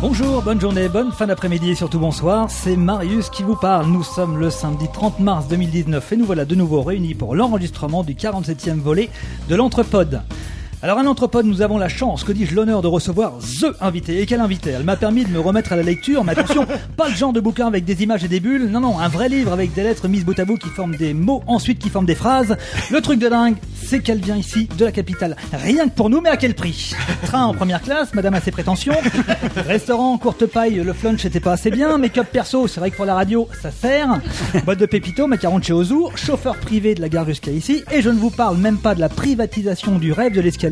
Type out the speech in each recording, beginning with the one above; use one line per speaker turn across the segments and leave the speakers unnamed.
Bonjour, bonne journée, bonne fin d'après-midi et surtout bonsoir, c'est Marius qui vous parle. Nous sommes le samedi 30 mars 2019 et nous voilà de nouveau réunis pour l'enregistrement du 47e volet de l'Entrepode. Alors à l'Entrepode, nous avons la chance, que dis-je, l'honneur de recevoir THE invité. Et quel invité? Elle m'a permis de me remettre à la lecture, mais attention, pas le genre de bouquin avec des images et des bulles, non, non, un vrai livre avec des lettres mises bout à bout qui forment des mots, ensuite qui forment des phrases. Le truc de dingue, c'est qu'elle vient ici, de la capitale. Rien que pour nous, mais à quel prix? Train en première classe, madame a ses prétentions. Restaurant, courte paille, le flunch était pas assez bien. Make-up perso, c'est vrai que pour la radio, ça sert. Boîte de pépito, macaron de chez Ozu. Chauffeur privé de la gare jusqu'à ici. Et je ne vous parle même pas de la privatisation du rêve de l'escalier.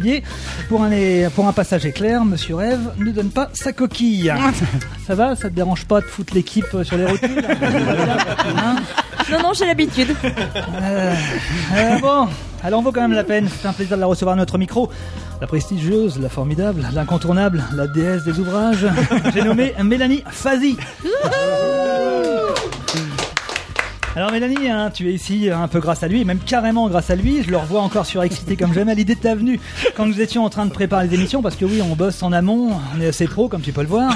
Pour un, pour un passage éclair, monsieur Rêve ne donne pas sa coquille. Ça va Ça te dérange pas de foutre l'équipe sur les rotules? Hein?
Non, non, j'ai l'habitude.
Euh, euh, bon, elle en vaut quand même la peine. C'est un plaisir de la recevoir à notre micro. La prestigieuse, la formidable, l'incontournable, la déesse des ouvrages. J'ai nommé Mélanie Fazi. Alors Mélanie, hein, tu es ici un peu grâce à lui, même carrément grâce à lui. Je le revois encore surexcité comme jamais. L'idée de ta venue quand nous étions en train de préparer les émissions, parce que oui, on bosse en amont, on est assez pro comme tu peux le voir.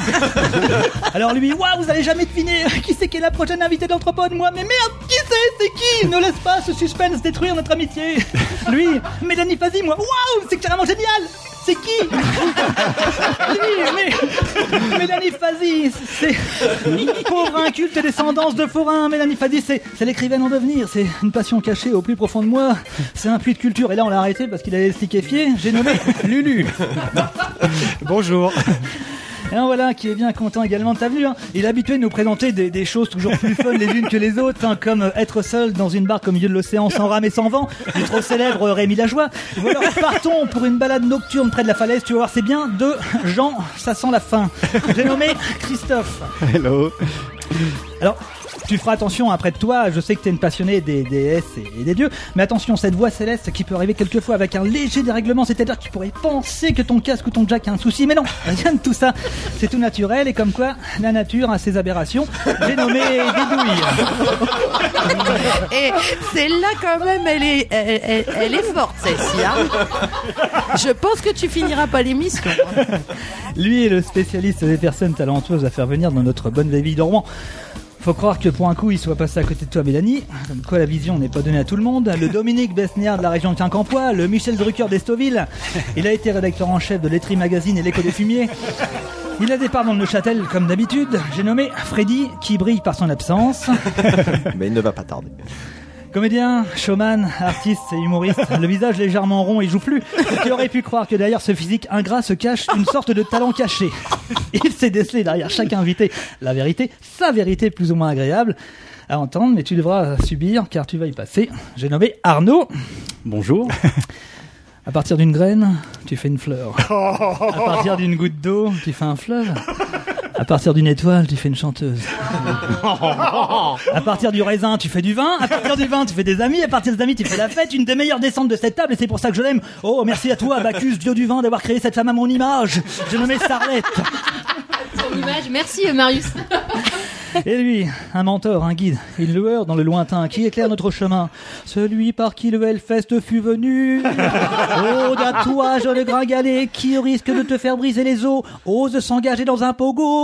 Alors lui, waouh, vous allez jamais deviner qui c'est qui est la prochaine invitée d'Anthropode, moi. Mais merde, qui c'est C'est qui? Ne laisse pas ce suspense détruire notre amitié. Lui, Mélanie Fazi, moi, waouh, c'est carrément génial. C'est qui Lui, mais, Mélanie Fazi, c'est pauvre inculte descendance de forain. Mélanie Fazi, c'est c'est l'écrivaine en devenir. C'est une passion cachée au plus profond de moi. C'est un puits de culture. Et là, on l'a arrêté parce qu'il allait se liquéfier. J'ai nommé Lulu.
Bonjour.
Et voilà qui est bien content également de ta venue. hein. Il est habitué de nous présenter des, des choses toujours plus fun les unes que les autres, hein, comme euh, être seul dans une barque au milieu de l'océan sans rame et sans vent, du trop célèbre Rémi Lajoie. Ou alors partons pour une balade nocturne près de la falaise. Tu vas voir, c'est bien de Jean, ça sent la fin. J'ai nommé Christophe.
Hello.
Alors, tu feras attention après de toi, je sais que tu es une passionnée des déesses et, et des dieux, mais attention, cette voix céleste qui peut arriver quelquefois avec un léger dérèglement, c'est-à-dire que tu pourrais penser que ton casque ou ton jack a un souci, mais non, rien de tout ça, c'est tout naturel et comme quoi la nature a ses aberrations. J'ai nommé Bidouille.
Et celle-là, quand même, elle est, elle, elle- elle est forte, celle-ci. hein. Je pense que tu finiras pas l'émission.
Lui est le spécialiste des personnes talentueuses à faire venir dans notre bonne vieille de Rouen. Faut croire que pour un coup, il soit passé à côté de toi, Mélanie. Comme quoi, la vision n'est pas donnée à tout le monde. Le Dominique Besnéard de la région de Quincampoix, le Michel Drucker d'Estoville. Il a été rédacteur en chef de Letterie Magazine et l'Écho des Fumiers. Il a des parts dans le Neuchâtel, comme d'habitude. J'ai nommé Freddy, qui brille par son absence.
Mais il ne va pas tarder.
Comédien, showman, artiste et humoriste, le visage légèrement rond et joufflu, tu aurais pu croire que derrière ce physique ingrat se cache une sorte de talent caché. Il s'est décelé derrière chaque invité la vérité, sa vérité plus ou moins agréable à entendre, mais tu devras subir car tu vas y passer. J'ai nommé Arnaud.
Bonjour.
À partir d'une graine, tu fais une fleur. À partir d'une goutte d'eau, tu fais un fleuve. À partir d'une étoile, tu fais une chanteuse. À partir du raisin, tu fais du vin. À partir du vin, tu fais des amis. À partir des amis, tu fais la fête. Une des meilleures descentes de cette table, et c'est pour ça que je l'aime. Oh, merci à toi, Bacchus, dieu du vin, d'avoir créé cette femme à mon image. J'ai nommé Starlette.
Son image. Merci Marius.
Et lui, un mentor, un guide, une lueur dans le lointain qui éclaire notre chemin. Celui par qui le Hellfest fut venu. Ode à toi, jeune gringalet, qui risque de te faire briser les os, ose s'engager dans un pogo.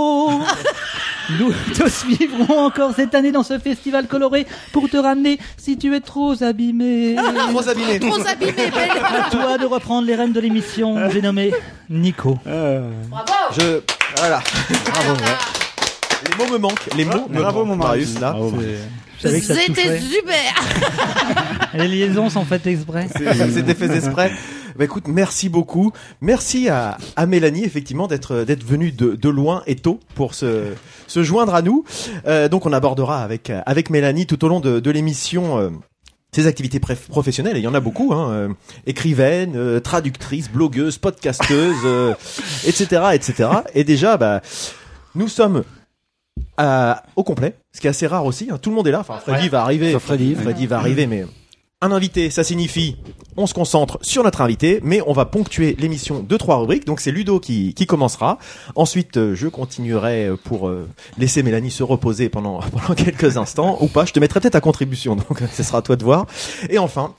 Nous te suivrons encore cette année dans ce festival coloré pour te ramener si tu es trop abîmé.
Trop abîmé.
Trop abîmé, belle.
À toi de reprendre les rênes de l'émission. J'ai nommé Nico.
Je. Voilà. Bravo. ouais. Les mots me manquent. Les mots me
Bravo,
manquent.
mon Marius.
là.
Savais que ça te
C'était
toucherait.
super.
Les liaisons sont faites exprès.
C'est- C'était fait exprès. Bah écoute, merci beaucoup. Merci à, à Mélanie effectivement d'être d'être venue de, de loin et tôt pour se se joindre à nous. Euh, donc on abordera avec avec Mélanie tout au long de, de l'émission. euh, ses activités préf- professionnelles, et il y en a beaucoup, hein, euh, écrivaine, euh, traductrice, blogueuse, podcasteuse, euh, etc., etc. Et déjà, bah, nous sommes à- au complet, ce qui est assez rare aussi. hein. Tout le monde est là. Enfin, Freddy va arriver.
Sauf Freddy,
Freddy va arriver, mais un invité, ça signifie on se concentre sur notre invité, mais on va ponctuer l'émission de trois rubriques. Donc c'est Ludo qui, qui commencera. Ensuite, euh, je continuerai euh, pour euh, laisser Mélanie se reposer pendant, pendant quelques instants, ou pas. Je te mettrai peut-être à contribution, donc ce sera à toi de voir. Et enfin,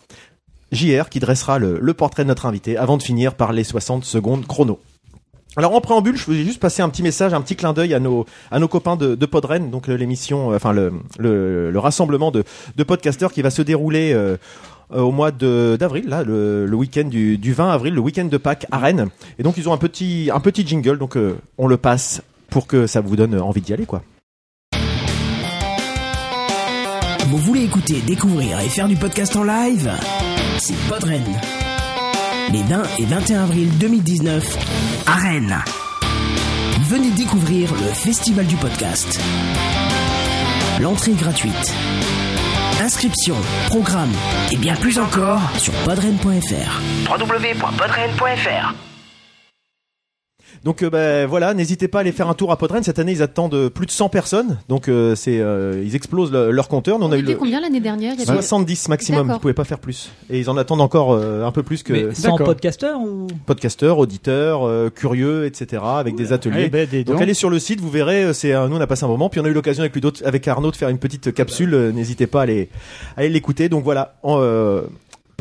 JR qui dressera le, le portrait de notre invité avant de finir par les 60 secondes chrono. Alors en préambule, je voulais juste passer un petit message, un petit clin d'œil à nos copains de, Podren, donc euh, l'émission, euh, enfin le, le le rassemblement de de qui va se dérouler euh, au mois de d'avril, là, le, le week-end du, du 20 avril, le week-end de Pâques à Rennes. Et donc ils ont un petit jingle, donc on le passe pour que ça vous donne envie d'y aller, quoi.
Vous voulez écouter, découvrir et faire du podcast en live? C'est Podren. Les 20 et 21 avril 2019 à Rennes. Venez découvrir le Festival du podcast. L'entrée gratuite. Inscription, programme et bien plus encore sur podren.fr. www.podren.fr
Donc euh, ben, voilà, n'hésitez pas à aller faire un tour à Podren. Cette année, ils attendent euh, plus de 100 personnes, donc euh, c'est euh, ils explosent le- leur compteur. Nous, on a eu le
combien l'année dernière? Il y avait-
70 maximum.
D'accord.
Ils pouvaient pas faire plus, et ils en attendent encore euh, un peu plus que
Mais sans
D'accord.
podcasteur ou?
Podcasteurs, auditeurs, euh, curieux, etc. Avec des ateliers.
Eh ben, dis
Donc
donc.
allez sur le site, vous verrez. C'est euh, nous on a passé un moment, puis on a eu l'occasion avec lui d'autres- avec Arnaud de faire une petite capsule. N'hésitez pas à aller à aller l'écouter. Donc voilà. en, euh,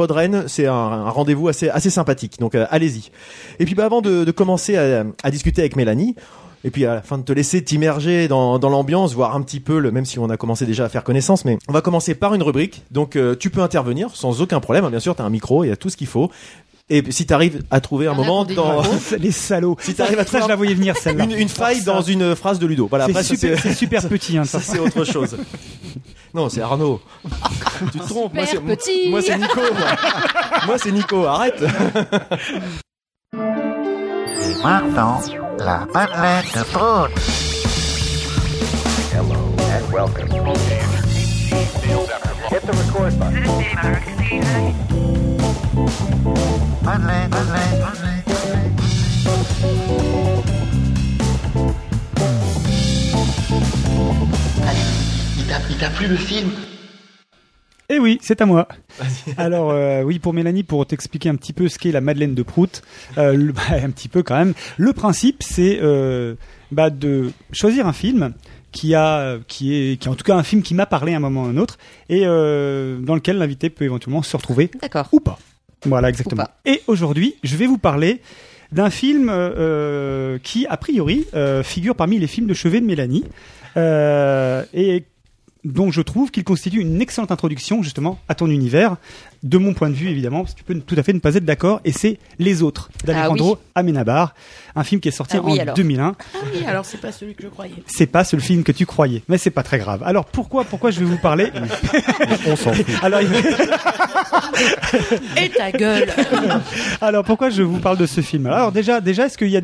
Podren, c'est un, rendez-vous assez sympathique. Donc euh, allez-y. Et puis bah, avant de, commencer à, discuter avec Mélanie. Et puis à la fin de te laisser t'immerger dans, l'ambiance, voir un petit peu, le, même si on a commencé déjà à faire connaissance, mais on va commencer par une rubrique. Donc euh, tu peux intervenir sans aucun problème, bien sûr, tu as un micro, il y a tout ce qu'il faut. Et si tu arrives à trouver un moment dans
Les salauds.
Si t'arrives à
ça,
trouver
je la voyais venir celle-là.
une, une faille dans une phrase de Ludo. Voilà,
C'est
ça,
super, super petit. Hein,
ça
ça.
c'est autre chose. Non, c'est Arnaud. tu te trompes. Moi, c'est,
Super petit.
moi, c'est Nico. Moi, Moi, c'est Nico. Arrête.
Et maintenant, la Madeleine de Prout.
Il t'a, il t'a plu le film
Eh oui, c'est à moi. Alors euh, oui, pour Mélanie, pour t'expliquer un petit peu ce qu'est la Madeleine de Prout, euh, le- bah, un petit peu quand même. Le principe, c'est euh, bah, de choisir un film qui a, qui est, qui est en tout cas un film qui m'a parlé à un moment ou à un autre, et euh, dans lequel l'invité peut éventuellement se retrouver
D'accord.
ou pas. Voilà, exactement. Et aujourd'hui, je vais vous parler d'un film euh, euh, qui, a priori, euh, figure parmi les films de chevet de Mélanie, euh, et dont je trouve qu'il constitue une excellente introduction justement à ton univers, de mon point de vue évidemment, parce que tu peux tout à fait ne pas être d'accord, et c'est Les Autres d'Alejandro Amenabar, un film qui est sorti
Ah oui,
en
alors.
2001.
Ah oui, alors c'est pas celui que je croyais.
C'est pas ce film que tu croyais, mais c'est pas très grave. Alors pourquoi, pourquoi je vais vous parler
On s'en fout.
Alors, il-
Et ta gueule
Alors pourquoi je vous parle de ce film? Alors déjà, déjà, est-ce qu'il y a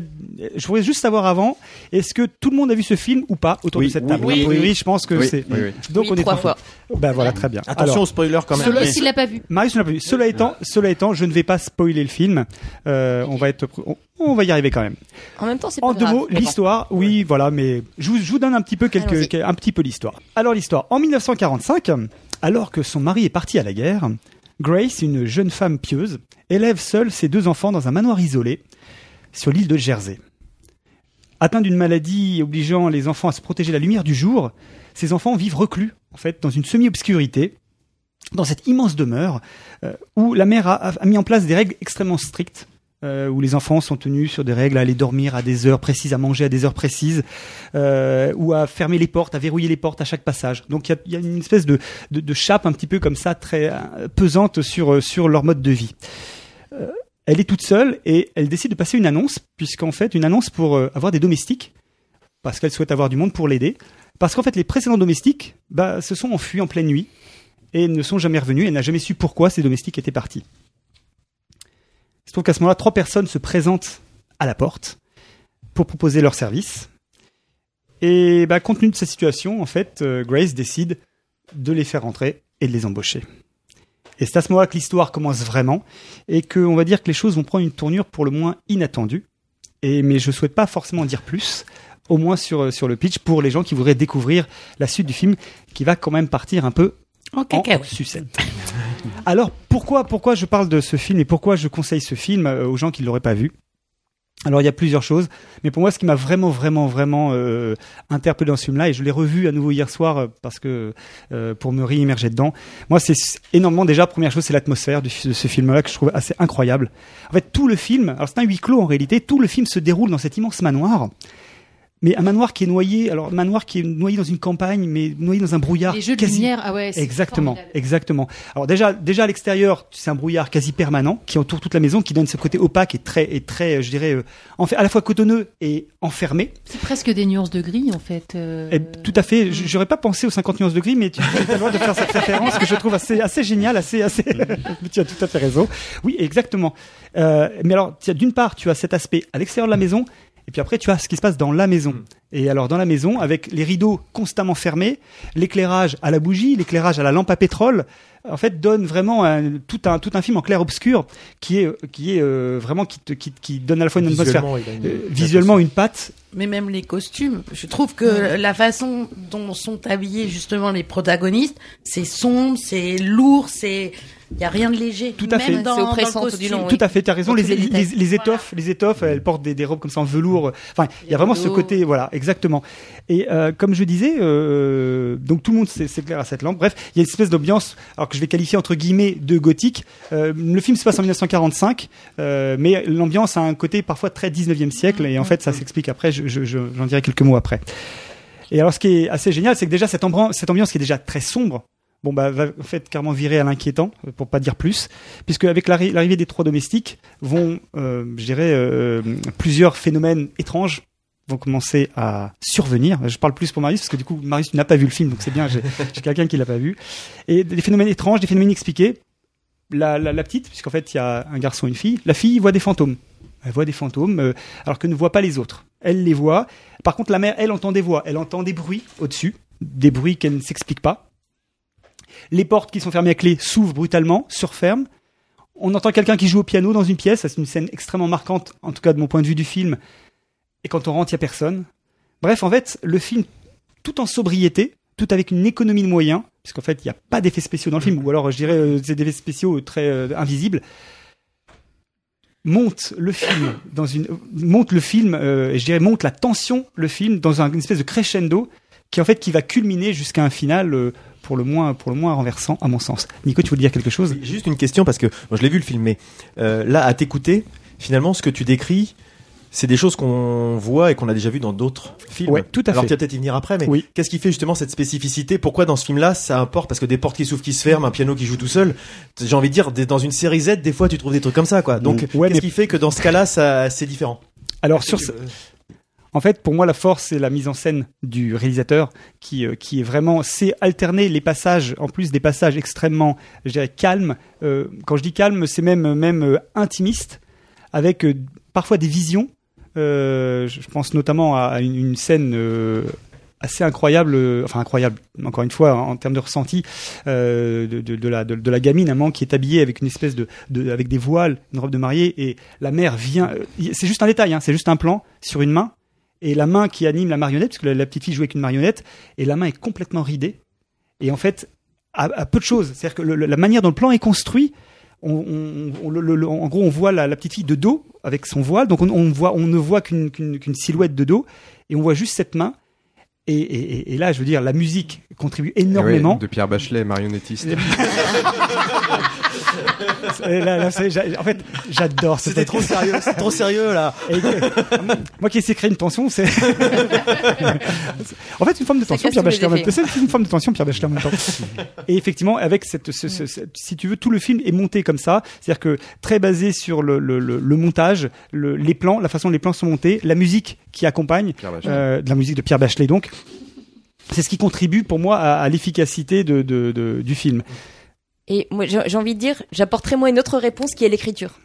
Je voudrais juste savoir avant, est-ce que tout le monde a vu ce film ou pas autour
Oui,
de cette
oui,
table?
Oui,
priori,
oui.
je pense que
Oui,
c'est.
oui, oui.
Donc
Oui,
on est
trois fois.
Ben voilà, très bien.
Attention
Alors,
au spoiler quand même.
Il l'a pas vu.
Marius n'a pas vu. Cela étant, cela étant, je ne vais pas spoiler le film. Euh, on va être, on, on va y arriver quand même.
En même temps, c'est pas
En deux
grave.
mots,
bon.
l'histoire, oui, voilà, mais je vous, je vous donne un petit peu quelques, un petit peu l'histoire. Alors l'histoire, en 1945, alors que son mari est parti à la guerre, Grace, une jeune femme pieuse, élève seule ses deux enfants dans un manoir isolé sur l'île de Jersey. Atteint d'une maladie obligeant les enfants à se protéger de la lumière du jour, ces enfants vivent reclus, en fait, dans une semi-obscurité, dans cette immense demeure euh, où la mère a, mis en place des règles extrêmement strictes euh, où les enfants sont tenus sur des règles à aller dormir à des heures précises, à manger à des heures précises, euh, ou à fermer les portes, à verrouiller les portes à chaque passage. Donc il y a, une espèce de, chape un petit peu comme ça, très pesante sur, leur mode de vie. Elle est toute seule et elle décide de passer une annonce, puisqu'en fait une annonce pour avoir des domestiques, parce qu'elle souhaite avoir du monde pour l'aider. Parce qu'en fait les précédents domestiques bah, se sont enfuis en pleine nuit et ne sont jamais revenus. Elle n'a jamais su pourquoi ces domestiques étaient partis. Il se trouve qu'à ce moment-là, trois personnes se présentent à la porte pour proposer leur service. Et bah, compte tenu de cette situation, en fait, euh, Grace décide de les faire rentrer et de les embaucher. Et c'est à ce moment-là que l'histoire commence vraiment et qu'on va dire que les choses vont prendre une tournure pour le moins inattendue. Et, mais je souhaite pas forcément en dire plus, au moins sur, euh, sur le pitch, pour les gens qui voudraient découvrir la suite du film qui va quand même partir un peu
En
en
cacahuète.
sucette. Alors pourquoi pourquoi je parle de ce film et pourquoi je conseille ce film euh, aux gens qui ne l'auraient pas vu? Alors il y a plusieurs choses, mais pour moi ce qui m'a vraiment vraiment vraiment euh, interpellé dans ce film-là et je l'ai revu à nouveau hier soir euh, parce que euh, pour me réimmerger dedans, moi c'est énormément déjà première chose c'est l'atmosphère de ce ce film-là que je trouve assez incroyable. En fait tout le film, alors c'est un huis clos en réalité, tout le film se déroule dans cet immense manoir. Mais un manoir qui est noyé, alors un manoir qui est noyé dans une campagne, mais noyé dans un brouillard.
Les jeux de
quasi-
lumière, ah ouais, c'est
Exactement,
formidable.
exactement. Alors déjà, déjà à l'extérieur, c'est un brouillard quasi permanent qui entoure toute la maison, qui donne ce côté opaque et très, et très, euh, je dirais, euh, en fait, à la fois cotonneux et enfermé.
C'est presque des nuances de gris en fait. euh,
Et tout à fait. J'aurais pas pensé aux 50 nuances de gris, mais tu as le droit de faire cette référence que je trouve assez, assez géniale, assez, assez. tu as tout à fait raison. Oui, exactement. Euh, mais alors, d'une part, tu as cet aspect à l'extérieur de la maison, et puis après, tu as ce qui se passe dans la maison. Et alors, dans la maison, avec les rideaux constamment fermés, l'éclairage à la bougie, l'éclairage à la lampe à pétrole, en fait, donne vraiment un- tout un tout un film en clair obscur qui est qui est euh, vraiment qui, te, qui qui donne à la fois une atmosphère
Visuellement, il a une-
euh, visuellement une patte.
Mais même les costumes, je trouve que la façon dont sont habillés justement les protagonistes, c'est sombre, c'est lourd, c'est il y a rien de léger.
Tout à
Même
fait.
dans, dans le
tout du long,
Tout à fait, tu as raison. Les,
tous les
les,
détails.
les étoffes, les étoffes, elles portent des, des robes comme ça en velours. Enfin, il y a vraiment ce côté, voilà, exactement. Et euh, comme je disais, euh, donc tout le monde s'é- s'éclaire à cette lampe. Bref, il y a une espèce d'ambiance, alors que je vais qualifier entre guillemets de gothique. Euh, le film se passe en 1945, euh, mais l'ambiance a un côté parfois très 19e siècle. Et en fait, ça s'explique après. Je, je, je- j'en dirai quelques mots après. Et alors, ce qui est assez génial, c'est que déjà cette ambiance, cette ambiance qui est déjà très sombre, bon bah va en fait carrément virer à l'inquiétant, euh, pour pas dire plus, puisque avec l'arri- l'arrivée des trois domestiques, vont, euh, je dirais, euh, plusieurs phénomènes étranges vont commencer à survenir. Je parle plus pour Marius parce que du coup Marius tu n'as pas vu le film, donc c'est bien, j'ai quelqu'un qui l'a pas vu. Et des phénomènes étranges, des phénomènes inexpliqués. La, la, la petite, puisqu'en fait il y a un garçon et une fille, la fille voit des fantômes. Elle voit des fantômes, euh, alors que ne voit pas les autres. Elle les voit. Par contre, la mère, elle entend des voix, elle entend des bruits au-dessus, des bruits qu'elle ne s'explique pas. Les portes qui sont fermées à clé s'ouvrent brutalement, se referment. On entend quelqu'un qui joue au piano dans une pièce. C'est une scène extrêmement marquante, en tout cas de mon point de vue du film. Et quand on rentre, il n'y a personne. Bref, en fait, le film, tout en sobriété, tout avec une économie de moyens, puisqu'en fait, il n'y a pas d'effets spéciaux dans le film, ou alors, je dirais, euh, des effets spéciaux très euh, invisibles, monte le film dans une monte le film euh, je dirais monte la tension le film dans un- une espèce de crescendo qui en fait qui va culminer jusqu'à un final euh, pour le moins pour le moins renversant à mon sens. Nico, tu voulais dire quelque chose?
Juste une question parce que moi, je l'ai vu le film, mais euh, là à t'écouter, finalement ce que tu décris, c'est des choses qu'on voit et qu'on a déjà vu dans d'autres films.
Ouais, tout à
Alors
fait.
tu vas peut-être y venir après, mais
Oui.
qu'est-ce qui fait justement cette spécificité? Pourquoi dans ce film-là ça importe? Parce que des portes qui s'ouvrent, qui se ferment, un piano qui joue tout seul. J'ai envie de dire, dans une série Z, des fois tu trouves des trucs comme ça, quoi. Donc.
Ouais,
qu'est-ce
mais-
qui fait que dans ce cas-là, ça c'est différent?
Alors sur ce- En fait, pour moi, la force, c'est la mise en scène du réalisateur qui, euh, qui est vraiment, c'est alterner les passages, en plus des passages extrêmement, je dirais, calmes. Euh, quand je dis calme, c'est même, même euh, intimiste, avec parfois des visions. Je pense notamment à une, scène assez incroyable, enfin incroyable, encore une fois, en, termes de ressenti, de, la, de, la gamine, qui est habillée avec une espèce de, avec des voiles, une robe de mariée, et la mère vient. c'est juste un détail, hein, c'est juste un plan sur une main, et la main qui anime la marionnette, parce que la, la petite fille joue avec une marionnette, et la main est complètement ridée. Et en fait, à, à peu de choses, c'est-à-dire que le- le- la manière dont le plan est construit, on, on- on- le- le- en gros, on voit la, la petite fille de dos avec son voile, donc on, on voit, on ne voit qu'une silhouette de dos, et on voit juste cette main. Et, et- et- et là, je veux dire, la musique contribue énormément.
Ouais, de Pierre Bachelet, marionnettiste.
Là, là, en fait, j'adore
C'était trop sérieux, c'est trop sérieux là.
Et, euh, moi qui essaie de créer une tension, c'est. en fait, une forme de tension, Pierre Bachelet en même. C'est une forme de tension, Pierre Bachelet en même temps. Et effectivement, avec cette, ce- ce- ce- si tu veux, tout le film est monté comme ça. C'est-à-dire que très basé sur le, le, le, le montage, le- les plans, la façon dont les plans sont montés, la musique qui accompagne, euh, de la musique de Pierre Bachelet donc. C'est ce qui contribue pour moi à, à l'efficacité de, de, de- du film.
Et moi, j'ai envie de dire, j'apporterai moi une autre réponse qui est l'écriture.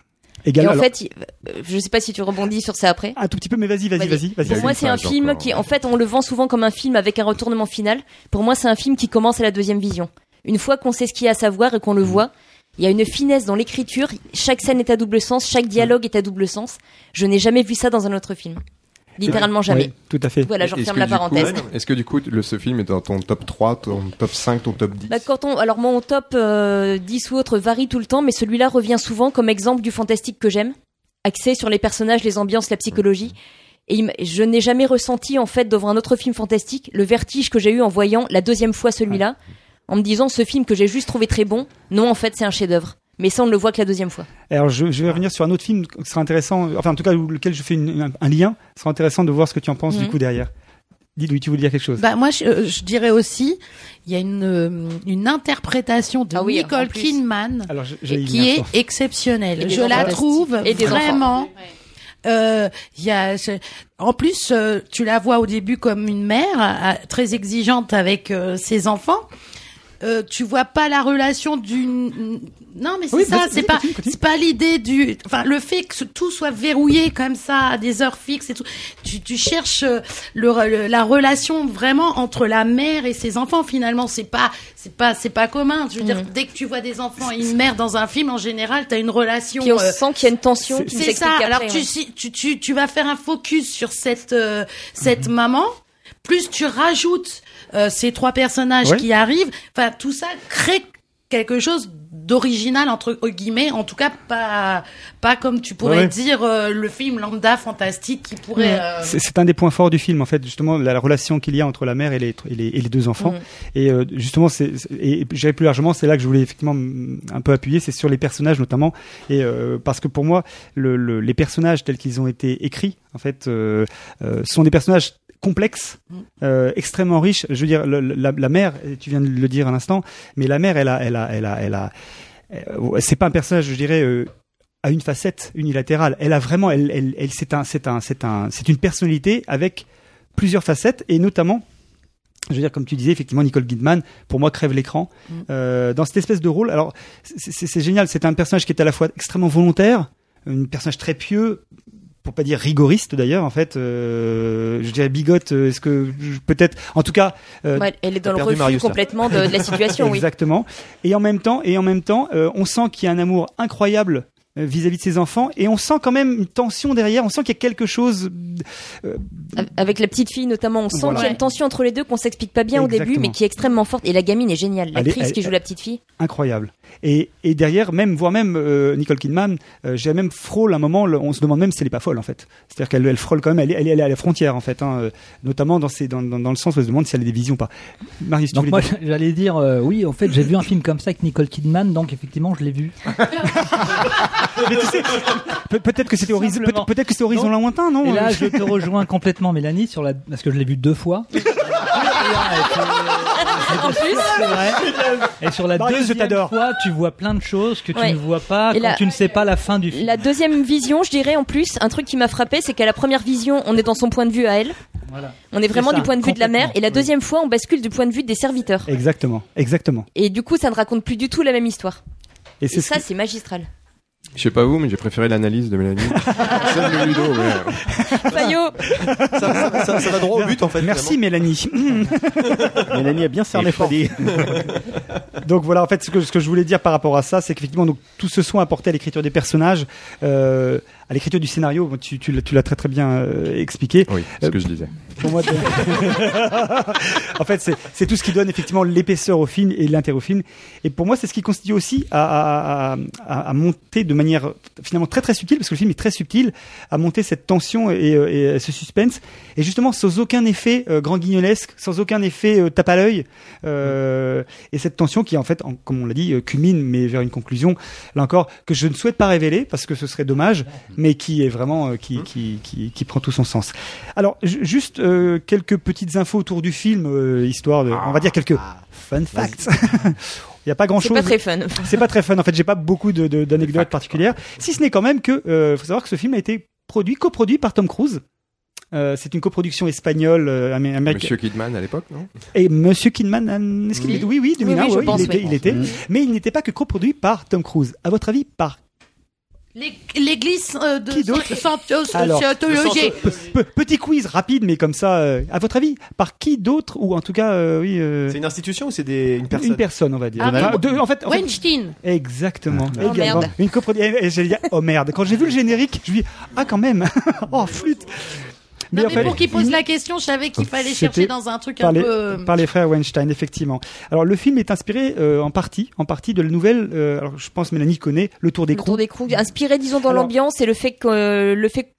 Et en
alors,
fait, euh, je sais pas si tu rebondis sur ça après.
un tout petit peu, mais vas-y, vas-y,
Vas-y.
vas-y, vas-y.
Pour moi, c'est un film
encore,
qui, en fait, on le vend souvent comme un film avec un retournement final. Pour moi, c'est un film qui commence à la deuxième vision. Une fois qu'on sait ce qu'il y a à savoir et qu'on le voit, il y a une finesse dans l'écriture. Chaque scène est à double sens, chaque dialogue est à double sens. Je n'ai jamais vu ça dans un autre film. Littéralement jamais.
Oui, tout à fait.
Voilà, je referme la parenthèse.
Est-ce que du coup, le, ce film est dans ton top 3, ton top 5, ton top 10
Bah, quand on, alors mon top euh, 10 ou autre varie tout le temps, mais celui-là revient souvent comme exemple du fantastique que j'aime, axé sur les personnages, les ambiances, la psychologie. Et je n'ai jamais ressenti en fait devant un autre film fantastique le vertige que j'ai eu en voyant la deuxième fois celui-là, en me disant ce film que j'ai juste trouvé très bon, non en fait c'est un chef-d'œuvre. Mais ça on ne le voit que la deuxième fois.
Alors, je, je vais revenir sur un autre film qui sera intéressant, enfin, en tout cas, lequel je fais une- un, un lien. Ce sera intéressant de voir ce que tu en penses du
Mhm.
coup derrière. Dis Louis, tu voulais dire quelque chose?
Bah moi je, euh, je dirais aussi il y a une euh, une interprétation de
Ah oui,
Nicole. Kidman qui est exceptionnelle. Je la trouve
Et
vraiment euh, il y a, je- en plus, euh, tu la vois au début comme une mère très exigeante avec euh, ses enfants. Euh, tu vois pas la relation d'une. Non, mais c'est
Oui,
ça.
vas-y,
C'est pas. C'est pas l'idée du. Enfin, le fait que tout soit verrouillé comme ça à des heures fixes et tout. Tu, tu cherches euh, le, le- la relation vraiment entre la mère et ses enfants. Finalement, c'est pas. C'est pas. C'est pas commun. Je veux dire, dès que tu vois des enfants et une mère dans un film, en général, t'as une relation.
Puis on
euh,
sent qu'il y a une tension qui
c'est ça.
après,
Alors
ouais.
tu, si- tu, tu, tu vas faire un focus sur cette, euh, cette maman. Plus tu rajoutes euh, ces trois personnages qui arrivent. Enfin, tout ça crée quelque chose d'original entre guillemets. En tout cas, pas pas comme tu pourrais
Ouais, ouais.
dire euh, le film lambda fantastique qui pourrait. euh,
C'est c'est un des points forts du film, en fait, justement, la, la relation qu'il y a entre la mère et les, et les, et les deux enfants.
Mhm.
Et euh, justement, c'est, c'est- et j'irai plus largement, c'est là que je voulais effectivement mm, un peu appuyer, c'est sur les personnages notamment. Et euh, parce que pour moi, le, le- les personnages tels qu'ils ont été écrits, en fait, euh, euh, sont des personnages complexes, euh, extrêmement riches. Je veux dire, le- la, la mère, tu viens de le dire à l'instant, mais la mère, elle a, elle a, elle a, elle a, euh, c'est pas un personnage, je dirais. euh, à une facette unilatérale. Elle a vraiment, elle, elle, elle c'est un, c'est un, c'est un, c'est une personnalité avec plusieurs facettes et notamment, je veux dire, comme tu disais, effectivement, Nicole Kidman, pour moi, crève l'écran euh, dans cette espèce de rôle. Alors, c'est génial. C'est un personnage qui est à la fois extrêmement volontaire, un personnage très pieux. Pour pas dire rigoriste d'ailleurs, en fait, euh, je dirais bigote. euh, Est-ce que peut-être, en tout cas, euh,
Ouais, elle est dans le refus
Marius,
complètement de, de la situation, oui.
Exactement. Et en même temps, et en même temps, euh, on sent qu'il y a un amour incroyable euh, vis-à-vis de ses enfants, et on sent quand même une tension derrière. On sent qu'il y a quelque chose. euh,
Avec la petite fille notamment, on sent
Voilà.
qu'il y a une tension entre les deux qu'on s'explique pas bien au début, mais qui est extrêmement forte. Et la gamine est géniale.
Elle elle-
qui joue la petite fille.
incroyable. Et, et derrière, même, voire même euh, Nicole Kidman, euh, j'ai même frôle un moment, on se demande même si elle est pas folle en fait. C'est-à-dire qu'elle elle frôle quand même, elle est, elle elle est à la frontière en fait, hein, euh, notamment dans, dans, dans, dans le sens où elle se demande si elle a des visions ou pas. Marius, tu
Donc
voulais
moi j'allais dire oui en fait j'ai vu un film comme ça avec Nicole Kidman donc effectivement je l'ai vu.
Mais tu sais, peut- peut-être que c'était horizon, peut-être que c'était horizon lointain, non
Et là je te rejoins complètement Mélanie sur la parce que je l'ai vu deux fois.
En plus.
Et sur la
Marius, je
deuxième
t'adore.
fois, tu vois plein de choses que tu
Ouais.
ne vois pas
Et
quand
la-
tu ne sais pas la fin du film.
la deuxième vision, je dirais en plus, un truc qui m'a frappé, c'est qu'à la première vision, on est dans son point de vue à elle.
Voilà.
On est vraiment
ça,
du point de vue de la mère. Et la
complètement,
deuxième fois, on bascule du point de vue des serviteurs.
Exactement, exactement.
Et du coup, ça ne raconte plus du tout la même histoire.
Et
Et
c'est ce
ça,
qui-
c'est magistral.
Je sais pas vous, mais j'ai préféré l'analyse de Mélanie. Celle de Ludo, mais...
Ça, ça- ça- ça va droit au but en fait.
Merci Mélanie.
Mélanie a bien cerné. Freddy.
Donc voilà, en fait, ce que, ce que je voulais dire par rapport à ça, c'est qu'effectivement, donc, tout ce soin apporté à l'écriture des personnages, euh, à l'écriture du scénario, tu, tu l'as- tu l'as très très bien euh, expliqué.
Oui, c'est ce que je disais.
Pour moi, de- en fait, c'est tout ce qui donne effectivement l'épaisseur au film et l'intérêt au film. Et pour moi, c'est ce qui constitue aussi à, à, à, à- à monter de manière finalement très très subtile, parce que le film est très subtil, à monter cette tension et, euh, et ce suspense. Et justement, sans aucun effet euh, grand guignolesque, sans aucun effet euh, tape à l'œil. Euh, et cette tension qui, en fait, en- comme on l'a dit, euh, culmine, mais vers une conclusion, là encore, que je ne souhaite pas révéler, parce que ce serait dommage, mais qui est vraiment, euh, qui, qui, qui, qui prend tout son sens. Alors, ju- juste euh, quelques petites infos autour du film, euh, histoire de, on va dire quelques fun facts. Il n'y a pas grand
C'est
chose.
pas très fun.
C'est pas très fun. En fait, j'ai pas beaucoup de- de- d'anecdotes particulières. Si ce n'est quand même que, euh, faut savoir que ce film a été produit, coproduit par Tom Cruise. Euh, c'est une coproduction espagnole euh, amé- américaine.
Monsieur Kidman à l'époque, non?
Et Monsieur Kidman, est-ce qu'il
Oui.
Oui, oui, 2001,
Oui, oui, je
ouais,
pense,
il était, il était. Mais il n'était pas que coproduit par Tom Cruise. À votre avis, par
L'église euh, de Scientologie.
Pe- Petit quiz rapide, mais comme ça. euh, à votre avis, par qui d'autre ou en tout cas, euh, oui, euh,
C'est une institution ou c'est des une personne
une personne, on va dire.
Ah,
en fait, en fait,
Weinstein.
Exactement.
Oh, merde.
Une coproduction. J'allais dire, oh merde. Quand j'ai vu le générique, je me dis, ah, quand même. oh, flûte.
Non,
en
mais
fait,
pour qu'il pose
il-
la question, je savais qu'il fallait chercher dans un truc
par
un
les,
peu. euh,
par les frères Weinstein, effectivement. Alors le film est inspiré euh, en partie, en partie de la nouvelle. euh, alors je pense Mélanie connaît le Tour des
Le tour des Crous, inspiré, disons, dans l'ambiance et le fait que euh, le fait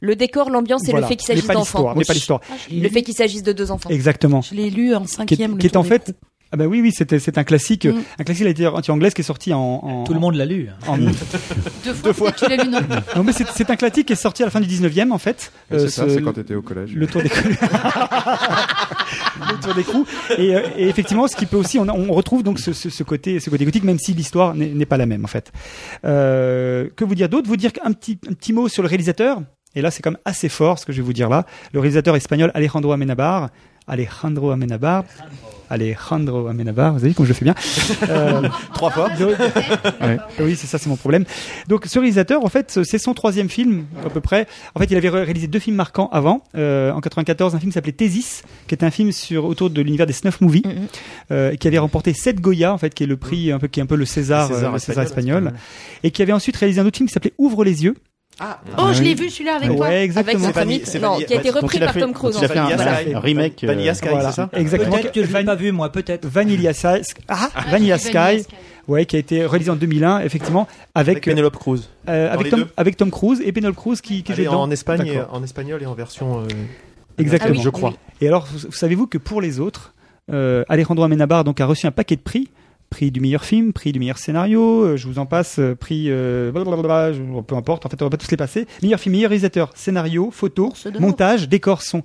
le décor, l'ambiance et
Voilà.
le fait qu'il s'agisse
pas
d'enfants.
l'histoire, mais pas l'histoire.
Ah,
Le fait qu'il s'agisse de deux enfants.
Exactement.
Je l'ai lu en
Qui est,
cinquième. le
qui est en fait. Ah bah oui oui c'était c'est un classique.
Mm.
un classique de la littérature anglaise qui est sorti en, en
Tout le monde l'a lu.
en-
Deux fois, peut-être tu l'as lu, non.
Non mais c'est c'est un classique qui est sorti à la fin du 19e en fait.
Et
Euh,
c'est ça,
ce-
c'est quand t'étais au collège.
le tour des le tour des et, euh, et effectivement ce qui peut aussi on, on retrouve donc ce, ce, ce côté ce côté gothique même si l'histoire n'est n'est pas la même en fait. Euh, que vous dire d'autre? Vous dire un petit un petit mot sur le réalisateur? Et là c'est quand même assez fort ce que je vais vous dire là. Le réalisateur espagnol Alejandro Amenabar Alejandro Amenabar Alejandro Amenabar vous avez vu comme je le fais bien euh,
Trois fois.
Ouais. Oui, c'est ça, c'est mon problème. Donc, ce réalisateur, en fait, c'est son troisième film, à peu près. En fait, il avait ré- réalisé deux films marquants avant. Euh, en 94, un film qui s'appelait Thésis, qui était un film sur autour de l'univers des snuff movies,
Mhm.
euh, qui avait remporté 7 Goya, en fait, qui est le prix, un peu, qui est un peu le César,
Le César
euh, le César
espagnol,
espagnol, et qui avait ensuite réalisé un autre film qui s'appelait Ouvre les yeux.
Ah,
Oh, je l'ai vu celui-là avec
Ouais,
toi.
Avec
exactement.
ami,
Vanille- c'est
non,
Vanille-
qui a été repris par
fait-
Tom Cruise.
il a
en
fait un- voilà. Remake, euh,
Vanilla Sky,
Voilà.
c'est ça
Exactement.
Peut-être que je l'ai pas vu, moi, peut-être.
Vanilla Sky, ah, Vanilla Sky, ouais, qui a été réalisé en 2001, effectivement, avec,
Avec Penelope Cruz.
euh,
Dans
avec, Tom, avec Tom Cruise et Penelope Cruz qui, qui dedans.
en Espagne, en espagnol et en version. euh,
Exactement.
Ah oui,
je crois.
Et alors, vous- savez-vous que pour les autres, euh, Alejandro Amenabar donc a reçu un paquet de prix, prix du meilleur film, prix du meilleur scénario, euh, je vous en passe, euh, prix, euh, blablabla, je- peu importe, en fait, on va pas tous les passer. Meilleur film, meilleur réalisateur, scénario, photo, montage, décor, son.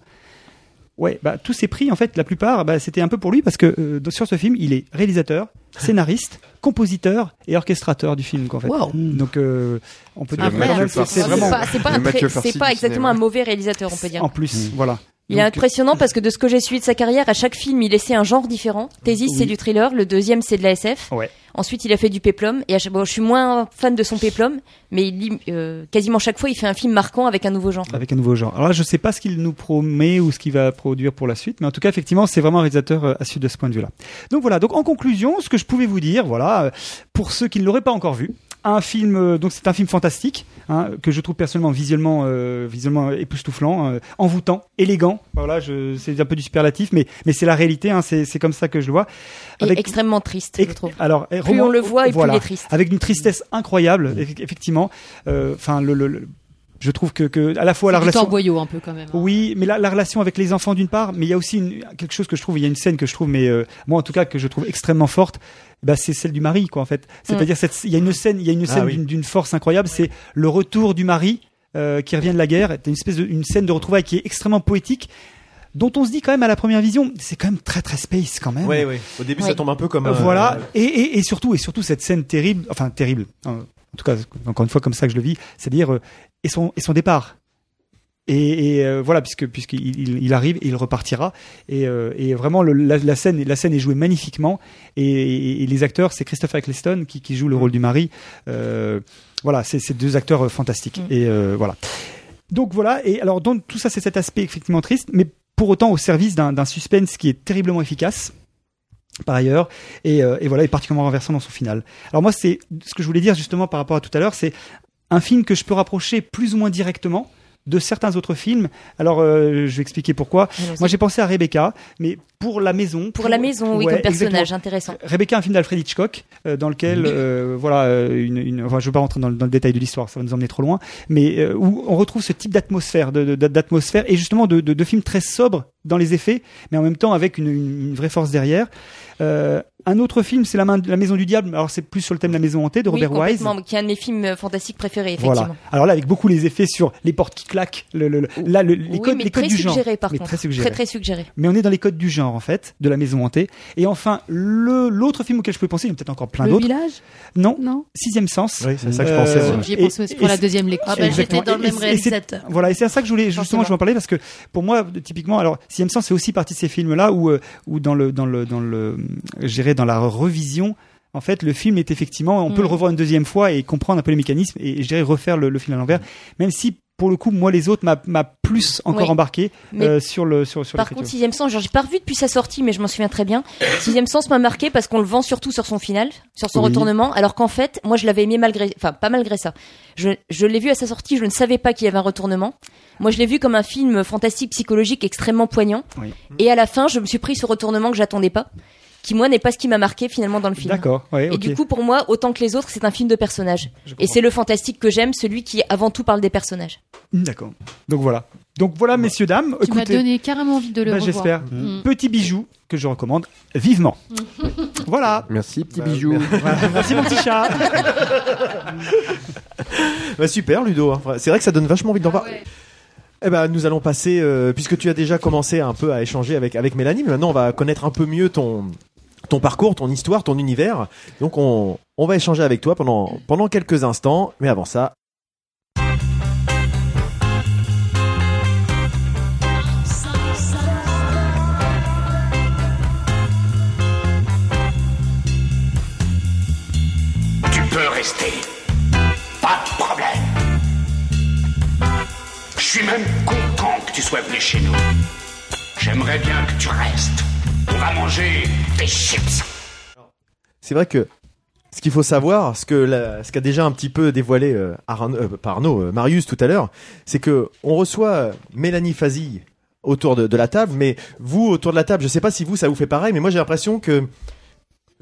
Ouais, bah tous ces prix, en fait, la plupart, bah, c'était un peu pour lui parce que euh, sur ce film, il est réalisateur, scénariste, compositeur et orchestrateur du film, quoi, en fait.
Wow.
Donc, euh, on peut dire que c'est
pas, pas, pas exactement
cinéma.
un mauvais réalisateur, on peut dire.
en plus, voilà.
Il est impressionnant parce que de ce que j'ai suivi de sa carrière, à chaque film, il essaie un genre différent. Thésis,
Oui.
c'est du thriller. Le deuxième, c'est de la SF.
Ouais.
Ensuite, il a fait du péplum. Et à chaque... bon, je suis moins fan de son péplum, mais il lit, euh, quasiment chaque fois, il fait un film marquant avec un nouveau genre.
avec un nouveau genre. Alors là, je sais pas ce qu'il nous promet ou ce qu'il va produire pour la suite, mais en tout cas, effectivement, c'est vraiment un réalisateur euh, à suivre de ce point de vue-là. Donc voilà. Donc en conclusion, ce que je pouvais vous dire, voilà, euh, pour ceux qui ne l'auraient pas encore vu, un film, euh, donc c'est un film fantastique hein, que je trouve personnellement visuellement, euh, visuellement époustouflant, euh, envoûtant, élégant. Voilà, je, c'est un peu du superlatif, mais mais c'est la réalité. Hein, c'est c'est comme ça que je le vois.
Et extrêmement triste, je
Ex-
trouve.
Alors, eh,
Plus
roman-
on le voit et plus
voilà,
il est triste.
Avec une tristesse incroyable, eff- effectivement. Euh, Enfin, le, le, le- je trouve que, que à la fois la relation.
torboyau un peu quand même. hein.
Oui, mais la, la relation avec les enfants d'une part, mais il y a aussi une, quelque chose que je trouve, il y a une scène que je trouve, mais euh, moi en tout cas que je trouve extrêmement forte. Bah, c'est celle du mari, quoi, en fait. C'est-à-dire, cette- il y a une scène, il y a une
Ah
scène
oui.
d'une- force incroyable. C'est le retour du mari euh, qui revient de la guerre. C'est une espèce de, une scène de retrouvailles qui est extrêmement poétique, dont on se dit quand même à la première vision, c'est quand même très très space quand même.
Ouais, ouais. Au début, ça tombe un peu comme.
Euh,
euh,
voilà, et, et, et surtout, et surtout cette scène terrible, enfin terrible, hein, en tout cas, encore une fois, comme ça que je le vis, c'est-à-dire, euh, et, son, et son départ. Et, et, euh, voilà, puisque puisqu'il il, il arrive et il repartira. Et, euh, et vraiment, le, la, la scène, la scène est jouée magnifiquement. Et, les acteurs, c'est Christopher Eccleston qui, qui joue le rôle du mari. Euh, voilà, c'est deux acteurs fantastiques.
Mm.
Et voilà. Donc voilà. Et alors, donc tout ça, c'est cet aspect effectivement triste, mais pour autant au service d'un d'un suspense qui est terriblement efficace par ailleurs et, euh, et voilà est particulièrement renversant dans son final. Alors moi c'est ce que je voulais dire justement par rapport à tout à l'heure, c'est un film que je peux rapprocher plus ou moins directement de certains autres films. Alors euh, je vais expliquer pourquoi. Moi j'ai pensé à Rebecca, mais pour la maison.
Pour la maison, oui,
Ouais,
comme personnage,
exactement.
intéressant.
Rebecca, un film d'Alfred Hitchcock, euh, dans lequel, euh, voilà, une, une, enfin, je ne veux pas rentrer dans, le- dans le détail de l'histoire, ça va nous emmener trop loin, mais où on retrouve ce type d'atmosphère, de, de- d'atmosphère et justement de, de, de films très sobres dans les effets, mais en même temps avec une, une, une vraie force derrière. Euh, un autre film, c'est la, main, la Maison du Diable. Alors c'est plus sur le thème de la maison hantée de
Oui,
Robert Wise.
qui est un de mes films euh, fantastiques préférés, effectivement.
Voilà. Alors là, avec beaucoup les effets sur les portes qui claquent, le, le, le- là, le- les
oui,
codes,
mais
les codes
très
du genre.
suggéré, par
Mais
contre.
très suggéré.
Très, très suggéré.
Mais on est dans les codes du genre en fait, de la maison hantée. Et enfin, le l'autre film auquel je pouvais penser, il y en a peut-être encore plein
Le
d'autres.
village?
Non,
Non
Sixième Sens.
Oui, c'est ça que je
Euh,
pensais. ouais.
J'y ai pensé aussi pour la deuxième lecture.
Ah bah, j'étais dans le même réalisateur.
Voilà, et c'est à ça que je voulais justement je vais en parler parce que pour moi typiquement alors Sixième Sens c'est aussi partie de ces films là où euh, où dans le dans le dans le dirais dans la revision en fait, le film est effectivement, on peut
Mm.
le revoir une deuxième fois et comprendre un peu les mécanismes et je dirais refaire le, le film à l'envers, même si pour le coup, moi, les autres m'a plus encore
Oui.
embarqué euh, sur le sur sur
Par contre, Sixième Sens, j'ai pas revu depuis sa sortie, mais je m'en souviens très bien. Sixième Sens m'a marqué parce qu'on le vend surtout sur son final, sur son
Oui.
retournement, alors qu'en fait, moi, je l'avais aimé malgré, enfin, pas malgré ça. Je, je l'ai vu à sa sortie, je ne savais pas qu'il y avait un retournement. Moi, je l'ai vu comme un film fantastique, psychologique, extrêmement poignant.
Oui.
Et à la fin, je me suis pris ce retournement que j'attendais pas, qui moi n'est pas ce qui m'a marqué finalement dans le film.
D'accord, ouais,
Et du coup, pour moi, autant que les autres, c'est un film de personnages. Et c'est le fantastique que j'aime, celui qui avant tout parle des personnages.
D'accord. Donc voilà. Donc voilà, messieurs dames.
Tu m'as donné carrément envie de le
bah,
revoir.
j'espère.
Mm.
Petit bijou que je recommande vivement. voilà.
Merci, petit
Bah,
bijou.
Voilà. Merci mon petit chat.
Bah, super Ludo, hein. c'est vrai que ça donne vachement envie d'en parler. Eh ben, nous allons passer, euh, puisque tu as déjà commencé un peu à échanger avec, avec Mélanie, mais maintenant on va connaître un peu mieux ton, ton parcours, ton histoire, ton univers. Donc on, on va échanger avec toi pendant, pendant quelques instants, mais avant ça.
Tu peux rester. Pas de problème. Je suis même content que tu sois venu chez nous. J'aimerais bien que tu restes. On va manger des chips.
C'est vrai que ce qu'il faut savoir, ce que ce qu'a déjà un petit peu dévoilé euh, Arnaud, euh, Arnaud, euh, Marius tout à l'heure, c'est que on reçoit Mélanie Fazi autour de, de la table, mais vous autour de la table, je sais pas si vous ça vous fait pareil, mais moi j'ai l'impression que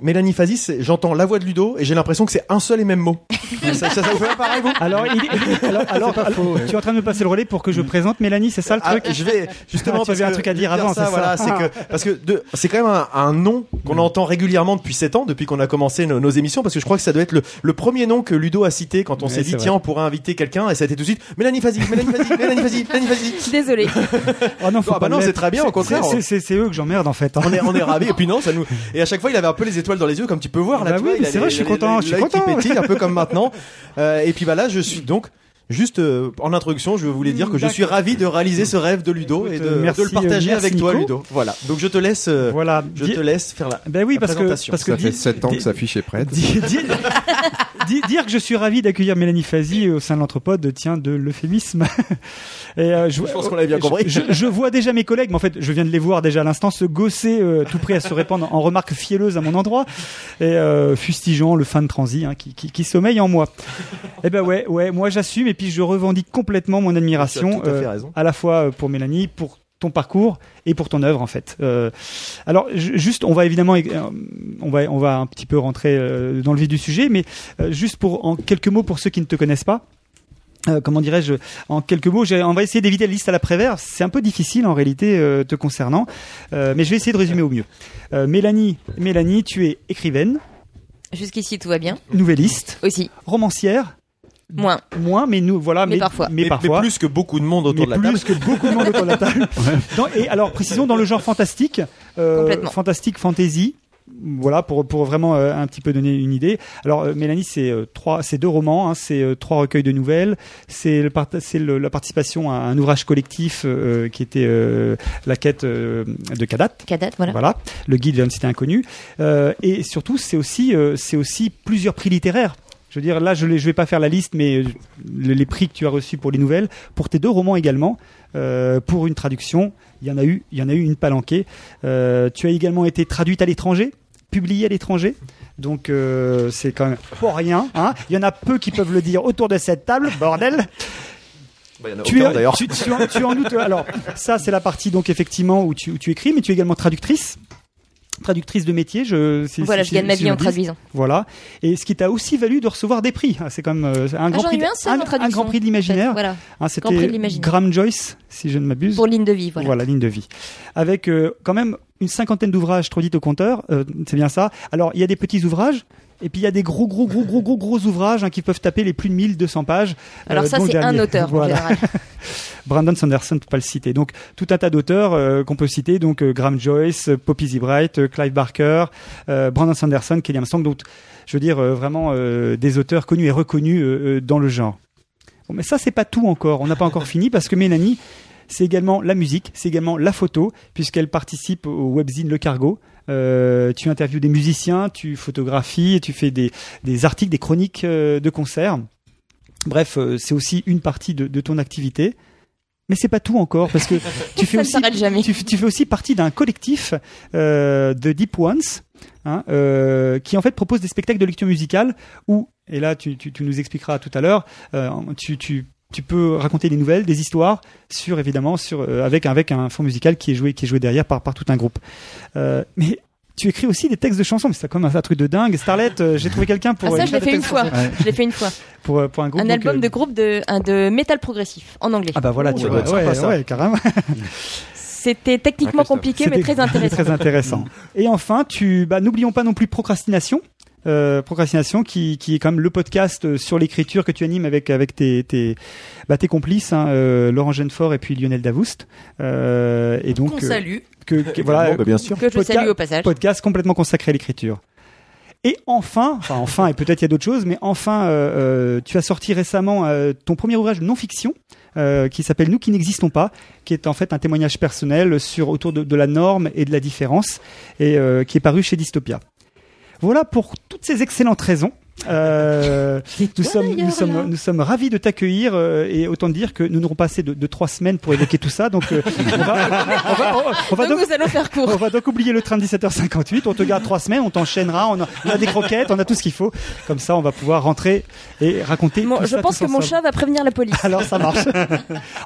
Mélanie Fazi, c'est- j'entends la voix de Ludo et j'ai l'impression que c'est un seul et même mot. ça, ça, ça vous fait pas pareil vous?
Alors, il est- alors, alors, alors, tu es en train de me passer le relais pour que je présente Mélanie, c'est ça le
Ah,
truc?
je vais justement
Ah, tu
parce
avais un
que-
truc à dire avant,
ça,
c'est
voilà,
ça
c'est que parce que c'est quand même un, un nom qu'on entend régulièrement depuis 7 ans, depuis qu'on a commencé nos, nos émissions, parce que je crois que ça doit être le, le premier nom que Ludo a cité quand on s'est dit tiens on pourrait inviter quelqu'un et ça a été tout de suite Mélanie Fazi, Mélanie Fazi, Mélanie Fazi, Mélanie Fazi.
Désolée.
Oh non, faut
Ah bah non, c'est très bien, au
C'est-
contraire.
c'est- eux que j'emmerde en fait. hein.
On est, on est ravis et puis non ça nous et à chaque fois il avait un peu les étoiles dans les yeux comme tu peux voir là
Bah oui, c'est vrai, je suis content, je suis content.
pétille, un peu comme maintenant Euh, et puis bah là je suis donc Juste euh, en introduction, je voulais dire que je suis ravi de réaliser ce rêve de Ludo et de,
Écoute, merci,
de le partager
euh, merci,
avec toi. Ludo. Voilà. Donc je te laisse, euh,
Voilà.
je
Di-
te laisse faire la,
Ben oui,
la
parce que
présentation.
parce que
Ça fait
di-
7 ans que sa fiche est prête.
di- di- di- dire que je suis ravi d'accueillir Mélanie Fazi au sein de l'anthropode tient de l'euphémisme. Euh, je,
Je pense qu'on l'avait bien compris.
Je, je vois déjà mes collègues, mais en fait, je viens de les voir déjà à l'instant se gosser, euh, tout prêt à se répandre en remarques fielleuses à mon endroit et euh, fustigeant le fan transi hein, qui, qui, qui sommeille en moi. Eh ben ouais, ouais, moi j'assume et puis je revendique complètement mon admiration
à
euh, à la fois pour Mélanie, pour ton parcours et pour ton œuvre en fait. Euh, alors ju- juste, on va évidemment, euh, on va on va un petit peu rentrer euh, dans le vif du sujet, mais euh, juste pour en quelques mots pour ceux qui ne te connaissent pas. Comment dirais-je En quelques mots, on va essayer d'éviter la liste à la Prévert. C'est un peu difficile en réalité te concernant, mais je vais essayer de résumer au mieux. Mélanie, Mélanie, tu es écrivaine,
Jusqu'ici, tout va bien.
nouvelliste,
Aussi.
romancière,
Moins.
moins, mais nous voilà,
Mais parfois.
mais,
Mais,
parfois.
mais plus que beaucoup de monde autour
mais
de la
plus
table.
que beaucoup de monde autour de la table. Dans- et alors, précisons dans le genre fantastique, euh,
Complètement.
fantastique, fantasy. Voilà pour pour vraiment euh, un petit peu donner une idée. Alors euh, Mélanie, c'est euh, trois, c'est deux romans, hein, c'est euh, trois recueils de nouvelles, c'est le part- c'est la participation à un ouvrage collectif euh, qui était euh, la quête euh, de Kadat.
Kadat, voilà.
Voilà, le guide une cité inconnue. Euh, et surtout, c'est aussi, euh, c'est aussi plusieurs prix littéraires. Je veux dire, là, je ne vais pas faire la liste, mais euh, les, prix que tu as reçus pour les nouvelles, pour tes deux romans également, euh, pour une traduction, il y en a eu, il y en a eu une palanquée. Euh, tu as également été traduite à l'étranger, publiée à l'étranger. Donc euh, c'est quand même pas rien. Hein il y en a peu qui peuvent le dire autour de cette table, bordel.
Bah, y en a
Tu,
aucun,
es,
d'ailleurs.
tu, tu en, tu en doutes. Alors, ça, c'est la partie donc effectivement où tu, où tu écris, mais tu es également traductrice. Traductrice de métier. Je,
Voilà, je gagne ma vie en traduisant.
Voilà. Et ce qui t'a aussi valu de recevoir des prix. Ah, C'est quand même euh, un grand
j'en ai
prix.
un traduction,
grand prix de l'imaginaire.
voilà. Grand prix de
C'était
l'imaginaire.
Graham Joyce, si je ne m'abuse.
Pour ligne de vie, voilà.
Voilà, ligne de vie. Avec euh, quand même une cinquantaine d'ouvrages traduits au compteur, euh, c'est bien ça. Alors, il y a des petits ouvrages, et puis il y a des gros, gros, gros, gros, gros, gros ouvrages hein, qui peuvent taper les plus de 1200 pages.
Alors
Euh,
ça, c'est un auteur, en général.
Brandon Sanderson, pour pas le citer. Donc, tout un tas d'auteurs euh, qu'on peut citer. Donc, euh, Graham Joyce, Poppy Zebright, Clive Barker, Brandon Sanderson, Kelly Armstrong. Donc, je veux dire, vraiment des auteurs connus et reconnus dans le genre. Bon, mais ça, c'est pas tout encore. On n'a pas encore fini parce que Mélanie, c'est également la musique, c'est également la photo, puisqu'elle participe au webzine Le Cargo. Euh, tu interviews des musiciens, tu photographies, tu fais des, des articles, des chroniques euh, de concerts. Bref, euh, c'est aussi une partie de, de ton activité. Mais c'est pas tout encore parce que tu fais aussi
s'arrête jamais.
tu, tu fais aussi partie d'un collectif euh, de Deep Ones hein, euh, qui en fait propose des spectacles de lecture musicale où et là tu, tu, tu nous expliqueras tout à l'heure euh, tu, tu peux raconter des nouvelles, des histoires sur évidemment sur euh, avec avec un fond musical qui est joué qui est joué derrière par par tout un groupe. Euh, mais tu écris aussi des textes de chansons, mais c'est comme un, un truc de dingue. Starlet, euh, j'ai trouvé quelqu'un pour
Ah, ça, je l'ai fait une fois. Je l'ai fait une fois.
pour pour un groupe.
Un
donc,
album
euh,
de groupe de, un de métal progressif en anglais.
Ah bah voilà,
Oh,
tu
ça
vois, ouais,
ça.
ouais, carrément.
C'était techniquement compliqué, mais très intéressant.
Très intéressant. Et enfin, tu, bah, n'oublions pas non plus procrastination. Euh, procrastination qui, qui est quand même le podcast euh, sur l'écriture que tu animes avec avec tes tes, bah, tes complices hein, euh, Laurent Genefort et puis Lionel Davoust euh, et donc
Qu'on
euh,
salue.
que, que- voilà
Bah, bien sûr.
Que je salue au passage.
podcast complètement consacré à l'écriture et enfin enfin enfin et peut-être il y a d'autres choses mais enfin euh, euh, tu as sorti récemment euh, ton premier ouvrage de non-fiction euh, qui s'appelle Nous qui n'existons pas, qui est en fait un témoignage personnel sur autour de, de la norme et de la différence, et euh, qui est paru chez Dystopia. Voilà pour toutes ces excellentes raisons. Euh, nous, sommes, nous, sommes, nous sommes ravis de t'accueillir euh, et autant dire que nous n'aurons pas assez de, de trois semaines pour évoquer tout ça. Donc, euh, on va, on va, on- on va
Donc,
donc,
nous allons faire court.
on va donc oublier le train de 17h58. On te garde trois semaines, on t'enchaînera. On a, on a des croquettes, on a tout ce qu'il faut. Comme ça, on va pouvoir rentrer et raconter.
Bon,
tout
je
ça
pense que mon chat va prévenir la police.
Alors ça marche.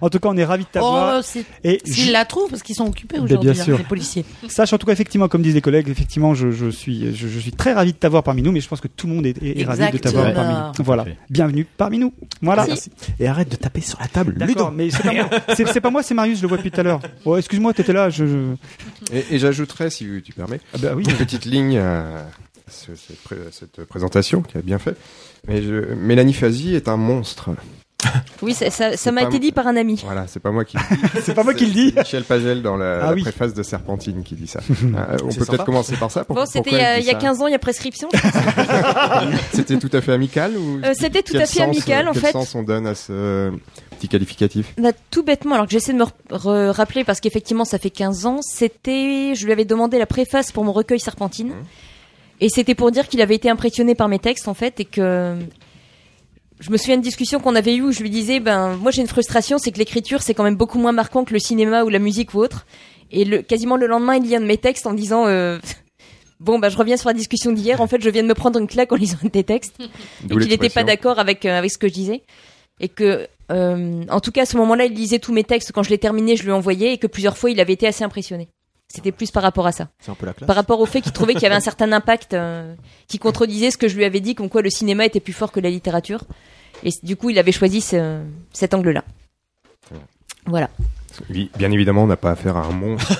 en tout cas, on est ravis de t'avoir.
Oh,
et
s'ils
je-
la trouvent, parce qu'ils sont occupés
Ben,
aujourd'hui, hein, les policiers.
Sache en tout cas effectivement, comme disent les collègues, effectivement, je, je suis, je, je suis très ravi de t'avoir parmi nous, mais je pense que tout le monde est, est- est ravi de t'avoir parmi nous. Voilà, bienvenue parmi nous. Voilà.
Merci. Et arrête de taper sur la table.
D'accord,
Ludo.
mais c'est pas, moi. C'est- c'est pas moi, c'est Marius, je le vois depuis tout à l'heure. Oh, excuse-moi, t'étais là. Je, je-
Et, et j'ajouterais, si tu permets,
Ah bah oui.
une petite ligne à ce- cette, pré- cette présentation qui a bien fait. Mais je- Mélanie Fazi est un monstre.
Oui, ça, ça, ça
C'est
m'a été dit par un ami.
Voilà, c'est pas moi qui le dis.
C'est pas moi qui le dis.
Michel Pagel dans la,
Ah
la préface de Serpentine qui dit ça. Euh, on peut peut-être commencer par ça. Pour-
Bon, c'était
pourquoi
il y a,
elle dit
il y a
ça
15 ans, il y a prescription.
C'était tout à fait amical ou
Euh, c'était tout
quel
à fait
sens,
amical,
euh,
en
quel
fait.
sens on donne à ce petit qualificatif?
Bah, tout bêtement, alors que j'essaie de me rappeler parce qu'effectivement ça fait 15 ans, c'était, je lui avais demandé la préface pour mon recueil Serpentine. Et c'était pour dire qu'il avait été impressionné par mes textes en fait et que je me souviens d'une discussion qu'on avait eue où je lui disais ben moi j'ai une frustration c'est que l'écriture c'est quand même beaucoup moins marquant que le cinéma ou la musique ou autre. Et le quasiment le lendemain il lit un de mes textes en disant euh, bon bah je reviens sur la discussion d'hier. En fait je viens de me prendre une claque en lisant un de tes textes. Et qu'il n'était pas d'accord avec euh, avec ce que je disais. Et que euh, en tout cas à ce moment-là il lisait tous mes textes. Quand je les terminais je lui envoyais et que plusieurs fois il avait été assez impressionné c'était plus par rapport à ça
C'est un peu la classe.
par rapport au fait qu'il trouvait qu'il y avait un certain impact euh, qui contredisait ce que je lui avais dit comme quoi le cinéma était plus fort que la littérature et du coup il avait choisi ce- cet angle-là voilà
Oui, bien évidemment, on n'a pas affaire à un monstre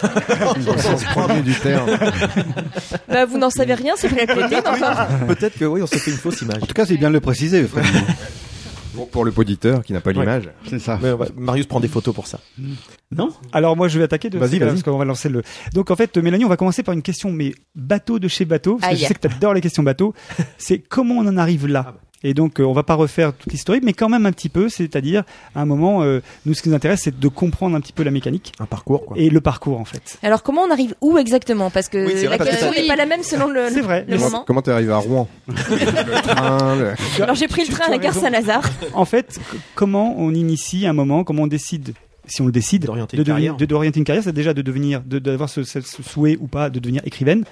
dans le sens premier du terme.
bah, vous n'en savez rien c'est vrai enfin
Peut-être que oui, on se fait une fausse image.
En tout cas, c'est bien de le préciser. Fred.
Pour le poditeur qui n'a pas
Ouais.
l'image.
C'est ça.
Mais on va- Marius prend des photos pour ça.
Non?
Alors moi je vais attaquer de
Vas-y, vas-y.
parce qu'on va lancer le. Donc en fait Mélanie, on va commencer par une question mais bateau de chez bateau parce que je sais que tu adores les questions bateau. C'est comment on en arrive là? Et donc euh, on va pas refaire toute l'historique mais quand même un petit peu, c'est-à-dire à un moment euh, nous ce qui nous intéresse c'est de comprendre un petit peu la mécanique
Un parcours, quoi.
et le parcours en fait.
alors comment on arrive où exactement? Parce que
Oui, c'est vrai,
la question n'est pas la même selon le,
C'est vrai.
le moment
comment t'es arrivé à Rouen? Le train, le-
alors j'ai pris le train à la gare. Saint-Lazare
En fait, comment on initie un moment, comment on décide si on le décide
D'orienter
de,
une
de- d'orienter une carrière, c'est déjà de devenir, de- d'avoir ce, ce- ce souhait ou pas de devenir écrivaine.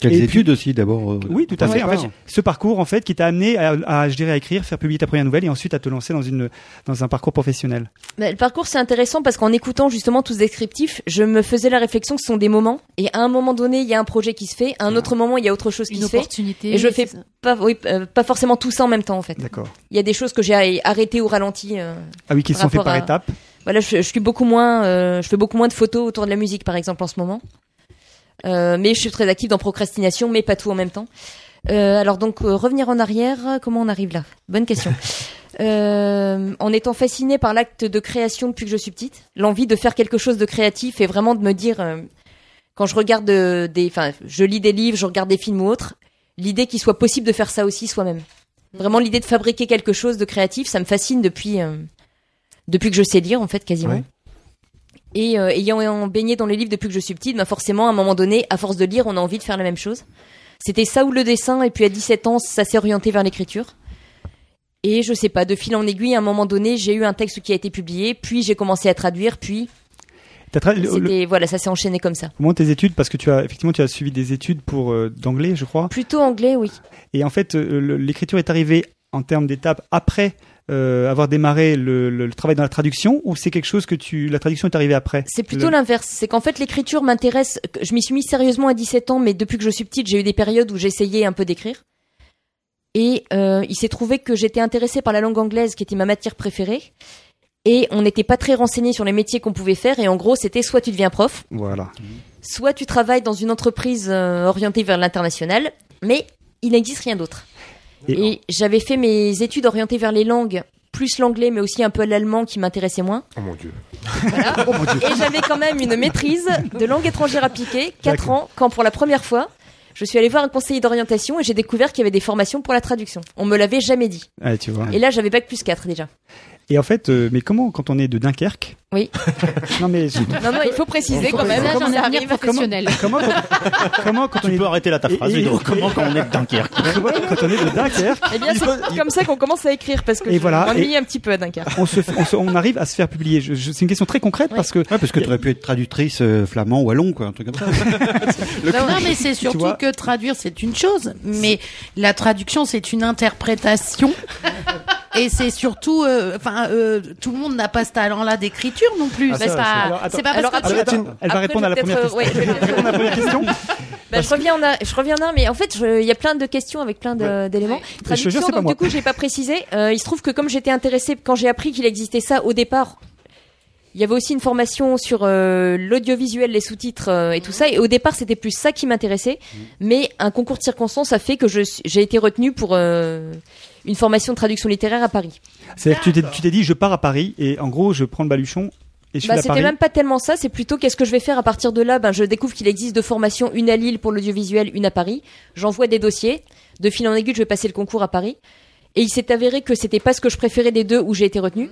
Quelles
Et
études aussi d'abord euh,
Oui, tout à fait. En fait, ce parcours, en fait, qui t'a amené à, à, je dirais, à écrire, faire publier ta première nouvelle et ensuite à te lancer dans une, dans un parcours professionnel.
Bah, le parcours c'est intéressant parce qu'en écoutant justement tout ce descriptif, je me faisais la réflexion que ce sont des moments et à un moment donné il y a un projet qui se fait, à un autre moment il y a autre chose qui
Une
se fait
opportunité.
et je fais
ça.
pas oui, euh, pas forcément tout ça en même temps en fait.
D'accord.
Il y a des choses que j'ai arrêtées ou ralenties. euh.
Ah oui, qui sont faits
rapport
par
à-
étapes.
Voilà, je, je suis beaucoup moins, euh, je fais beaucoup moins de photos autour de la musique par exemple en ce moment. Euh, mais je suis très active dans procrastination, mais pas tout en même temps. Euh, alors donc euh, revenir en arrière, comment on arrive là? Bonne question. Euh, en étant fascinée par l'acte de création depuis que je suis petite, l'envie de faire quelque chose de créatif et vraiment de me dire, euh, quand je regarde euh, des, enfin, je lis des livres, je regarde des films ou autres, l'idée qu'il soit possible de faire ça aussi soi-même. Vraiment l'idée de fabriquer quelque chose de créatif, ça me fascine depuis depuis que je sais lire en fait quasiment.
Ouais.
Et euh, ayant baigné dans les livres depuis que je suis petite, bah forcément à un moment donné, à force de lire, on a envie de faire la même chose. C'était ça ou le dessin, et puis à 17 ans, ça s'est orienté vers l'écriture. Et je sais pas, de fil en aiguille, à un moment donné, j'ai eu un texte qui a été publié, puis j'ai commencé à traduire, puis
tra- le-
voilà, ça s'est enchaîné comme ça.
Comment tes études Parce que tu as effectivement tu as suivi des études pour euh, d'anglais, je crois.
Plutôt anglais, oui.
Et en fait, euh, l'écriture est arrivée en termes d'étapes après euh, avoir démarré le, le- le travail dans la traduction, ou c'est quelque chose que tu la traduction est arrivée après
C'est plutôt
Le-
l'inverse. C'est qu'en fait, l'écriture m'intéresse. Je m'y suis mise sérieusement à 17 ans, mais depuis que je suis petite, j'ai eu des périodes où j'essayais un peu d'écrire. Et euh, il s'est trouvé que j'étais intéressée par la langue anglaise, qui était ma matière préférée. Et on n'était pas très renseigné sur les métiers qu'on pouvait faire. Et en gros, c'était soit tu deviens prof,
Voilà.
soit tu travailles dans une entreprise euh, orientée vers l'international, mais il n'existe rien d'autre.
Et-
Et, j'avais fait mes études orientées vers les langues, plus l'anglais, mais aussi un peu l'allemand qui m'intéressait moins.
Oh mon dieu.
Voilà. Et j'avais quand même une maîtrise de langue étrangère appliquée, 4
D'accord.
ans, quand pour la première fois, je suis allée voir un conseiller d'orientation et j'ai découvert qu'il y avait des formations pour la traduction. On me l'avait jamais dit.
Tu vois.
Et là, j'avais bac plus 4 déjà.
Et en fait, euh, mais comment quand on est de Dunkerque
Oui.
Non mais je-
Non, non, il faut préciser quand même.
Visage
comme
en
ça
avenir
arrive.
professionnel.
comment quand, comment quand on
Tu
est
peux arrêter là ta phrase,
et-.
Comment quand on est de Dunkerque
quand on est de Dunkerque,
Eh bien, c'est comme ça qu'on commence à écrire parce que
Et
je
voilà,
m'ennuie
et-
un petit peu à Dunkerque.
on, se, on, se- on arrive à se faire publier. Je- je- c'est une question très concrète parce que
Ouais, parce que tu aurais pu être traductrice euh, flamand ou wallon, quoi, un truc comme ça.
Non, mais c'est surtout
vois
que traduire, c'est une chose, mais la traduction, c'est une interprétation. Et c'est surtout, euh, enfin, euh, tout le monde n'a pas ce talent-là d'écriture non plus.
Ah,
c'est
ça,
pas, c'est pas parce
Alors,
que tu-
Attends, elle va
Après,
répondre à la première question.
euh, ouais, je vais
question.
Bah, je reviens en je reviens en mais en fait, je- il y a plein de questions avec plein d'éléments.
Je te
Traduction,
c'est
donc
moi.
du coup, j'ai pas précisé. Euh, il se trouve que comme j'étais intéressée, quand j'ai appris qu'il existait ça au départ, il y avait aussi une formation sur euh, l'audiovisuel, les sous-titres euh, et tout ça. Et au départ, c'était plus ça qui m'intéressait. Mais un concours de circonstances a fait que je suis- j'ai été retenue pour euh, une formation de traduction littéraire à Paris.
C'est-à-dire que tu t'es- dit, je pars à Paris et en gros, je prends le baluchon et je
Bah, c'était même pas tellement ça, c'est plutôt qu'est-ce que je vais faire à partir de là? Ben, je découvre qu'il existe deux formations, une à Lille pour l'audiovisuel, une à Paris. J'envoie des dossiers. De fil en aiguille, je vais passer le concours à Paris. Et il s'est avéré que c'était pas ce que je préférais des deux où j'ai été retenue.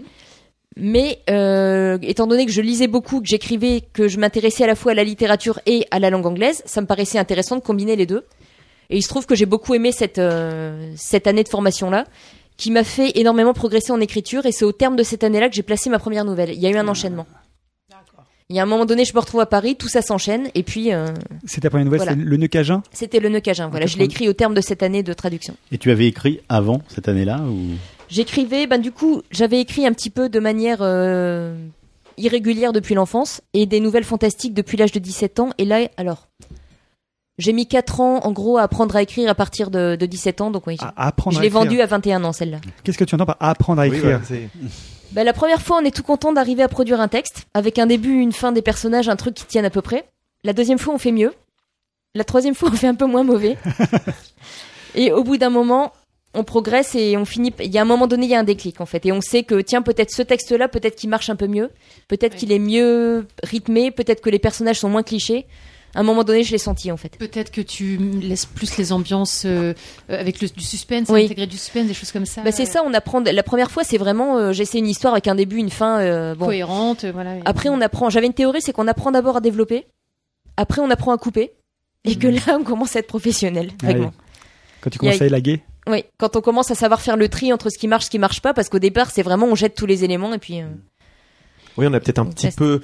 Mais euh, étant donné que je lisais beaucoup, que j'écrivais, que je m'intéressais à la fois à la littérature et à la langue anglaise, ça me paraissait intéressant de combiner les deux. Et il se trouve que j'ai beaucoup aimé cette euh, cette année de formation là, qui m'a fait énormément progresser en écriture. Et c'est au terme de cette année-là que j'ai placé ma première nouvelle. Il y a eu un enchaînement. Il y a un moment donné, je me retrouve à Paris, tout ça s'enchaîne, et puis euh,
C'est ta première nouvelle,
Voilà.
le nœud cajun?
c'était le nœud cajun. Voilà, je l'ai écrit au terme de cette année de traduction.
Et tu avais écrit avant cette année-là ou?
J'écrivais, ben du coup, j'avais écrit un petit peu de manière euh, irrégulière depuis l'enfance et des nouvelles fantastiques depuis l'âge de 17 ans. Et là, alors, j'ai mis 4 ans en gros à apprendre à écrire à partir de, de 17 ans. Donc oui,
À, à apprendre
je l'ai vendue à 21 ans celle-là.
Qu'est-ce que tu entends par apprendre à
Oui,
écrire
c'est-
Ben, la première fois, on est tout content d'arriver à produire un texte avec un début, une fin, des personnages, un truc qui tienne à peu près. La deuxième fois, on fait mieux. La troisième fois, on fait un peu moins mauvais. et au bout d'un moment, on progresse et on finit. Il y a un moment donné, il y a un déclic en fait, et on sait que tiens, peut-être ce texte-là, peut-être qu'il marche un peu mieux, peut-être qu'il est mieux rythmé, peut-être que les personnages sont moins clichés. À un moment donné, je l'ai senti en fait.
Peut-être que tu laisses plus les ambiances euh, euh, avec le, du suspense,
Oui.
intégrer du suspense, des choses comme ça.
Bah, c'est ça, on apprend. La première fois, c'est vraiment euh, j'essaie une histoire avec un début, une fin. euh, bon.
Cohérente, voilà.
Après, on apprend. J'avais une théorie, c'est qu'on apprend d'abord à développer. Après, on apprend à couper. Et que là, on commence à être professionnel,
Ah oui. Quand tu
a-
commences à élaguer.
Oui, quand on commence à savoir faire le tri entre ce qui marche, ce qui marche pas, parce qu'au départ, c'est vraiment on jette tous les éléments et puis. euh,
Oui, on a peut-être un
On
petit
teste.
peu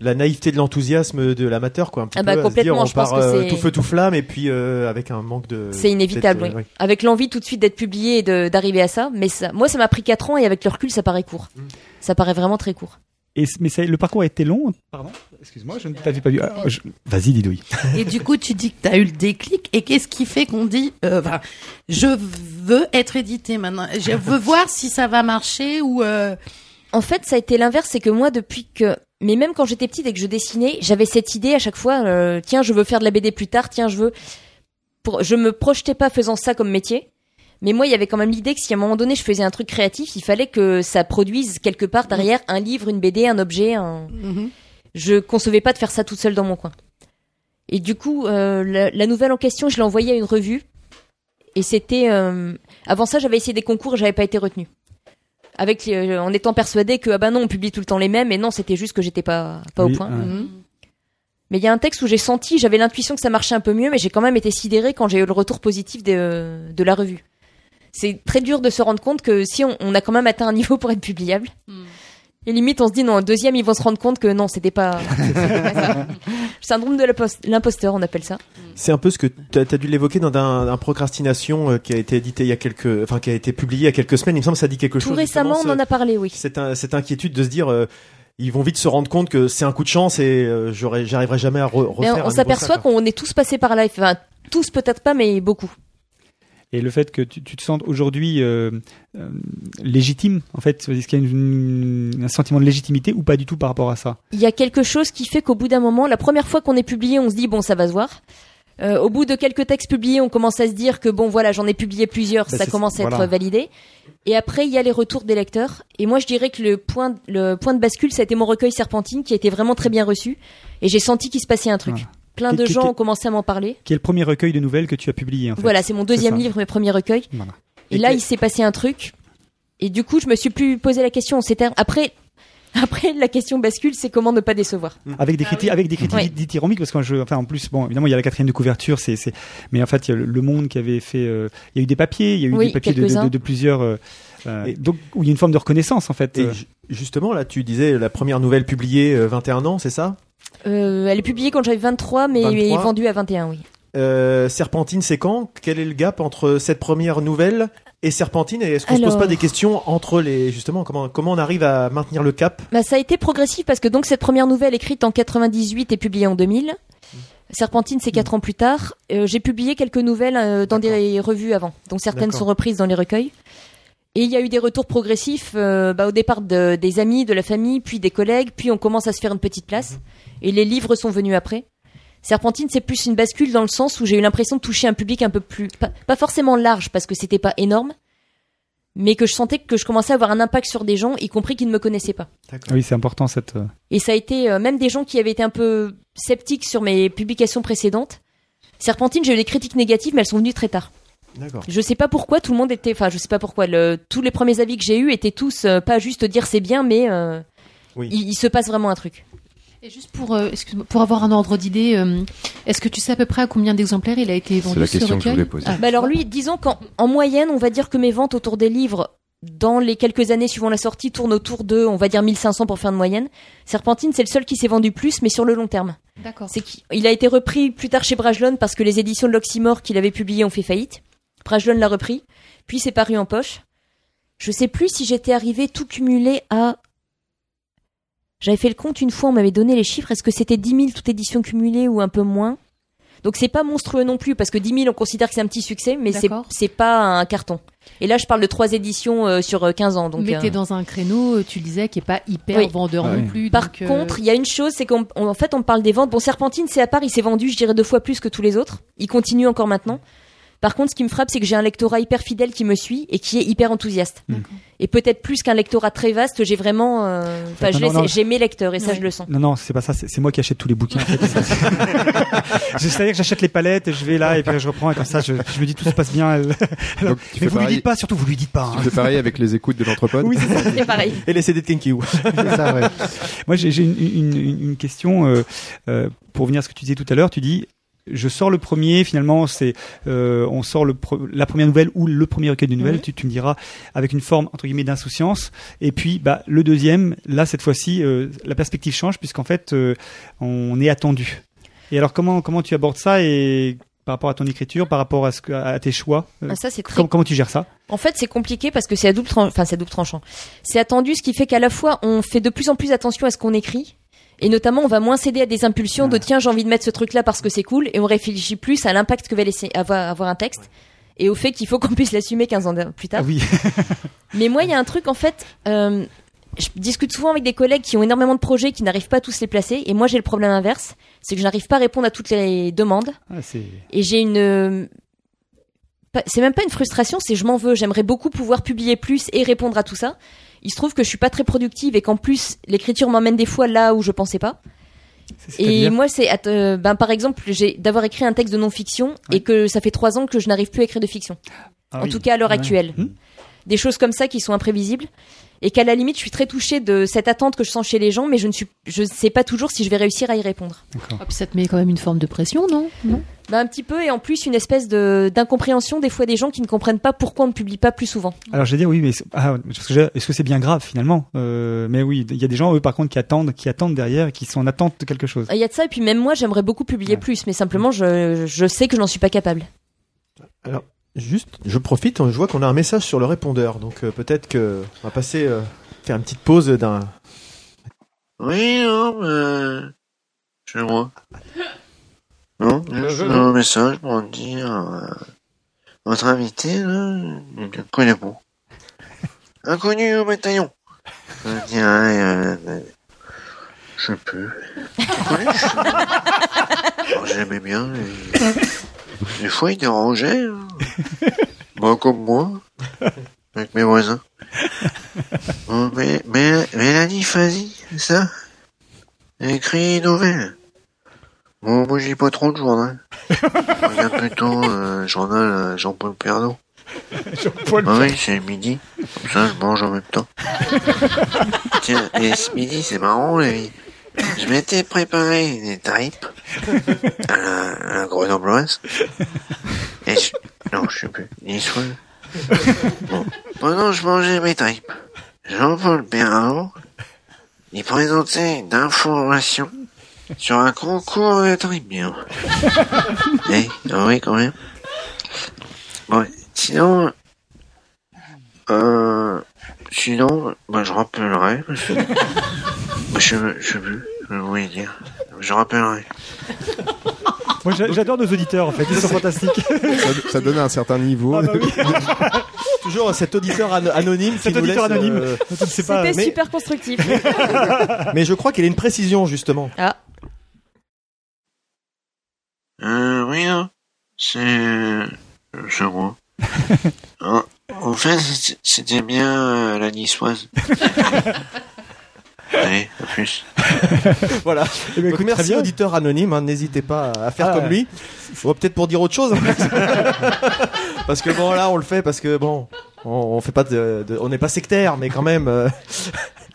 la naïveté de l'enthousiasme de l'amateur, quoi. Un petit
Ah bah,
peu, à se
complètement,
dire, on
je pense
part,
que
euh, tout feu tout flamme et puis euh, avec un manque de.
C'est inévitable,
peut-être,
oui.
euh,
Avec l'envie tout de suite d'être publié et de- d'arriver à ça. Mais ça, moi, ça m'a pris 4 ans et avec le recul, ça paraît court.
Mm.
Ça paraît vraiment très court.
Et, mais ça- le parcours a été long. Pardon? Excuse-moi, je ne t'avais pas vu. Ah, je- Vas-y, Didouille.
Et du coup, tu dis que tu as eu le déclic. Et qu'est-ce qui fait qu'on dit, euh, je veux être édité maintenant. Je veux voir si ça va marcher ou. euh,
En fait, ça a été l'inverse, c'est que moi, depuis que, mais même quand j'étais petite et que je dessinais, j'avais cette idée à chaque fois, euh, tiens, je veux faire de la BD plus tard, tiens, je veux, pour, je me projetais pas faisant ça comme métier. Mais moi, il y avait quand même l'idée que si à un moment donné je faisais un truc créatif, il fallait que ça produise quelque part derrière un livre, une BD, un objet. Un...
mhm.
Je concevais pas de faire ça toute seule dans mon coin. Et du coup, euh, la, la nouvelle en question, je l'ai envoyée à une revue. Et c'était, euh, avant ça, j'avais essayé des concours, j'avais pas été retenue avec euh, en étant persuadée que ah bah non on publie tout le temps les mêmes et non c'était juste que j'étais pas pas
Oui,
au point
ouais.
Mhm.
mais il y a un texte où j'ai senti j'avais l'intuition que ça marchait un peu mieux mais j'ai quand même été sidérée quand j'ai eu le retour positif de, de la revue c'est très dur de se rendre compte que si on, on a quand même atteint un niveau pour être publiable. Et limite, on se dit non, un deuxième, ils vont se rendre compte que non, c'était pas. c'était pas ça. Syndrome de l'impost- l'imposteur, on appelle ça.
C'est un peu ce que tu as, dû l'évoquer dans un, un procrastination euh, qui a été édité il y a quelques, enfin qui a été publié il y a quelques semaines. Il me semble que ça dit quelque
Tout
chose.
récemment,
justement,
on en a parlé, oui.
ce- Cette, cette inquiétude de se dire, euh, ils vont vite se rendre compte que c'est un coup de chance et euh, j'arriverai jamais à re-
Mais
refaire.
on s'aperçoit
quoi.
qu'on est tous passés par là. Enfin, tous peut-être pas, mais beaucoup.
Et le fait que tu, tu te sentes aujourd'hui euh, euh, légitime, en fait, est-ce qu'il y a une- un sentiment de légitimité ou pas du tout par rapport à ça?
Il y a quelque chose qui fait qu'au bout d'un moment, la première fois qu'on est publié, on se dit bon, ça va se voir. Euh, au bout de quelques textes publiés, on commence à se dire que bon, voilà, j'en ai publié plusieurs,
Bah,
ça commence à être validé. Et après, il y a les retours des lecteurs. Et moi, je dirais que le point, le point de bascule, ça a été mon recueil Serpentine, qui a été vraiment très bien reçu. Et j'ai senti qu'il se passait un truc.
Voilà.
Plein de gens ont commencé à m'en parler.
Qui est le premier recueil de nouvelles que tu as publié en fait.
Voilà, c'est mon deuxième livre, mes premiers recueils.
Voilà.
Et,
Et
là, il s'est passé un truc. Et du coup, je me suis plus posé la question. C'était après, après la question bascule, c'est comment ne pas décevoir.
Avec des critiques, avec des critiques
Oui.
dithyrambiques, parce que je, enfin, en plus, bon, évidemment, il y a la quatrième de couverture, c'est, c'est, mais en fait, il y a le, Le Monde qui avait fait, euh, il y a eu des papiers, il y a eu
Oui,
des papiers de, plusieurs, euh, euh,
Et-
donc, où il y a une forme de reconnaissance, en fait.
Et
euh.
ju- justement, là, tu disais la première nouvelle publiée euh, 21 ans, c'est ça?
Euh, elle est publiée quand j'avais 23, mais
23.
est vendue à 21, oui.
Euh, Serpentine, c'est quand? Quel est le gap entre cette première nouvelle et Serpentine? Et est-ce qu'on se pose
Alors-
pas des questions entre les justement comment comment on arrive à maintenir le cap?
Bah, ça a été progressif parce que donc cette première nouvelle écrite en 98 est publiée en 2000. Serpentine, c'est quatre ans plus tard. Euh, J'ai publié quelques nouvelles euh, dans des revues avant, dont certaines sont reprises dans les recueils. Et il y a eu des retours progressifs, euh, bah, au départ de- des amis, de la famille, puis des collègues, puis on commence à se faire une petite place. Et les livres sont venus après. Serpentine, c'est plus une bascule dans le sens où j'ai eu l'impression de toucher un public un peu plus, pas, pas forcément large parce que c'était pas énorme, mais que je sentais que je commençais à avoir un impact sur des gens, y compris qui ne me connaissaient pas.
Ah Oui, c'est important cette. euh,
Et ça a été euh, même des gens qui avaient été un peu sceptiques sur mes publications précédentes. Serpentine, j'ai eu des critiques négatives, mais elles sont venues très tard.
D'accord.
Je sais pas pourquoi tout le monde était, enfin je sais pas pourquoi, le, tous les premiers avis que j'ai eus étaient tous euh, pas juste dire c'est bien, mais euh,
Oui.
il, il se passe vraiment un truc.
Et juste pour, euh, pour avoir un ordre d'idée, euh, est-ce que tu sais à peu près à combien d'exemplaires il a été vendu
la
ce
question que je voulais poser.
Ah,
Bah alors lui, disons qu'en en moyenne, on va dire que mes ventes autour des livres dans les quelques années suivant la sortie tournent autour de, on va dire 1500 pour faire de moyenne. Serpentine, c'est le seul qui s'est vendu plus, mais sur le long terme.
D'accord.
C'est qu'il a été repris plus tard chez Brajlon parce que les éditions de l'Oxymore qu'il avait publiées ont fait faillite. Brajlon l'a repris, puis c'est paru en poche. Je sais plus si j'étais arrivé tout cumulé à. J'avais fait le compte une fois, on m'avait donné les chiffres. Est-ce que c'était 10 000 toute édition cumulée ou un peu moins? Donc c'est pas monstrueux non plus parce que 10 000 on considère que c'est un petit succès, mais c'est c'est pas un carton. Et là je parle de trois éditions euh, sur euh, 15 ans. Donc,
Mais
euh,
t'es dans un créneau, euh, tu le disais, qui est pas hyper
Oui.
vendeur
Ah
non
oui.
plus.
Par
donc, euh,
contre, il y a une chose, c'est qu'en en fait, on parle des ventes. Bon, Serpentine, c'est à part, il s'est vendu, je dirais, deux fois plus que tous les autres. Il continue encore maintenant. Par contre, ce qui me frappe, c'est que j'ai un lectorat hyper fidèle qui me suit et qui est hyper enthousiaste. Et peut-être plus qu'un lectorat très vaste, j'ai vraiment, euh, enfin,
non.
j'ai mes lecteurs et ça, je le sens.
Non, non, c'est pas ça. C'est c'est moi qui achète tous les bouquins. En fait. je C'est-à-dire que j'achète les palettes, et je vais là et puis je reprends et comme ça, je, je me dis tout se passe bien.
Donc,
Mais vous lui
pareil-
dites pas, surtout vous lui dites pas.
Tu
hein.
fais pareil avec les écoutes de l'entrepode
Oui, c'est ça.
C'est pareil.
Et les CD de
C'est ça, ouais. Moi, j'ai j'ai une, une, une- une question euh, euh, pour venir à ce que tu disais tout à l'heure. Tu dis, je sors le premier. Finalement, c'est euh, on sort le pre- la première nouvelle ou le premier recueil de nouvelles.
Mhm.
tu, tu me diras avec une forme entre guillemets d'insouciance. Et puis, bah, le deuxième, là cette fois-ci, euh, la perspective change puisqu'en fait, euh, on est attendu. Et alors, comment comment tu abordes ça et par rapport à ton écriture, par rapport à ce que, à tes choix, euh,
Ah, ça, c'est très
comment, comment tu gères ça?
En fait, c'est compliqué parce que c'est à double tran- enfin c'est à double tranchant. C'est attendu, ce qui fait qu'à la fois on fait de plus en plus attention à ce qu'on écrit. Et notamment, on va moins céder à des impulsions de tiens, j'ai envie de mettre ce truc-là parce que c'est cool, et on réfléchit plus à l'impact que va laisser avoir, avoir un texte, et au fait qu'il faut qu'on puisse l'assumer 15 ans plus tard.
Ah oui.
Mais moi, il y a un truc, en fait, euh, je discute souvent avec des collègues qui ont énormément de projets, qui n'arrivent pas à tous les placer, et moi j'ai le problème inverse, c'est que je n'arrive pas à répondre à toutes les demandes,
Ah,
et j'ai une... C'est même pas une frustration, c'est je m'en veux. J'aimerais beaucoup pouvoir publier plus et répondre à tout ça. Il se trouve que je suis pas très productive et qu'en plus l'écriture m'emmène des fois là où je pensais pas. Et moi, c'est euh, ben par exemple, j'ai d'avoir écrit un texte de non-fiction et que ça fait trois ans que je n'arrive plus à écrire de fiction.
Ah
en
oui.
tout cas à l'heure
Ouais.
actuelle.
Hmm.
Des choses comme ça qui sont imprévisibles et qu'à la limite, je suis très touchée de cette attente que je sens chez les gens, mais je ne suis, je sais pas toujours si je vais réussir à y répondre.
ah, puis ça te met quand même une forme de pression, non? Non?
Bah, un petit peu, et en plus une espèce de d'incompréhension des fois des gens qui ne comprennent pas pourquoi on ne publie pas plus souvent.
Alors j'ai dit oui, mais ah, parce que est-ce que c'est bien grave finalement? Euh, Mais oui, il y a des gens eux par contre qui attendent, qui attendent derrière, qui sont en attente de quelque chose.
Il y a de ça, et puis même moi j'aimerais beaucoup publier plus, mais simplement je, je sais que je n'en suis pas capable.
Alors, juste, je profite, je vois qu'on a un message sur le répondeur, donc euh, peut-être que on va passer, euh, faire une petite pause d'un.
Oui, non, mais... C'est moi. Non, juste un message pour dire... euh, votre invité, là, il connaît pas. Inconnu au bataillon. Je dirais... Euh, euh, je je. Alors, J'aimais bien. et Des fois, il dérangeait. hein. Bah, comme moi. Avec mes voisins. Oh, mais, mais, Mélanie Fazi, c'est ça? Elle écrit une nouvelle. Bon, moi, je lis pas trop de journal. Je regarde plutôt euh, journal euh, Jean-Paul Pernaud.
Jean-Paul
Ah oui, c'est midi. Comme ça, je mange en même temps. Tiens, et ce midi, c'est marrant, la vie. Je m'étais préparé des tripes à la, à la grenobloise. Et je... Non, je sais plus. Niçoise. Bon. Pendant que je mangeais mes tripes, Jean-Paul Perrault, il présentait une information sur un concours de tripes bien. Eh, ah oui, quand même. Bon, sinon, euh, sinon, bah, je rappellerai, parce que, bah, je, je sais plus, je voulais dire. Je rappellerai.
Moi j'a- j'adore nos auditeurs en fait, ils sont fantastiques.
Ça, ça donne un certain niveau.
Ah bah oui.
Toujours cet auditeur an- anonyme qui
Cet
nous
auditeur
laisse,
anonyme.
euh,
ne pas.
C'était
mais-
super constructif.
Mais je crois qu'il y a une précision justement.
Ah.
Euh, oui, non. C'est, euh, je vois. en, en fait, c'était- bien euh, la niçoise. Allez, à plus.
voilà.
Eh
Donc,
très
merci
bien.
auditeur anonyme, hein, n'hésitez pas à faire
Ah,
comme
ouais.
lui. Ou peut-être pour dire autre chose. en fait. parce que bon là on le fait parce que bon on, on fait pas de, de- on n'est pas sectaire mais quand même. euh,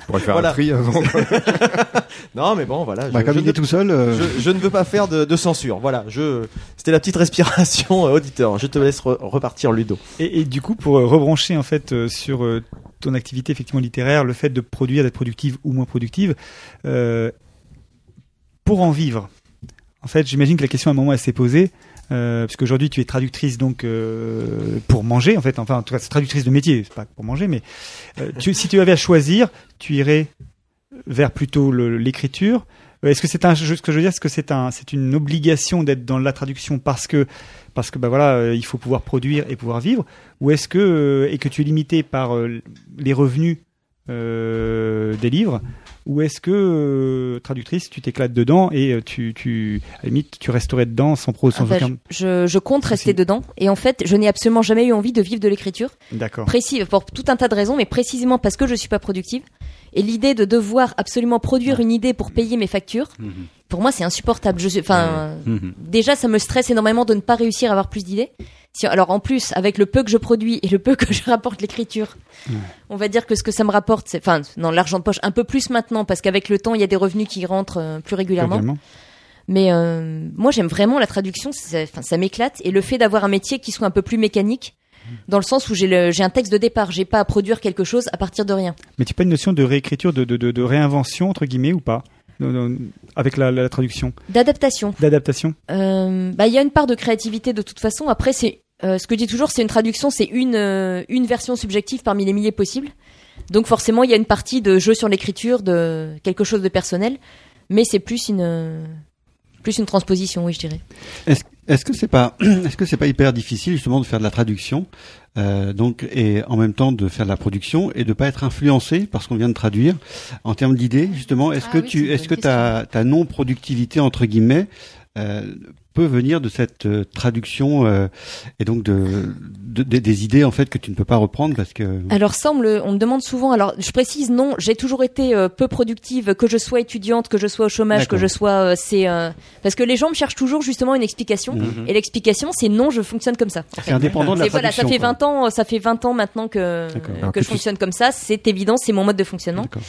On pourrait faire
Voilà.
un tri avant.
non mais bon voilà.
Bah,
je,
comme
je
il
ne-
est tout seul, euh,
je, je ne veux pas faire de, de censure. Voilà, je c'était la petite respiration euh, auditeur. Je te laisse re- repartir Ludo.
Et, et du coup, pour euh, rebrancher en fait euh, sur euh, ton activité effectivement littéraire, le fait de produire, d'être productive ou moins productive, euh, pour en vivre. En fait, j'imagine que la question à un moment elle s'est posée, euh, puisque aujourd'hui tu es traductrice donc euh, pour manger en fait, enfin en tout cas traductrice de métier, c'est pas pour manger, mais euh, si tu avais à choisir, tu irais vers plutôt l'écriture. Euh, Est-ce que c'est un, ce que je veux dire, est-ce que c'est un, c'est une obligation d'être dans la traduction parce que, parce que bah voilà, il faut pouvoir produire et pouvoir vivre, ou est-ce que et que tu es limité par les revenus des livres, ou est-ce que euh, traductrice, tu t'éclates dedans et euh, tu, tu, à la limite, tu resterais dedans sans pro, sans
Enfin,
aucun.
je, je compte rester dedans, et en fait, je n'ai absolument jamais eu envie de vivre de l'écriture.
D'accord.
Précis, pour tout un tas de raisons, mais précisément parce que je suis pas productive. Et l'idée de devoir absolument produire une idée pour payer mes factures, pour moi, c'est insupportable. Je enfin,
Mhm.
déjà, ça me stresse énormément de ne pas réussir à avoir plus d'idées. Si, alors, en plus, avec le peu que je produis et le peu que je rapporte l'écriture, on va dire que ce que ça me rapporte, c'est, enfin, non, l'argent de poche, un peu plus maintenant, parce qu'avec le temps, il y a des revenus qui rentrent euh, plus régulièrement. Mais euh, moi, j'aime vraiment la traduction, ça, m'éclate. Et le fait d'avoir un métier qui soit un peu plus mécanique, dans le sens où j'ai un texte de départ, j'ai pas à produire quelque chose à partir de rien.
Mais tu n'as pas une notion de réécriture, de, de, de, de réinvention entre guillemets ou pas, avec la, la traduction,
D'adaptation.
d'adaptation.
Euh, bah, il y a une part de créativité de toute façon. Après, c'est euh, ce que je dis toujours, c'est une traduction, c'est une euh, une version subjective parmi les milliers possibles. Donc forcément, il y a une partie de jeu sur l'écriture, de quelque chose de personnel, mais c'est plus une euh, plus une transposition, oui, je dirais.
Est-ce est-ce que c'est pas est-ce que c'est pas hyper difficile justement de faire de la traduction euh, donc et en même temps de faire de la production et de pas être influencé par ce qu'on vient de traduire en termes d'idées justement? Est-ce
Ah
que
oui,
tu est-ce que ta ta non productivité entre guillemets euh, peut venir de cette euh, traduction euh, et donc de, de- de- des idées en fait que tu ne peux pas reprendre parce que
Alors ça, on me, le- on me demande souvent. Alors je précise, non, j'ai toujours été euh, peu productive, que je sois étudiante, que je sois au chômage, que je sois, euh, c'est euh, parce que les gens me cherchent toujours justement une explication.
Mhm.
Et l'explication, c'est non, je fonctionne comme ça. en
c'est
fait.
indépendant de la
voilà, ça
traduction.
fait
quoi.
20 ans, ça fait 20 ans maintenant que que
que
je
tu-
fonctionne comme ça. C'est évident, c'est mon mode de fonctionnement.
D'accord.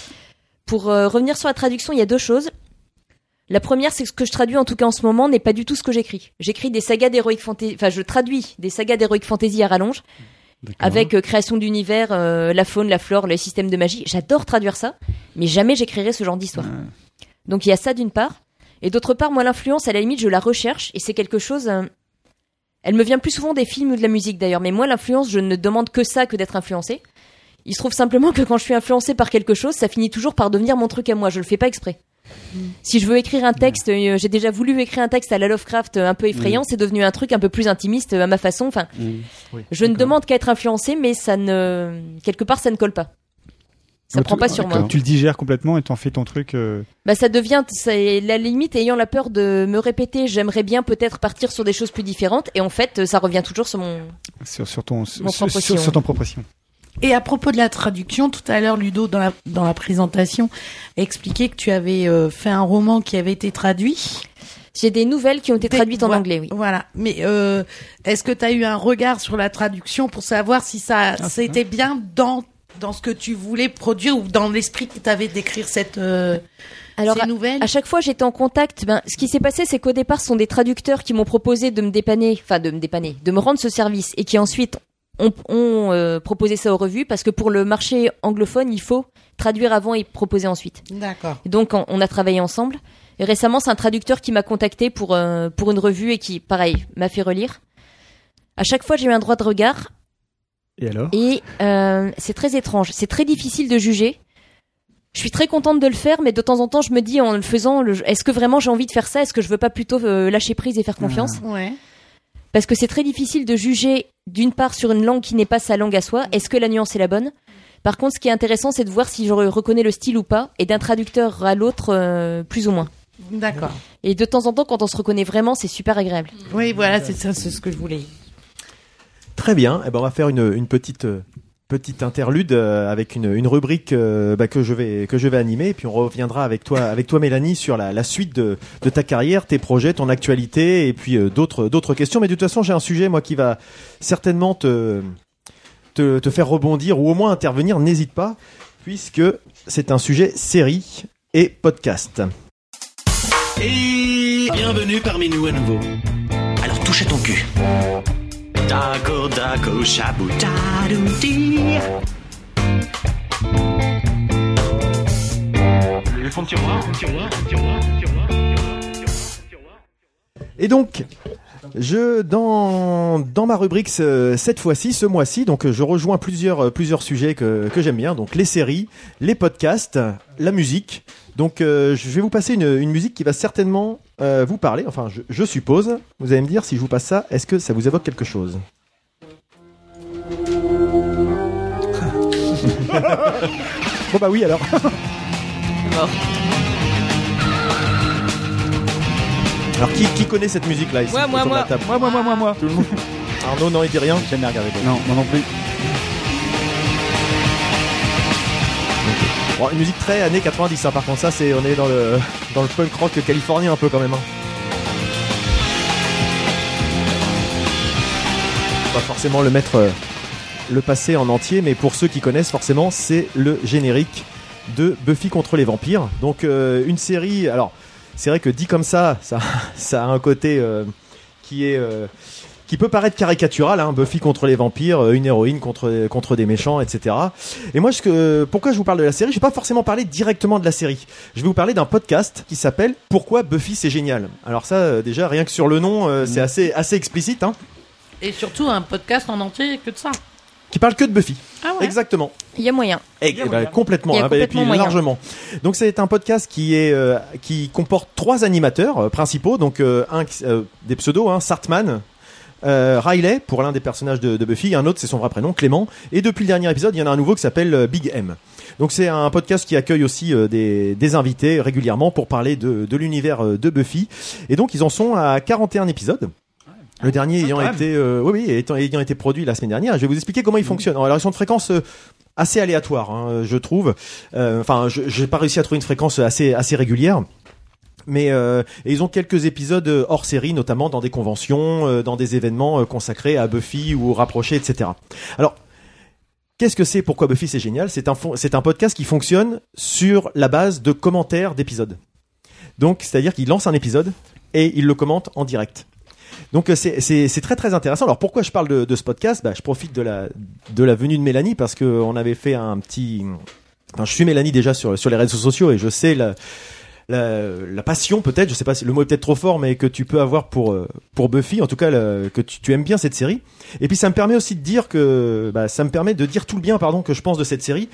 Pour euh, revenir sur la traduction, il y a deux choses. La première, c'est que ce que je traduis en tout cas en ce moment n'est pas du tout ce que j'écris. J'écris des sagas d'heroic fantasy, enfin je traduis des sagas d'heroic fantasy à rallonge, avec euh, création d'univers, euh, la faune, la flore, le système de magie. J'adore traduire ça, mais jamais j'écrirai ce genre d'histoire. Donc il y a ça d'une part, et d'autre part, moi l'influence, à la limite, je la recherche, et c'est quelque chose. euh, elle me vient plus souvent des films ou de la musique d'ailleurs, mais moi l'influence, je ne demande que ça que d'être influencé. Il se trouve simplement que quand je suis influencé par quelque chose, ça finit toujours par devenir mon truc à moi. Je le fais pas exprès. Si je veux écrire un texte, euh, j'ai déjà voulu écrire un texte à la Lovecraft euh, un peu effrayant,
Mm.
c'est devenu un truc un peu plus intimiste euh, à ma façon. Enfin,
Mm.
je ne demande qu'à être influencé, mais ça ne quelque part ça ne colle pas. Ça
Donc,
prend
tu-
pas sur moi.
Tu le digères complètement et t'en fais ton truc. euh,
Bah ça devient, c'est la limite ayant la peur de me répéter. J'aimerais bien peut-être partir sur des choses plus différentes, et en fait, ça revient toujours sur mon.
sur, sur ton sur,
Mon
sur,
propre
sur ton propre sillon.
Et à propos de la traduction, tout à l'heure, Ludo, dans la, dans la présentation, expliquait que tu avais euh, fait un roman qui avait été traduit.
J'ai des nouvelles qui ont été
Des-
traduites en anglais, oui.
Voilà. Mais euh, est-ce que tu as eu un regard sur la traduction pour savoir si ça
Ah,
c'était bien dans dans ce que tu voulais produire ou dans l'esprit que tu avais d'écrire cette euh,
Alors,
ces
à- À chaque fois, j'étais en contact. Ben, ce qui s'est passé, c'est qu'au départ, ce sont des traducteurs qui m'ont proposé de me dépanner, enfin de me dépanner, de me rendre ce service, et qui ensuite ont, ont, euh, proposé ça aux revues, parce que pour le marché anglophone, il faut traduire avant et proposer ensuite.
D'accord.
Et donc, on, on a travaillé ensemble. Et récemment, c'est un traducteur qui m'a contacté pour euh, pour une revue et qui, pareil, m'a fait relire. À chaque fois, j'ai eu un droit de regard.
Et alors?
Et euh, c'est très étrange. C'est très difficile de juger. Je suis très contente de le faire, mais de temps en temps, je me dis en le faisant, le- est-ce que vraiment j'ai envie de faire ça? Est-ce que je veux pas plutôt euh, lâcher prise et faire confiance?
Ouais.
Parce que c'est très difficile de juger d'une part sur une langue qui n'est pas sa langue à soi. Est-ce que la nuance est la bonne? Par contre, ce qui est intéressant, c'est de voir si je re- reconnais le style ou pas, et d'un traducteur à l'autre, euh, plus ou moins.
D'accord.
Et de temps en temps, quand on se reconnaît vraiment, c'est super agréable.
Oui, voilà, c'est ça, c'est ce que je voulais.
Très bien. Eh ben, on va faire une, une petite euh, petite interlude euh, avec une, rubrique euh, bah, que je vais animer puis on reviendra avec toi avec toi Mélanie sur la, suite de, ta carrière, tes projets, ton actualité et puis euh, d'autres questions. Mais de toute façon, j'ai un sujet moi qui va certainement te te, faire rebondir ou au moins intervenir. N'hésite pas puisque c'est un sujet série et podcast.
Et bienvenue parmi nous à nouveau. Alors touche ton cul. Dago dago shabou tadouti. Le fond de tiroir, fond de tiroir, fond de tiroir, fond de tiroir, fond de tiroir.
Et donc, je dans dans ma rubrique ce- cette fois-ci, ce mois-ci, donc je rejoins plusieurs plusieurs sujets que que j'aime bien, donc les séries, les podcasts, la musique. Donc, euh, je vais vous passer une, une musique qui va certainement euh, vous parler. Enfin, je, je suppose. Vous allez me dire si je vous passe ça, est-ce que ça vous évoque quelque chose?
Bon bah oui alors.
Alors, qui, qui connaît cette musique-là ici
Moi, moi, moi
moi moi moi moi.
Tout le monde. Arnaud, non, il dit rien.
Jamais regardé.
Non, moi non plus.
Bon, une musique très années 90, hein, par contre, ça, c'est, on est dans le, dans le punk rock californien un peu quand même. Hein. Pas forcément le mettre, euh, le passer en entier, mais pour ceux qui connaissent, forcément, c'est le générique de Buffy contre les vampires. Donc, euh, une série, alors, c'est vrai que dit comme ça, ça, ça a un côté euh, qui est. qui peut paraître caricatural, hein, Buffy contre les vampires, euh, une héroïne contre contre des méchants, etc. Et moi, ce que, pourquoi je vous parle de la série? Je vais pas forcément parler directement de la série. Je vais vous parler d'un podcast qui s'appelle Pourquoi Buffy c'est génial? Alors ça, euh, déjà rien que sur le nom, euh, c'est assez assez explicite, hein,
Et surtout un podcast en entier que de ça.
qui parle que de Buffy.
Ah ouais.
Exactement.
Il y a moyen.
Eh, eh ben, complètement,
Il y a
hein, bah, et
complètement
puis
moyen.
largement. Donc c'est un podcast qui est euh, qui comporte trois animateurs euh, principaux, donc euh, un euh, des pseudos, hein, Sartman. Euh, Riley pour l'un des personnages de, de Buffy, un autre c'est son vrai prénom Clément, et depuis le dernier épisode il y en a un nouveau qui s'appelle euh, Big M. Donc c'est un podcast qui accueille aussi euh, des, des invités régulièrement pour parler de, de l'univers de Buffy, et donc ils en sont à 41 épisodes. Le dernier ayant
quand même.
été, euh, oui, oui, étant- ayant été produit la semaine dernière. Je vais vous expliquer comment il fonctionne. Alors, ils sont de fréquence euh, assez aléatoire, hein, je trouve. Euh, Enfin, je j'ai pas réussi à trouver une fréquence assez assez régulière. Mais euh, ils ont quelques épisodes euh, hors série, notamment dans des conventions, euh, dans des événements consacrés à Buffy ou rapprochés, etc. Alors, qu'est-ce que c'est Pourquoi Buffy c'est génial? C'est un podcast qui fonctionne sur la base de commentaires d'épisodes. Donc, c'est-à-dire qu'il lance un épisode et il le commente en direct. Donc c'est- très très intéressant. Alors pourquoi je parle de, ce podcast? Bah, Je profite de la, de la venue de Mélanie parce qu'on avait fait un petit... Enfin, je suis Mélanie déjà sur, sur les réseaux sociaux et je sais la, la, la passion peut-être, je sais pas si le mot est peut-être trop fort, mais que tu peux avoir pour, euh, pour Buffy, en tout cas que tu, tu aimes bien cette série. Et puis ça me permet aussi de dire que... Bah, ça me permet de dire tout le bien pardon, que je pense de cette série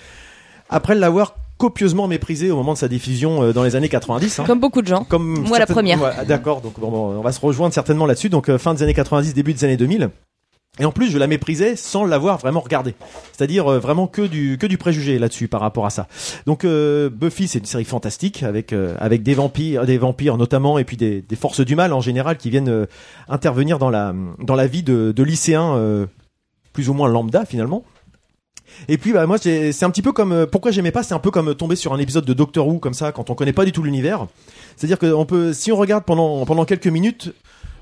après l'avoir copieusement méprisé au moment de sa diffusion euh, dans les années 90. hein.
Comme beaucoup de gens.
Comme
Moi, la première.
Ouais, D'accord, donc bon, bon, on va se rejoindre certainement là-dessus. Donc euh, fin des années 90, début des années 2000. Et en plus, je la méprisais sans l'avoir vraiment regardée. C'est-à-dire euh, vraiment que du que du préjugé là-dessus par rapport à ça. Donc euh, Buffy, c'est une série fantastique avec euh, avec des vampires, des vampires notamment, et puis des, des forces du mal en général qui viennent euh, intervenir dans la dans la vie de, de lycéens euh, plus ou moins lambda finalement. Et puis bah moi c'est un petit peu comme euh, pourquoi j'aimais pas c'est un peu comme tomber sur un épisode de Doctor Who comme ça quand on connaît pas du tout l'univers. C'est-à-dire que on peut si on regarde pendant pendant quelques minutes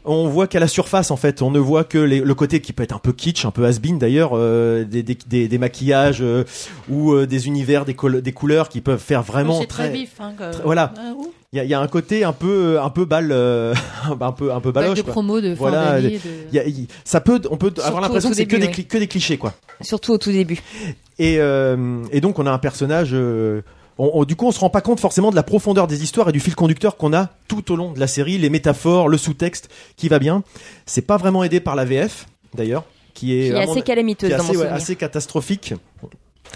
on voit qu'à la surface en fait, on ne voit que les- le côté qui peut être un peu kitsch, un peu has-been d'ailleurs, euh, des, des, des, des maquillages euh, ou euh, des univers, des, col- des couleurs qui peuvent faire vraiment
C'est très vif, hein,
très- voilà.
Ah.
Il y a, il y a un côté un peu un peu balle, un peu un peu baloche.
de
quoi.
promo de
voilà.
de-
y a- ça peut, on peut
Surtout
avoir l'impression que c'est que des que des clichés quoi.
Surtout au tout début.
Et, euh, et donc on a un personnage. euh, on- on- du coup, on se rend pas compte forcément de la profondeur des histoires et du fil conducteur qu'on a tout au long de la série, les métaphores, le sous-texte qui va bien. C'est pas vraiment aidé par la VF d'ailleurs, qui est,
Qui assez calamiteuse
qui est
dans mon
assez, ouais,
souvenir.
assez catastrophique.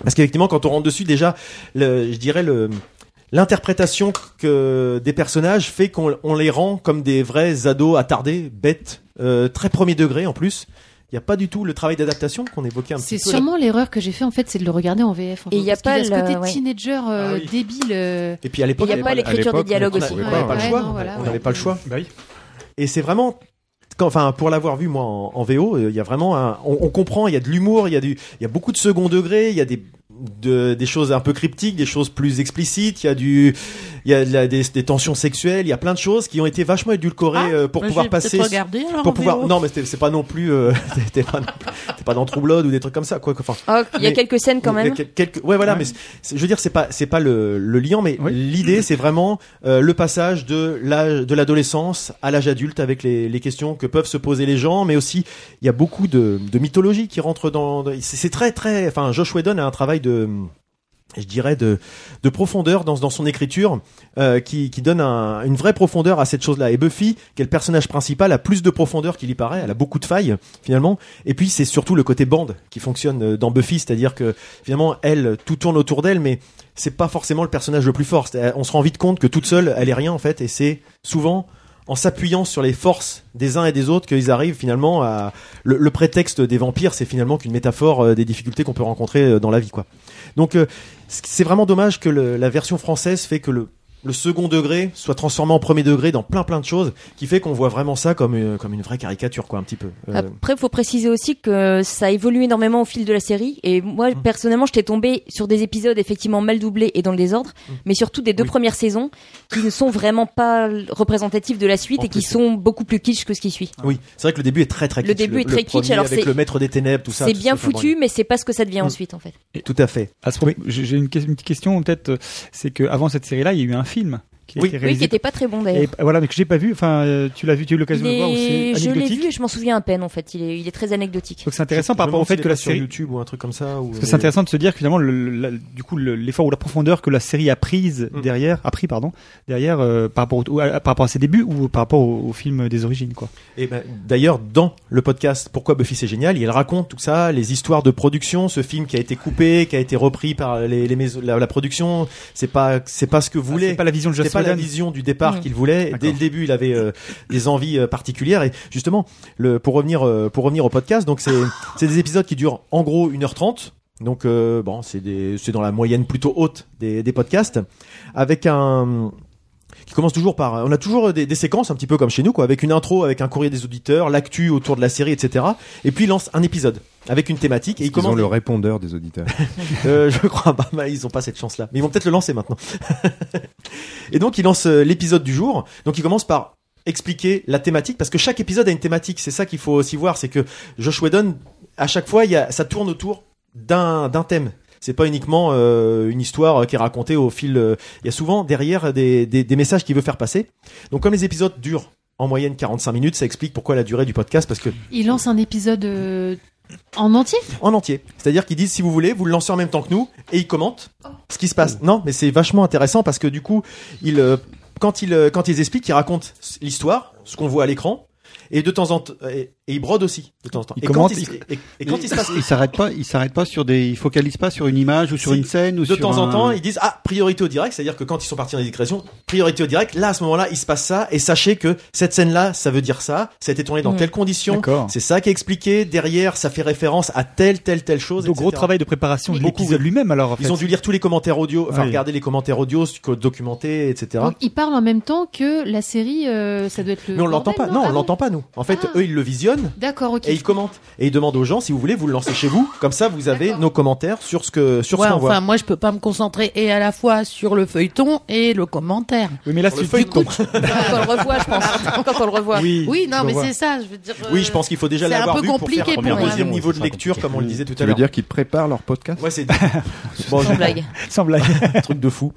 Parce qu'effectivement, quand on rentre dessus, déjà, le, je dirais le l'interprétation que des personnages fait qu'on on les rend comme des vrais ados attardés, bêtes, euh, très premier degré en plus. Il n'y a pas du tout le travail d'adaptation qu'on évoquait un petit
C'est
peu. là.
sûrement l'erreur que j'ai fait en fait, c'est de le regarder en VF. en
Et il y a pas
ce
le-
côté
ouais.
teenager euh,
Ah oui.
débile. euh,
Et puis à l'époque,
Il y a
on
pas l'écriture des dialogues
on
aussi.
n'avait
Ouais,
pas, le choix. on n'avait pas le choix. Et c'est vraiment, enfin, pour l'avoir vu moi en, en VO, euh, il y a vraiment, un, on, on comprend, il y a de l'humour, il y a du, il y a beaucoup de second degré, il y a des de, des choses un peu cryptiques, des choses plus explicites, il y a du, il y a de la- des, des tensions sexuelles, il y a plein de choses qui ont été vachement édulcorées
Ah,
euh, pour pouvoir passer,
regarder, alors,
pour pouvoir,
VO.
non mais c'est pas non plus, euh, t'es pas, non plus- t'es pas dans True Blood ou des trucs comme ça quoi. Enfin,
Oh, il y a quelques scènes quand même.
quel- quelques- ouais, voilà, mais je veux dire, c'est pas, c'est pas le, le lien, mais l'idée, c'est vraiment euh, le passage de l'âge, de l'adolescence à l'âge adulte avec les, les questions que peuvent se poser les gens, mais aussi il y a beaucoup de, de mythologie qui rentre dans. c'est très, très. Enfin, Josh Whedon a un travail de je dirais de, de profondeur dans, dans son écriture euh, qui, qui donne un- une vraie profondeur à cette chose-là. Et Buffy, qui est le personnage principal, a plus de profondeur qu'il y paraît. Elle a beaucoup de failles finalement. Et puis c'est surtout le côté bande qui fonctionne euh, dans Buffy, c'est-à-dire que finalement elle, tout tourne autour d'elle, mais c'est pas forcément le personnage le plus fort. On se rend vite compte que toute seule, elle est rien en fait, et c'est souvent en s'appuyant sur les forces des uns et des autres qu'ils arrivent finalement à le, le prétexte des vampires c'est finalement qu'une métaphore euh, des difficultés qu'on peut rencontrer euh, dans la vie quoi donc euh, c'est vraiment dommage que le- la version française fait que le le second degré soit transformé en premier degré dans plein plein de choses qui fait qu'on voit vraiment ça comme une, comme une vraie caricature quoi un petit peu Euh,
Après, il faut préciser aussi que ça évolue énormément au fil de la série. Et moi,
Mmh.
personnellement, j'étais tombé sur des épisodes effectivement mal doublés et dans le désordre,
Mmh.
mais surtout des deux premières saisons qui ne sont vraiment pas représentatifs de la suite
En
et qui
plus,
sont beaucoup plus kitsch que ce qui suit.
oui c'est vrai que le début est très très
Le
kitsch.
début est très kitsch, alors
avec
c'est-
le maître des ténèbres tout ça
C'est bien foutu, mais c'est pas ce que ça devient
Mm.
ensuite en fait.
tout à fait
À ce propos, j'ai une, une petite question peut-être, euh, c'est que avant cette série-là, il y a eu un film qui
Oui.
qui était pas très bon d'ailleurs.
Et voilà, mais que j'ai pas vu. Enfin, euh, tu l'as vu, tu as eu l'occasion de le voir. ou
Je l'ai vu et je m'en souviens à peine en fait. Il est, il est très anecdotique.
Donc c'est intéressant par rapport au fait que la
pas sur
série.
YouTube ou un truc comme ça ou-
Parce que c'est intéressant de se dire que finalement, le, la- du coup, le- l'effort ou la profondeur que la série a prise
Mm.
derrière, a pris pardon, derrière euh, par rapport au, à- par rapport à ses débuts ou par rapport au, au film des origines quoi.
Et ben, d'ailleurs, dans le podcast Pourquoi Buffy c'est génial, il raconte tout ça, les histoires de production, ce film qui a été coupé, qui a été repris par les, les maisons, la, la production, c'est pas, c'est pas ce que voulait.
c'est pas la vision de
Pas la vision du départ
Mmh.
qu'il voulait. Dès le début, il avait euh, des envies euh, particulières. Et justement, le, pour revenir, euh, pour revenir au podcast, donc c'est, c'est des épisodes qui durent en gros 1h30. Donc euh, bon, c'est c'est dans la moyenne plutôt haute des, des podcasts, avec un qui commence toujours par, on a toujours des, des séquences un petit peu comme chez nous, quoi, avec une intro, avec un courrier des auditeurs, l'actu autour de la série, etc. Et puis il lance un épisode avec une thématique et il
Ils
commence.
ont le répondeur des auditeurs.
Euh, je crois pas, bah, ils ont pas cette chance-là. Mais ils vont peut-être le lancer maintenant. et donc, il lance euh, l'épisode du jour. Donc, il commence par expliquer la thématique parce que chaque épisode a une thématique. C'est ça qu'il faut aussi voir, c'est que Josh Whedon, à chaque fois, il y a, ça tourne autour d'un d'un thème. C'est pas uniquement euh, une histoire qui est racontée au fil. euh, Il y a souvent derrière des, des, des messages qu'il veut faire passer. Donc comme les épisodes durent en moyenne 45 minutes, ça explique pourquoi la durée du podcast parce que
Il lance un épisode euh, en entier?
En entier. C'est-à-dire qu'ils disent si vous voulez, vous le lancez en même temps que nous et ils commentent ce qui se passe. Non, mais c'est vachement intéressant parce que du coup, euh, quand ils quand ils expliquent, ils racontent l'histoire, ce qu'on voit à l'écran. Et de temps en temps, et, et ils brodent aussi de temps en temps.
Il
et, quand il,
il-
et, et quand il se passe,
il s'arrête pas, il s'arrête pas sur des, il focalise pas sur une image ou sur
Si.
une scène ou
de
sur
temps en temps, ils disent ah priorité au direct, c'est-à-dire que quand ils sont partis dans les digressions, priorité au direct. Là, à ce moment-là, il se passe ça et sachez que cette scène-là, ça veut dire ça. Ça a été tourné dans
Mm.
telles conditions.
D'accord.
C'est ça qui est expliqué. Derrière, ça fait référence à telle, telle, telle chose.
Donc gros travail de préparation de
Beaucoup,
l'épisode
oui.
lui-même alors. En fait.
Ils ont dû lire tous les commentaires audio, enfin
Oui.
regarder les commentaires audio, documentés, etc.
Donc, il parle en même temps que la série, euh, ça doit être le.
Mais on l'entend pas. Non,
Ah
on l'entend pas nous. En fait,
Ah.
eux ils le visionnent
D'accord, ok.
et ils commentent et ils demandent aux gens si vous voulez vous le lancez chez vous. Comme ça, vous avez nos commentaires sur ce que sur
Ouais,
ce qu'on
enfin,
voit.
moi, je peux pas me concentrer et à la fois sur le feuilleton et le commentaire.
Oui, mais là,
Sur le
c'est
feuilleton.
Quand on le revoit, je pense. Quand on le revoit.
Oui,
Oui, non, mais c'est ça, je veux dire.
Oui, je pense qu'il faut déjà
c'est un
l'avoir
peu
vu pour
compliqué
faire
pour
un deuxième niveau de lecture,
compliqué.
comme on le disait tout
Tu
à
veux
l'heure.
dire qu'ils préparent leur podcast
Ouais, c'est bon,
Sans blague.
Sans blague.
un truc de fou.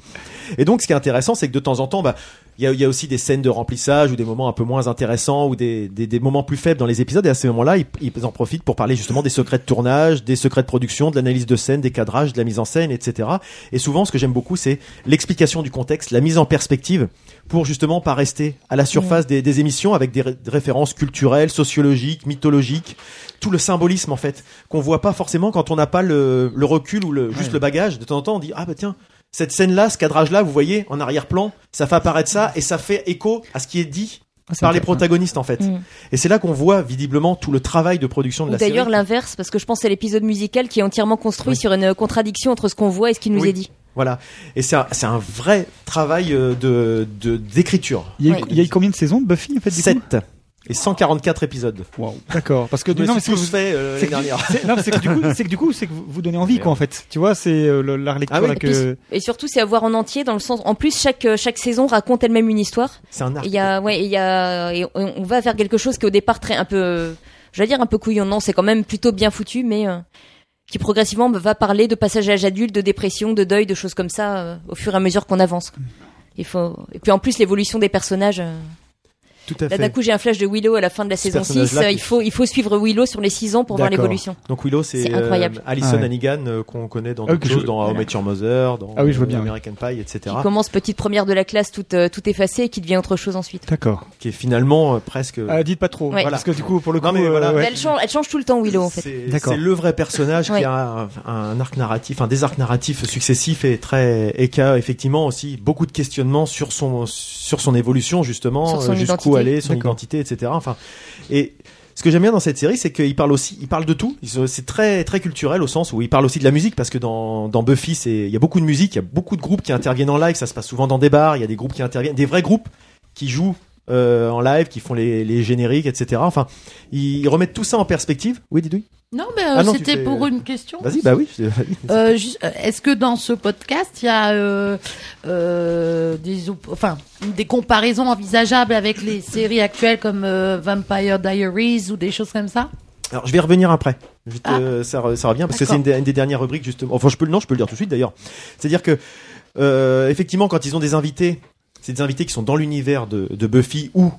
Et donc, ce qui est intéressant, c'est que de temps en temps, bah, il y y a aussi des scènes de remplissage ou des moments un peu moins intéressants ou des, des, des moments plus faibles dans les épisodes. Et à ces moments-là, ils, ils en profitent pour parler justement des secrets de tournage, des secrets de production, de l'analyse de scène, des cadrages, de la mise en scène, etc. Et souvent, ce que j'aime beaucoup, c'est l'explication du contexte, la mise en perspective pour justement pas rester à la surface des, des émissions avec des, ré- des références culturelles, sociologiques, mythologiques, tout le symbolisme en fait qu'on voit pas forcément quand on n'a pas le, le recul ou le, juste le bagage. De temps en temps, on dit ah bah tiens cette scène-là, ce cadrage-là, vous voyez en arrière-plan, ça fait apparaître ça et ça fait écho à ce qui est dit
Ah,
par les protagonistes en fait.
Mm.
Et c'est là qu'on voit visiblement tout le travail de production de la série.
d'ailleurs l'inverse, parce que je pense que c'est l'épisode musical qui est entièrement construit
Oui.
sur une contradiction entre ce qu'on voit et ce qui nous
Oui.
est dit.
Voilà. Et c'est un, c'est un vrai travail euh, de de- d'écriture.
Il y, a eu,
Ouais.
il y a eu combien de saisons de Buffy en fait du coup?
7 et 144 épisodes.
Wow. D'accord. Parce que
Je me
non, mais c'est que vous-
fait euh,
c'est
l'année
que-
dernière.
c'est- non, mais c'est que du coup, c'est que du coup, c'est que vous, vous donnez envie quoi en fait. Tu vois, c'est euh, la relecture
Ah oui.
là
Et, puis-
que.
et surtout, c'est à voir en entier, dans le sens. En plus, chaque euh, chaque saison raconte elle-même une histoire.
C'est un arc.
Il y a, ouais, il y a, et on va vers quelque chose qui est au départ très un peu, euh, je vais dire un peu couillon. Non, c'est quand même plutôt bien foutu, mais euh, qui progressivement va parler de passage à l'âge adulte, de dépression, de deuil, de choses comme ça, euh, au fur et à mesure qu'on avance. Il faut, et puis en plus l'évolution des personnages.
Tout à
Là,
fait.
d'un coup, j'ai un flash de Willow à la fin de la saison 6.
personnage-là
euh,
qui-
Il faut, il faut suivre Willow sur les 6 ans pour voir
D'accord.
l'évolution.
Donc Willow, c'est
C'est
euh. Alison
Ah ouais.
Hannigan euh, qu'on connaît dans
Ah,
d'autres
que je-
choses, dans How I Met Your Mother, dans
Ah oui, je vois bien.
American Pie, etc.
Qui commence petite première de la classe, toute, euh, tout effacée, et qui devient autre chose ensuite.
D'accord.
Qui est finalement euh, presque.
Ah, dites pas trop,
Ouais.
parce que du coup, pour le coup,
Non, mais voilà.
ouais.
Mais Elle, change, elle change tout le temps, Willow, en fait.
C'est
D'accord.
c'est le vrai personnage qui a un, un arc narratif, un des arcs narratifs successifs et très et qui a effectivement aussi beaucoup de questionnements sur son sur son évolution justement, jusqu'où aller, son identité, etc. Enfin, et ce que j'aime bien dans cette série, c'est qu'il parle aussi, il parle de tout. C'est très très culturel au sens où il parle aussi de la musique parce que dans dans Buffy, c'est il y a beaucoup de musique, il y a beaucoup de groupes qui interviennent en live. Ça se passe souvent dans des bars. Il y a des groupes qui interviennent, des vrais groupes qui jouent euh, en live, qui font les, les génériques, etc. Enfin, ils, ils remettent tout ça en perspective. Oui, dis
Non, mais euh,
Ah non,
c'était
fais-
pour une question.
Vas-y, bah oui.
Euh, juste, euh, Est-ce que dans ce podcast, il y a euh, euh, des, enfin, des comparaisons envisageables avec les séries actuelles comme euh, Vampire Diaries ou des choses comme ça?
Alors, je vais revenir après. Je te-
Ah.
ça, re- ça revient parce que c'est une, des- une des dernières rubriques justement. Enfin, je peux le non, je peux le dire tout de suite d'ailleurs. C'est-à-dire que euh, effectivement, quand ils ont des invités, c'est des invités qui sont dans l'univers de, de Buffy ou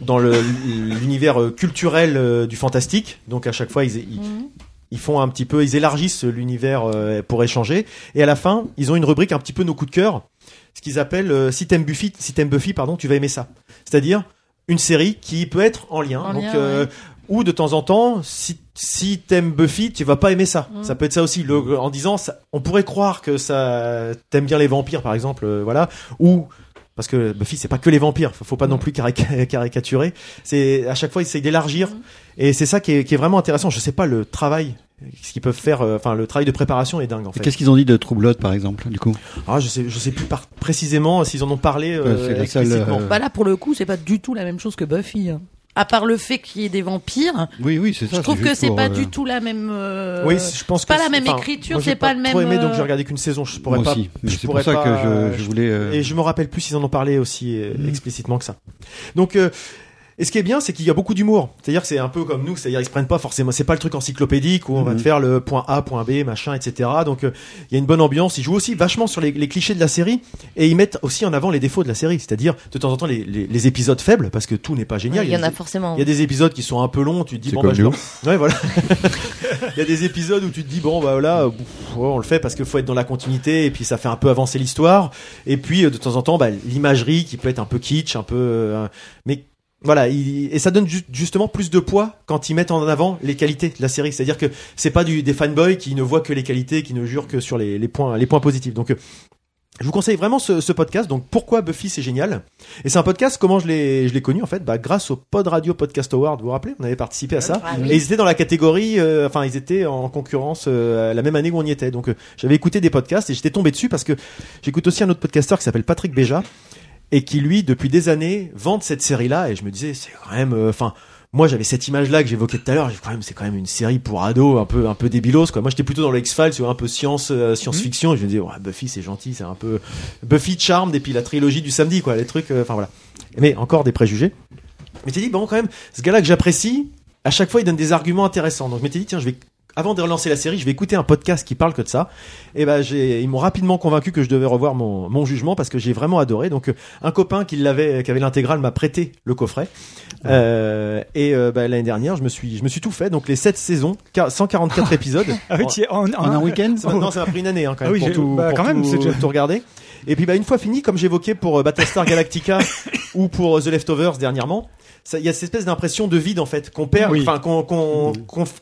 dans l'univers euh, culturel euh, du fantastique. Donc à chaque fois, ils, ils, ils font un petit peu, ils élargissent l'univers euh, pour échanger. Et à la fin, ils ont une rubrique un petit peu nos coups de cœur, ce qu'ils appellent si t'aimes Buffy, si t'aimes Buffy, pardon, tu vas aimer ça. C'est-à-dire une série qui peut être en lien.
En
donc
lien,
euh,
ouais.
ou de temps en temps, si si t'aimes Buffy, tu vas pas aimer ça.
Mm.
Ça peut être ça aussi. Le, en disant, ça, on pourrait croire que ça t'aimes bien les vampires, par exemple, euh, voilà, ou parce que Buffy c'est pas que les vampires, faut faut pas non plus carica- caricaturer. C'est à chaque fois ils essayent d'élargir et c'est ça qui est, qui est vraiment intéressant. Je sais pas le travail ce qu'ils peuvent faire, euh, enfin le travail de préparation est dingue en
Et
fait.
Qu'est-ce qu'ils ont dit de True Blood, par exemple, du coup?
Ah, je sais, je sais plus par- précisément s'ils en ont parlé euh,
Ouais, c'est la seule, euh,
Bah là, pour le coup, c'est pas du tout la même chose que Buffy. hein. À part le fait qu'il y ait des vampires,
Oui, oui, c'est ça.
je trouve que c'est pas
euh,
du tout la même. euh,
Oui, je pense
c'est pas
que
la même écriture,
j'ai
c'est pas, le même.
Trop aimé, donc
euh,
j'ai regardé qu'une saison. Je pourrais
Moi
pas.
aussi, mais
je
c'est pour
pourrais
ça
pas,
que je, je voulais. euh,
Et je me rappelle plus s'ils en ont parlé aussi euh, explicitement que ça. Donc, euh, Et ce qui est bien, c'est qu'il y a beaucoup d'humour. C'est-à-dire que c'est un peu comme nous, c'est-à-dire ils se prennent pas forcément, c'est pas le truc encyclopédique où on va
Mhm.
te faire le point A, point B, machin, etc. Donc euh, il y a une bonne ambiance. Ils jouent aussi vachement sur les, les clichés de la série et ils mettent aussi en avant les défauts de la série. C'est-à-dire de temps en temps les, les, les épisodes faibles parce que tout n'est pas génial.
Il y en a forcément.
Il y a des épisodes qui sont un peu longs. Tu te dis bon bah je Ouais voilà. Il y a des épisodes où tu te dis bon bah voilà, on le fait parce qu'il faut être dans la continuité et puis ça fait un peu avancer l'histoire. Et puis euh, de temps en temps bah, l'imagerie qui peut être un peu kitsch, un peu euh, mais voilà, il- et ça donne ju- justement plus de poids quand ils mettent en avant les qualités de la série. C'est-à-dire que c'est pas du, des fanboys qui ne voient que les qualités, qui ne jurent que sur les, les points, les points positifs. Donc, euh, je vous conseille vraiment ce, ce podcast. Donc, pourquoi Buffy c'est génial Et c'est un podcast. Comment je l'ai, je l'ai connu en fait? Bah, grâce au Pod Radio Podcast Award. Vous vous rappelez? On avait participé à ça.
Ah oui.
Et ils étaient dans la catégorie. euh, Enfin, ils étaient en concurrence euh, la même année où on y était. Donc, euh, j'avais écouté des podcasts et j'étais tombé dessus parce que j'écoute aussi un autre podcasteur qui s'appelle Patrick Béja et qui lui depuis des années vante cette série là et je me disais c'est quand même euh, enfin moi j'avais cette image là que j'évoquais tout à l'heure. Quand même c'est quand même une série pour ados un peu un peu débilos quoi. Moi j'étais plutôt dans le X-Files un peu science euh, science-fiction. Et je me disais ouais, Buffy c'est gentil c'est un peu Buffy Charmed et puis la trilogie du samedi quoi les trucs euh, enfin voilà. Mais encore des préjugés. Mais t'es dit bon quand même ce gars là que j'apprécie à chaque fois il donne des arguments intéressants. Donc je m'étais dit tiens je vais avant de relancer la série, je vais écouter un podcast qui parle que de ça. Et ben, j'ai, ils m'ont rapidement convaincu que je devais revoir mon, mon jugement parce que j'ai vraiment adoré. Donc, euh, un copain qui l'avait, qui avait l'intégrale m'a prêté le coffret. Euh, et euh, bah, l'année dernière, je me suis, je me suis tout fait. Donc, les 7 saisons, qua- 144 épisodes.
Ah oui, en,
En un week-end Non, ça m'a pris une année hein, quand même
Ah oui,
pour,
j'ai-
tout,
bah,
pour
quand même,
tout-
c'est
tout regarder. Et puis bah une fois fini, comme j'évoquais pour euh, Battlestar Galactica ou pour euh, The Leftovers dernièrement, il y a cette espèce d'impression de vide en fait qu'on perd,
Oui.
enfin qu'on qu'on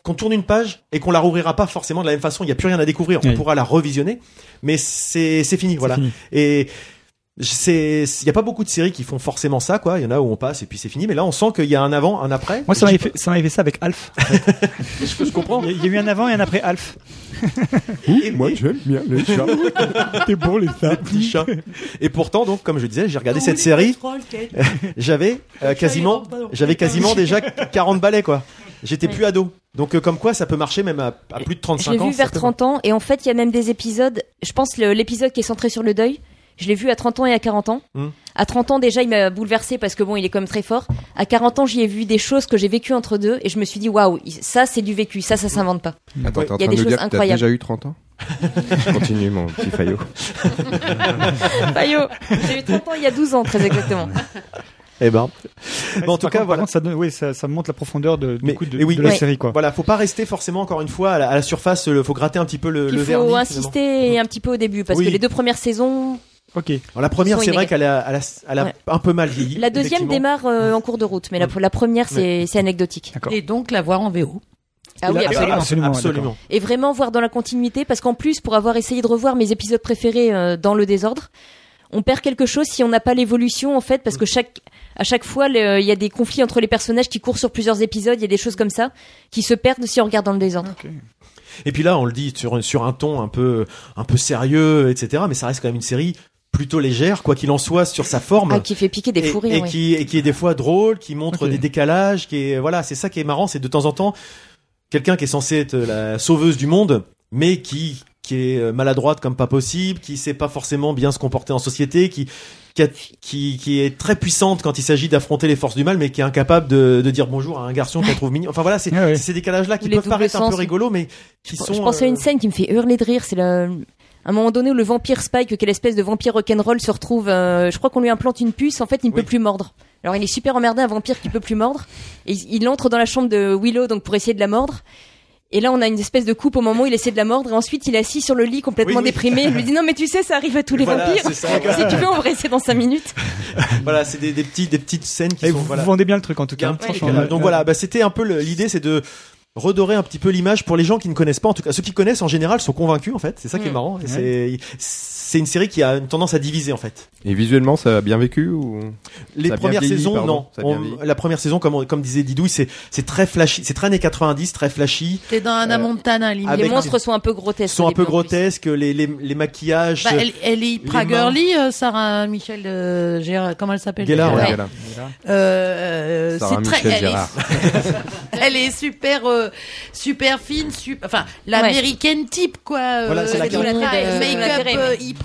qu'on tourne une page et qu'on la rouvrira pas forcément de la même façon. Il y a plus rien à découvrir. On
Oui.
pourra la revisionner, mais c'est c'est fini, voilà.
fini.
Et c'est il y a pas beaucoup de séries qui font forcément ça quoi. Il y en a où on passe et puis c'est fini, mais là on sent qu'il y a un avant, un après.
Moi, ça m'avait fait, ça ça avec Alf.
je, je comprends?
Il y a- il y a eu un avant et un après Alf.
Et-
Moi,
et-
j'aime bien les chats.
T'es bon, les
les petits chats. Et pourtant, donc, comme je disais, j'ai regardé cette série. j'avais euh, quasiment, j'avais quasiment déjà 40 balais, quoi. J'étais plus ado. Donc, euh, comme quoi, ça peut marcher même à, à plus de
Je
35
l'ai
ans.
vu
ça
vers
peut-
30 ans et en fait il y a même des épisodes, je pense l'épisode qui est centré sur le deuil, je l'ai vu à 30 ans et à 40 ans.
Hmm.
À 30 ans déjà il m'a bouleversé parce que bon il est quand même très fort. À 40 ans j'y ai vu des choses que j'ai vécues entre deux et je me suis dit waouh ça c'est du vécu, ça ça s'invente pas.
Attends,
Il y a des
de
choses incroyables.
déjà eu 30 ans Je continue mon petit faillot.
Fayot, j'ai eu 30 ans il y a 12 ans très exactement.
Eh ben. Bon, en tout cas,
contre-
voilà.
Contre, ça, donne- oui, ça, ça montre la profondeur de, du
Mais,
coup, de,
oui,
de la
mais-
série, quoi.
Voilà, faut pas rester forcément encore une fois à la, à la surface. Il faut gratter un petit peu le,
Il
le
faut
vernis.
insister un petit peu au début parce
Oui.
que les deux premières saisons,
Ok.
Alors, la première, c'est vrai qu'elle a, elle a, elle a
Ouais.
un peu mal vieilli.
la deuxième démarre euh, en cours de route mais la, la première c'est c'est anecdotique.
D'accord.
Et donc la voir en VO.
Ah oui
Là-
absolument.
absolument, ouais,
Absolument.
et vraiment voir dans la continuité parce qu'en plus pour avoir essayé de revoir mes épisodes préférés euh, dans le désordre on perd quelque chose si on n'a pas l'évolution en fait parce que chaque à chaque fois il y a des conflits entre les personnages qui courent sur plusieurs épisodes il y a des choses comme ça qui se perdent si on regarde dans le désordre
Et puis là, on le dit sur, sur un ton un peu, un peu sérieux, etc. Mais ça reste quand même une série plutôt légère, quoi qu'il en soit, sur sa forme.
ah, qui fait piquer des
et,
rires
et
oui.
qui, et qui est des fois drôle, qui montre des décalages, qui est, voilà, c'est ça qui est marrant, c'est de temps en temps, quelqu'un qui est censé être la sauveuse du monde, mais qui, qui est euh, maladroite comme pas possible, qui sait pas forcément bien se comporter en société, qui, qui, a- qui, qui est très puissante quand il s'agit d'affronter les forces du mal, mais qui est incapable de, de dire bonjour à un garçon qu'elle trouve mignon. Enfin voilà, c'est
Ah
ces décalages-là qui
Ou
peuvent paraître un peu rigolos, mais qui
je,
sont.
je pense à une
euh,
scène qui me fait hurler de rire c'est le un moment donné où le vampire Spike, quelle espèce de vampire rock'n'roll, se retrouve, euh, je crois qu'on lui implante une puce, en fait il ne
Oui.
peut plus mordre. Alors il est super emmerdé, un vampire qui peut plus mordre, et il, il entre dans la chambre de Willow donc pour essayer de la mordre. Et là, on a une espèce de coupe au moment où il essaie de la mordre, et ensuite il est assis sur le lit complètement
Oui, oui.
déprimé. Il lui dit non mais tu sais, ça arrive à tous les
Voilà,
vampires.
ça.
si tu veux, on va essayer dans 5 minutes.
Voilà, c'est des, des petits, des petites scènes qui
Et
sont.
vous,
voilà.
vous vendez bien le truc, en tout cas. ouais.
Donc voilà, bah, c'était un peu l'idée, c'est de redorer un petit peu l'image pour les gens qui ne connaissent pas. En tout cas, ceux qui connaissent en général sont convaincus en fait. C'est ça qui est
Mm.
marrant. Et
Ouais.
C'est c'est une série qui a une tendance à diviser en fait.
Et visuellement, ça a bien vécu ou
Les premières
vieilli,
saisons,
pardon,
non. On- la première saison, comme, on- comme disait Didouille, c'est c'est très flashy, c'est très années 90, très flashy.
T'es dans Anna Montana, limite.
avec
les monstres sont un peu grotesques.
Ils sont un peu grotesques, les, les, les maquillages.
Bah, elle, elle est hyper girly, euh, Sarah Michel euh, Gérard, comment elle s'appelle
Gellar,
déjà
ouais.
Voilà.
Euh,
Sarah
c'est très,
Michel
elle
Gérard.
est, elle est super euh, euh, super fine, super, enfin l'américaine type quoi.
Voilà, c'est
euh,
la
le
Euh,
make-up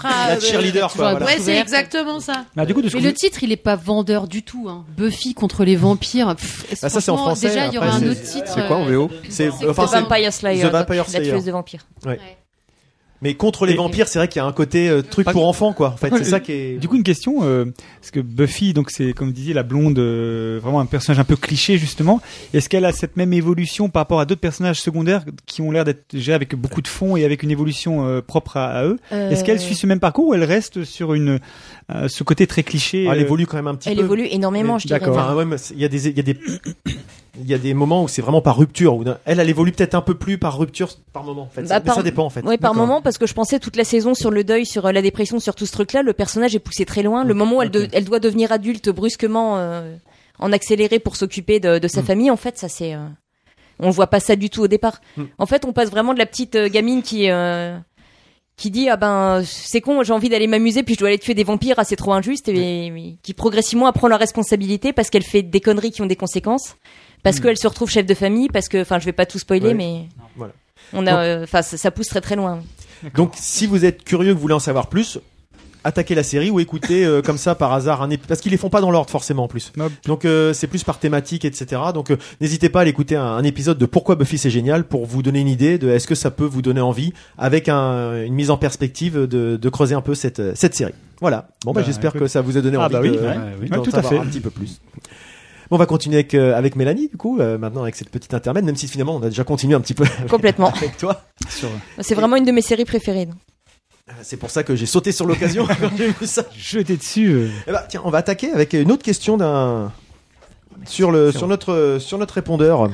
l'intérêt,
euh,
mais-.
La cheerleader, quoi, voilà.
Ouais, c'est exactement ça.
Bah, du coup, de ce
Mais
que
le
vous-
titre, il est pas vendeur du tout. Hein. Buffy contre les vampires. Pff,
Ah, ça, c'est en
franchement,
français,
Déjà, il y aura
après,
un
c'est-
autre titre.
C'est quoi en
euh,
VO
C'est
C'est
enfin,
The
c'est-
Vampire Slayer,
The Vampire
donc, la
Slayer.
tueuse de vampires.
Mais contre les
Et-
vampires, c'est vrai qu'il y a un côté euh, truc pour enfants, quoi. En fait, c'est ça qui est.
Du coup, une question, euh, parce que Buffy, donc c'est comme vous disiez la blonde, euh, vraiment un personnage un peu cliché justement. Est-ce qu'elle a cette même évolution par rapport à d'autres personnages secondaires qui ont l'air d'être déjà avec beaucoup de fond et avec une évolution euh, propre à, à eux?
Euh,
Est-ce qu'elle suit ce même parcours ou elle reste sur une euh, ce côté très cliché
Ah, elle
euh,
évolue quand même un petit
Elle
peu.
évolue énormément, je dirais.
D'accord.
Enfin, ouais, mais c'est- il y a des, il y a des, il y a des moments où c'est vraiment par rupture. Où elle, elle évolue peut-être un peu plus par rupture par moment. En fait,
Bah,
ça,
par-
ça dépend en fait.
Ouais, par moment, parce que je pensais toute la saison sur le deuil, sur euh, la dépression, sur tout ce truc-là, le personnage est poussé très loin. Le moment où elle, de- elle doit devenir adulte brusquement, euh, en accéléré pour s'occuper de, de sa
Mm.
famille, en fait, ça c'est, euh, on voit pas ça du tout au départ.
Mm.
En fait, on passe vraiment de la petite euh, gamine qui, euh, qui dit ah ben c'est con, j'ai envie d'aller m'amuser, puis je dois aller tuer des vampires, ah c'est trop injuste, et, et qui progressivement apprend la responsabilité parce qu'elle fait des conneries qui ont des conséquences, parce
Mm.
qu'elle se retrouve chef de famille, parce que, enfin, je vais pas tout spoiler,
Ouais.
mais
Voilà.
on a, euh, enfin, ça, ça pousse très très loin.
Donc, si vous êtes curieux, que vous voulez en savoir plus, attaquez la série ou écoutez euh, comme ça par hasard un épisode parce qu'ils les font pas dans l'ordre forcément en plus.
Non.
Donc euh, c'est plus par thématique etc. Donc euh, n'hésitez pas à aller écouter un, un épisode de Pourquoi Buffy c'est génial pour vous donner une idée de est-ce que ça peut vous donner envie avec un, une mise en perspective de, de creuser un peu cette cette série. Voilà. Bon bah,
Bah,
j'espère que ça vous a donné
Ah,
envie
bah oui,
de,
ouais,
de-
oui.
d'en
Ouais, tout à
savoir
fait.
un petit peu plus. Bon, on va continuer avec euh, avec Mélanie du coup euh, maintenant avec cette petite intermède même si finalement on a déjà continué un petit peu
Complètement.
avec toi.
C'est vraiment une de mes séries préférées.
C'est pour ça que j'ai sauté sur l'occasion quand j'ai vu ça.
Jeté dessus. euh.
Eh ben, tiens, on va attaquer avec une autre question d'un sur le sur notre sur notre répondeur.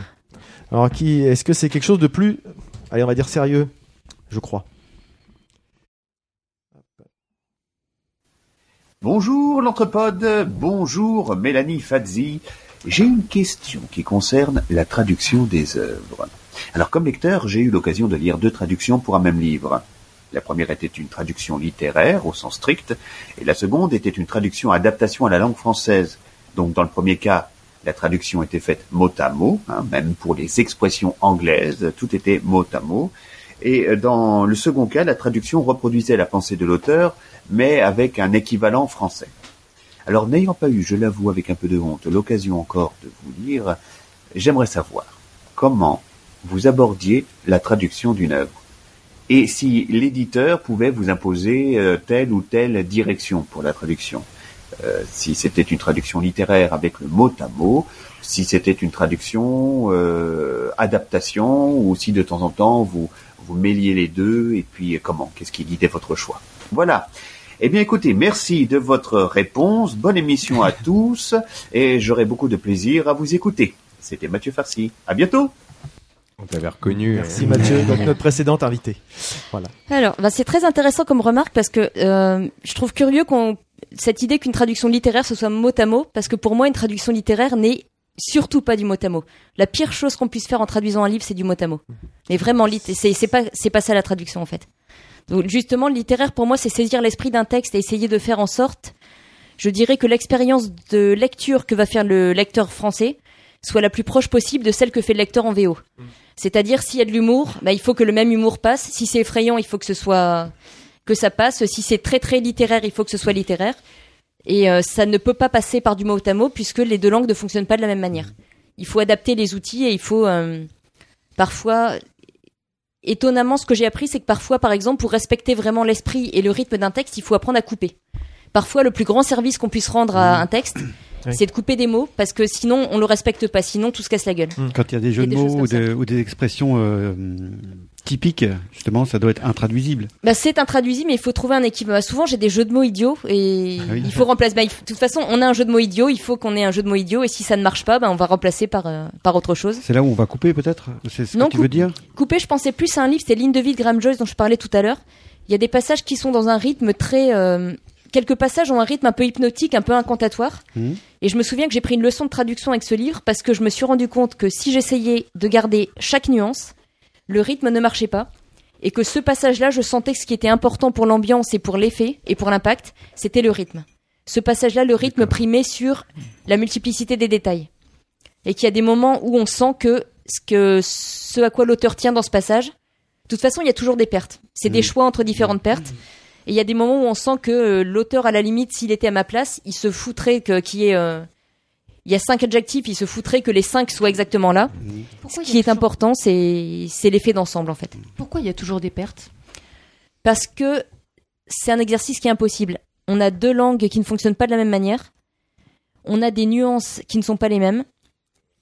Alors qui est-ce que c'est quelque chose de plus allez, on va dire sérieux, je crois.
Bonjour l'entrepode, bonjour Mélanie Fadzi. J'ai une question qui concerne la traduction des œuvres. Alors comme lecteur, j'ai eu l'occasion de lire deux traductions pour un même livre. La première était une traduction littéraire au sens strict, et la seconde était une traduction adaptation à la langue française. Donc dans le premier cas, la traduction était faite mot à mot, hein, même pour les expressions anglaises, tout était mot à mot. Et euh, dans le second cas, la traduction reproduisait la pensée de l'auteur, mais avec un équivalent français. Alors n'ayant pas eu, je l'avoue avec un peu de honte, l'occasion encore de vous lire, j'aimerais savoir comment vous abordiez la traduction d'une œuvre et si l'éditeur pouvait vous imposer euh, telle ou telle direction pour la traduction. Euh, si c'était une traduction littéraire avec le mot à mot, si c'était une traduction euh, adaptation, ou si de temps en temps vous vous mêliez les deux, et puis euh, comment, qu'est-ce qui guidait votre choix? Voilà. Eh bien écoutez, merci de votre réponse, bonne émission à tous, et j'aurai beaucoup de plaisir à vous écouter. C'était Mathieu Farcy. À bientôt.
On t'avait reconnu.
Merci Mathieu, donc notre précédente invitée. Voilà.
Alors, bah, c'est très intéressant comme remarque parce que euh, je trouve curieux qu'on cette idée qu'une traduction littéraire ce soit mot à mot parce que pour moi une traduction littéraire n'est surtout pas du mot à mot. La pire chose qu'on puisse faire en traduisant un livre c'est du mot à mot. Mais vraiment c'est pas pas ça la traduction en fait. Donc justement littéraire pour moi c'est saisir l'esprit d'un texte et essayer de faire en sorte je dirais que l'expérience de lecture que va faire le lecteur français soit la plus proche possible de celle que fait le lecteur en VO. C'est-à-dire s'il y a de l'humour, bah, il faut que le même humour passe. Si c'est effrayant, il faut que ce soit que ça passe. Si c'est très très littéraire, il faut que ce soit littéraire. Et euh, ça ne peut pas passer par du mot à mot puisque les deux langues ne fonctionnent pas de la même manière. Il faut adapter les outils et il faut euh, parfois étonnamment ce que j'ai appris c'est que parfois par exemple pour respecter vraiment l'esprit et le rythme d'un texte, il faut apprendre à couper. Parfois le plus grand service qu'on puisse rendre à un texte,
Oui.
c'est de couper des mots parce que sinon on le respecte pas, sinon tout se casse la gueule.
Quand il y a des jeux de mots de- ou des expressions euh, typiques, justement, ça doit être intraduisible.
Bah, c'est intraduisible, mais il faut trouver un équilibre. Bah, souvent, j'ai des jeux de mots idiots et
Ah oui.
il faut remplacer. Bah, de toute façon, on a un jeu de mots idiot, il faut qu'on ait un jeu de mots idiot et si ça ne marche pas, bah, on va remplacer par, euh, par autre chose.
C'est là où on va couper, peut-être? C'est ce
Non,
que tu veux dire?
Couper, je pensais plus à un livre, c'est Ligne de vie de Graham Joyce dont je parlais tout à l'heure. Il y a des passages qui sont dans un rythme très. euh, quelques passages ont un rythme un peu hypnotique, un peu incantatoire.
Mhm.
Et je me souviens que j'ai pris une leçon de traduction avec ce livre parce que je me suis rendu compte que si j'essayais de garder chaque nuance, le rythme ne marchait pas. Et que ce passage-là, je sentais que ce qui était important pour l'ambiance et pour l'effet et pour l'impact, c'était le rythme. Ce passage-là, le rythme primait sur la multiplicité des détails. Et qu'il y a des moments où on sent que ce que ce à quoi l'auteur tient dans ce passage. De toute façon, il y a toujours des pertes. C'est des choix entre différentes pertes. Et il y a des moments où on sent que euh, l'auteur, à la limite, s'il était à ma place, il se foutrait que qu'il y ait euh, il y a cinq adjectifs, il se foutrait que les cinq soient exactement là.
Pourquoi
Ce qui est
toujours-
important, c'est c'est l'effet d'ensemble en fait.
Pourquoi il y a toujours des pertes?
Parce que c'est un exercice qui est impossible. On a deux langues qui ne fonctionnent pas de la même manière. On a des nuances qui ne sont pas les mêmes.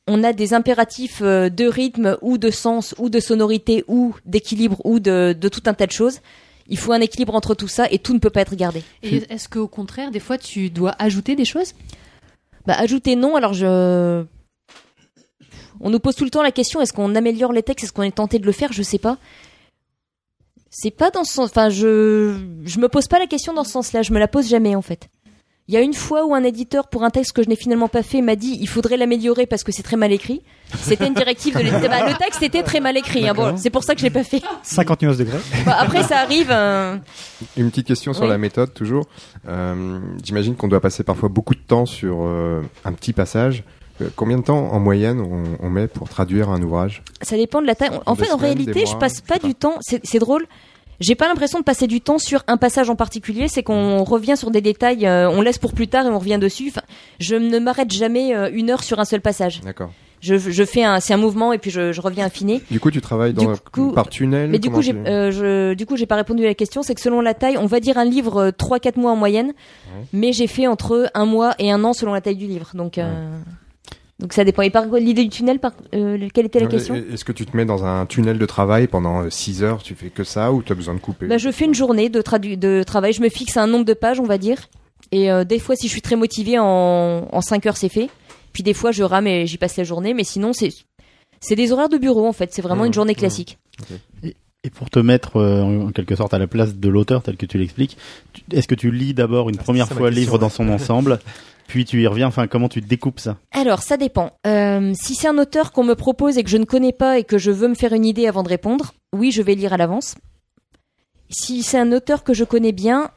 On a des impératifs euh, de rythme ou de sens ou de sonorité ou d'équilibre ou de, de tout un tas de choses. Il faut un équilibre entre tout ça et tout ne peut pas être gardé.
Et est-ce qu'au contraire, des fois, tu dois ajouter des choses?
Bah, ajouter non, alors je. On nous pose tout le temps la question est-ce qu'on améliore les textes Est-ce qu'on est tenté de le faire Je sais pas. C'est pas dans ce sens. Enfin, je. Je me pose pas la question dans ce sens-là. Je me la pose jamais, en fait. Il y a une fois où un éditeur, pour un texte que je n'ai finalement pas fait, m'a dit il faudrait l'améliorer parce que c'est très mal écrit. C'était une directive de l'éditeur. Bah, le texte était très mal écrit. hein. Bon, c'est pour ça que je l'ai pas fait.
50 nuances degrés.
Bah, après, ça arrive. euh,
Une petite question sur
Oui.
la méthode, toujours. Euh, J'imagine qu'on doit passer parfois beaucoup de temps sur euh, un petit passage. Euh, combien de temps, en moyenne, on, on met pour traduire un ouvrage?
Ça dépend de la taille. En fait, en réalité, je
mois,
passe pas du temps. C'est c'est drôle. J'ai pas l'impression de passer du temps sur un passage en particulier. C'est qu'on revient sur des détails, euh, on laisse pour plus tard et on revient dessus. Enfin, je ne m'arrête jamais euh, une heure sur un seul passage.
D'accord.
Je, je fais un, c'est un mouvement et puis je, je reviens affiner.
Du coup, tu travailles dans,
Du coup-
par tunnel
Mais du coup, j'ai, euh, je, du coup, j'ai pas répondu à la question. C'est que selon la taille, on va dire un livre euh, 3-4 mois en moyenne, mais j'ai fait entre un mois et un an selon la taille du livre. Donc, euh, donc ça dépend. Et par l'idée du tunnel, par, euh, quelle était la
Non,
question
Est-ce que tu te mets dans un tunnel de travail pendant 6 heures Tu fais que ça ou tu as besoin de couper
Bah, je fais une journée de, travail. Je me fixe un nombre de pages, on va dire. Et euh, des fois, si je suis très motivée, en, en 5 heures, c'est fait. Puis des fois, je rame et j'y passe la journée. Mais sinon, c'est c'est des horaires de bureau, en fait. C'est vraiment une journée classique.
Et pour te mettre euh, en quelque sorte à la place de l'auteur tel que tu l'expliques, est-ce que tu lis d'abord une première
ça ma
fois le livre dans son ensemble, puis tu y reviens, enfin comment tu découpes ça?
Alors, ça dépend. Euh, si c'est un auteur qu'on me propose et que je ne connais pas et que je veux me faire une idée avant de répondre, oui, je vais lire à l'avance. Si c'est un auteur que je connais bien,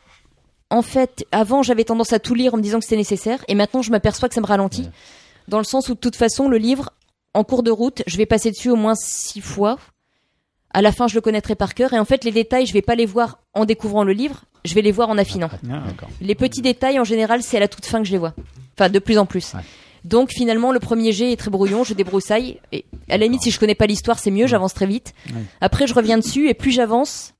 en fait, avant, j'avais tendance à tout lire en me disant que c'était nécessaire, et maintenant, je m'aperçois que ça me ralentit. Dans le sens où, de toute façon, le livre, en cours de route, je vais passer dessus au moins six fois. À la fin, je le connaîtrai par cœur, et en fait, les détails, je vais pas les voir en découvrant le livre, je vais les voir en affinant. Les petits détails, en général, c'est à la toute fin que je les vois. Enfin, de plus en plus. Donc, finalement, le premier jet est très brouillon, je débroussaille. Et à la limite, si je connais pas l'histoire, c'est mieux, j'avance très vite. Après, je reviens dessus, et plus j'avance,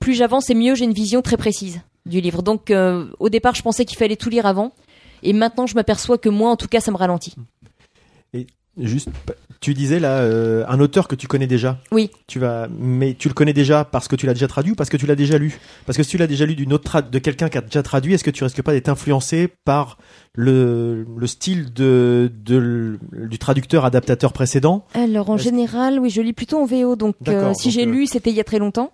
plus j'avance, et mieux j'ai une vision très précise du livre. Donc, euh, au départ, je pensais qu'il fallait tout lire avant. Et maintenant, je m'aperçois que moi, en tout cas, ça me ralentit.
Juste, tu disais là, euh, un auteur que tu connais déjà.
Oui.
Tu vas, mais tu le connais déjà parce que tu l'as déjà traduit ou parce que tu l'as déjà lu? Parce que si tu l'as déjà lu d'une autre de quelqu'un qui a déjà traduit, est-ce que tu risques pas d'être influencé par le, le style de, de- du traducteur adaptateur précédent?
Alors, en général, oui, je lis plutôt en VO. Donc, euh, si j'ai
euh,
lu, c'était il y a très longtemps.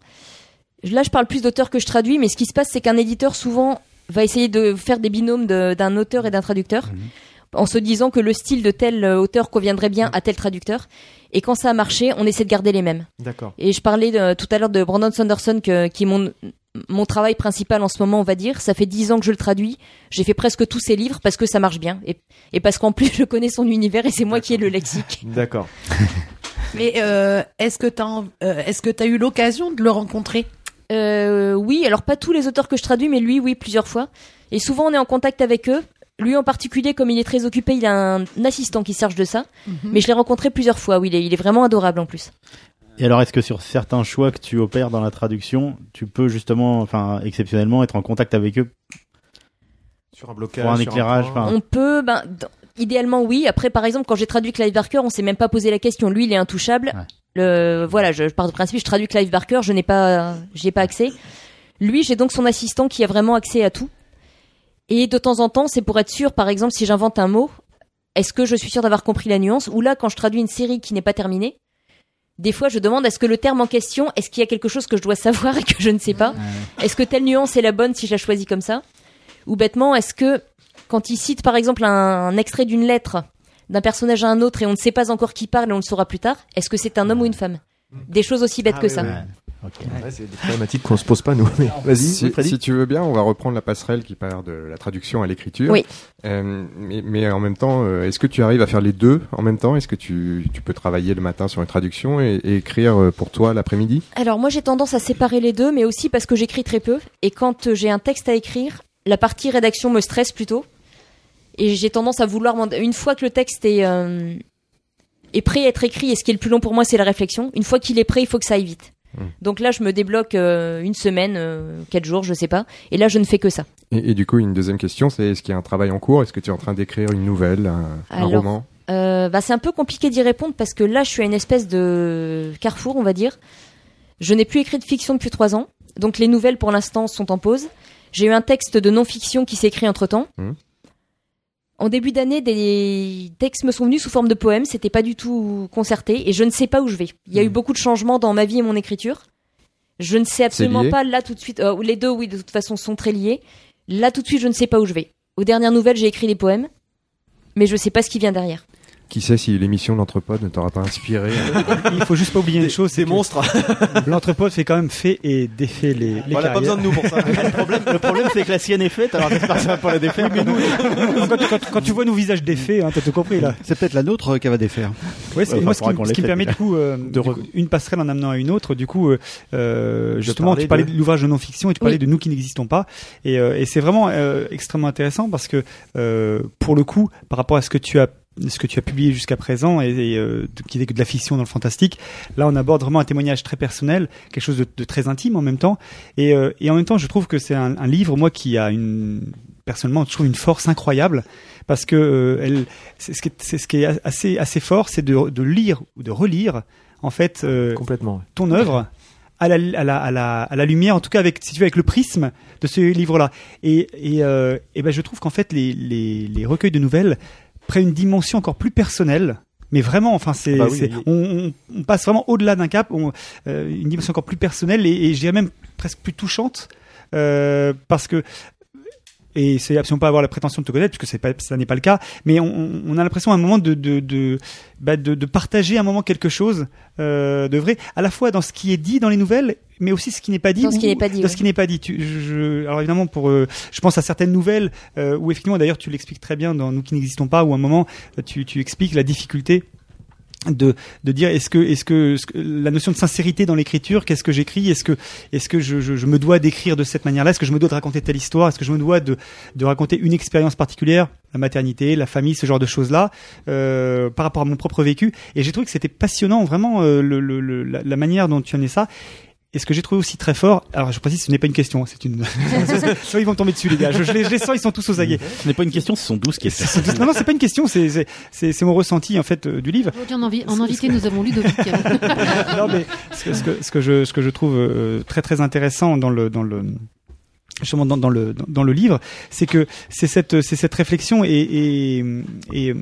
Là, je parle plus d'auteurs que je traduis, mais ce qui se passe, c'est qu'un éditeur, souvent, va essayer de faire des binômes de- d'un auteur et d'un traducteur, en se disant que le style de tel euh, auteur conviendrait bien à tel traducteur. Et quand ça a marché, on essaie de garder les mêmes.
D'accord.
Et je parlais de- tout à l'heure de Brandon Sanderson, que- qui est mon, mon travail principal en ce moment, on va dire. Ça fait dix ans que je le traduis. J'ai fait presque tous ses livres parce que ça marche bien. Et, et parce qu'en plus, je connais son univers et c'est moi qui ai le lexique.
D'accord.
Mais euh, est-ce que tu as, est-ce que t'as eu l'occasion de le rencontrer?
Euh, oui, alors pas tous les auteurs que je traduis, mais lui, oui, plusieurs fois. Et souvent, on est en contact avec eux. Lui en particulier, comme il est très occupé, il a un assistant qui charge de ça.
Mhm.
Mais je l'ai rencontré plusieurs fois. Oui, il est, il est vraiment adorable en plus.
Et alors, est-ce que sur certains choix que tu opères dans la traduction, tu peux justement, enfin, exceptionnellement, être en contact avec eux
Sur un blocage.
pour un éclairage
On peut, ben, idéalement oui. Après, par exemple, quand j'ai traduit Clive Barker, on s'est même pas posé la question. Lui, il est intouchable. Le, voilà, je, je pars du principe, je traduis Clive Barker, je n'ai pas, j'y ai pas accès. Lui, j'ai donc son assistant qui a vraiment accès à tout. Et de temps en temps, c'est pour être sûr, par exemple, si j'invente un mot, est-ce que je suis sûr d'avoir compris la nuance Ou là, quand je traduis une série qui n'est pas terminée, des fois, je demande est-ce que le terme en question, est-ce qu'il y a quelque chose que je dois savoir et que je ne sais pas Est-ce que telle nuance est la bonne si je la choisis comme ça Ou bêtement, est-ce que quand il cite par exemple un, un extrait d'une lettre d'un personnage à un autre et on ne sait pas encore qui parle et on le saura plus tard, est-ce que c'est un homme ou une femme Des choses aussi bêtes
Ah
que
oui,
ça.
oui. Ouais, c'est des problématiques qu'on se pose pas nous. Mais vas-y,
si, tu veux bien, on va reprendre la passerelle qui part de la traduction à l'écriture.
Oui.
Euh, mais, mais en même temps, euh, est-ce que tu arrives à faire les deux en même temps? Est-ce que tu, tu peux travailler le matin sur une traduction et, et écrire euh, pour toi l'après-midi?
Alors moi j'ai tendance à séparer les deux, mais aussi parce que j'écris très peu. Et quand j'ai un texte à écrire, la partie rédaction me stresse plutôt. Et j'ai tendance à vouloir, une fois que le texte est, euh, est prêt à être écrit, et ce qui est le plus long pour moi c'est la réflexion, une fois qu'il est prêt, il faut que ça aille vite.
Hmm.
Donc là je me débloque euh, une semaine, euh, quatre jours, je sais pas. Et là je ne fais que ça.
et, et du coup, une deuxième question, c'est est-ce qu'il y a un travail en cours? Est-ce que tu es en train d'écrire une nouvelle, un, roman?
Euh, bah, c'est un peu compliqué d'y répondre parce que là, je suis à une espèce de carrefour, on va dire. Je n'ai plus écrit de fiction depuis trois ans, donc les nouvelles pour l'instant sont en pause. J'ai eu un texte de non-fiction qui s'est écrit entre temps.
Mhm.
En début d'année, des textes me sont venus sous forme de poèmes, c'était pas du tout concerté et je ne sais pas où je vais. Il y a eu beaucoup de changements dans ma vie et mon écriture. Je ne sais absolument pas là tout de suite. euh, les deux, oui, de toute façon, sont très liés. Là tout de suite, je ne sais pas où je vais. Aux dernières nouvelles, j'ai écrit des poèmes, mais je sais pas ce qui vient derrière.
Qui sait si l'émission d'Entrepode ne t'aura pas inspiré
Il faut juste pas oublier une chose, c'est
monstres.
que l'entrepôt fait quand même fait et défait les, les
On n'a pas besoin de nous pour ça.
le problème, le problème c'est que la sienne est faite, alors j'espère que ça va pas la défaire.
mais nous, quand, quand- quand tu vois nos visages défaits, hein, t'as tout compris là.
C'est peut-être la nôtre qui va défaire.
Ouais, c'est-
Ouais,
moi, ce qui,
qu'on
ce qui me permet du coup, euh, du coup, une passerelle en amenant à une autre. Du coup, euh, euh, justement, tu parlais
de-
de, l'ouvrage de non-fiction et tu parlais
Oui.
de nous qui n'existons pas. Et, euh, et c'est vraiment euh, extrêmement intéressant parce que euh, pour le coup, par rapport à ce que tu as ce que tu as publié jusqu'à présent et, et, euh, qui n'est que de la fiction dans le fantastique. Là, on aborde vraiment un témoignage très personnel, quelque chose de, de très intime en même temps. Et, euh, et en même temps, je trouve que c'est un, un livre, moi, qui a une personnellement, je trouve une force incroyable parce que euh, elle, c'est ce qui est, c'est ce qui est assez assez fort, c'est de, de lire ou de relire en fait
Complètement. ouais.
ton œuvre à la, à, la, à, la, à la lumière, en tout cas avec, si tu veux, avec le prisme de ce livre-là. Et, et, euh, et ben, je trouve qu'en fait, les, les, les recueils de nouvelles prennent une dimension encore plus personnelle. Mais vraiment, enfin, c'est,
Ah bah oui,
c'est-
oui.
on, passe vraiment au-delà d'un cap, on- euh, une dimension encore plus personnelle et, et dirais même presque plus touchante, euh, parce que et c'est absolument pas avoir la prétention de te connaître puisque c'est pas ça n'est pas le cas. Mais on, on a l'impression à un moment de de de, bah, de de partager un moment quelque chose euh, de vrai à la fois dans ce qui est dit dans les nouvelles mais aussi ce qui n'est pas dit
Dans ce qui n'est pas dit,
dans ce qui n'est pas dit. Tu- je, je- alors évidemment pour euh, je pense à certaines nouvelles euh, où effectivement d'ailleurs tu l'expliques très bien dans nous qui n'existons pas où à un moment tu tu expliques la difficulté de de dire est-ce que est-ce que, la notion de sincérité dans l'écriture qu'est-ce que j'écris est-ce que est-ce que je, me dois d'écrire de cette manière-là est-ce que je me dois de raconter telle histoire est-ce que je me dois de de raconter une expérience particulière la maternité la famille ce genre de choses là euh, par rapport à mon propre vécu. Et j'ai trouvé que c'était passionnant vraiment euh, le, le, la manière dont tu en es ça et ce que j'ai trouvé aussi très fort, alors je précise, ce n'est pas une question, c'est une. Soit ils vont tomber dessus, les gars. Je, je les, je les sens, ils sont tous aux aguets.
Ce n'est pas une question, ce sont 12 questions.
Non, non, c'est pas une question, c'est c'est- c'est c'est mon ressenti en fait euh, du livre.
Aujourd'hui, en, envi- en invité, nous avons Ludovic.
non mais ce que, ce que, ce que je ce que je trouve euh, très très intéressant dans le dans le justement dans, dans le dans, le livre, c'est que c'est cette c'est cette réflexion et et et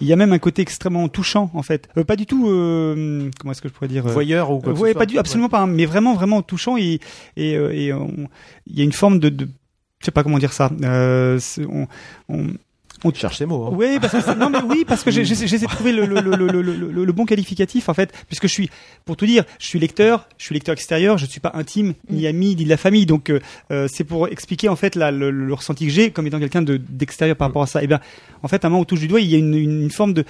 il y a même un côté extrêmement touchant en fait. Euh, pas du tout euh, comment est-ce que je pourrais dire euh,
Voyeur ou quoi que ce
ouais,
soit.
pas du absolument pas, hein, mais vraiment vraiment touchant et et euh, et on- il y a une forme de, de je sais pas comment dire ça. Euh, c'est- on, on
cherche ces mots. hein.
oui, parce que c'est- non mais oui, parce que j'ai- j'ai- j'essaie de trouver le, le, le, le, le, le- le bon qualificatif en fait, puisque je suis, pour tout dire, je suis lecteur, je suis lecteur extérieur, je ne suis pas intime, ni ami, ni de la famille, donc euh, euh, c'est pour expliquer en fait la, le, le ressenti que j'ai comme étant quelqu'un de d'extérieur par rapport à ça. Et bien, en fait, à un moment où on touche du doigt, il y a une, une, une forme de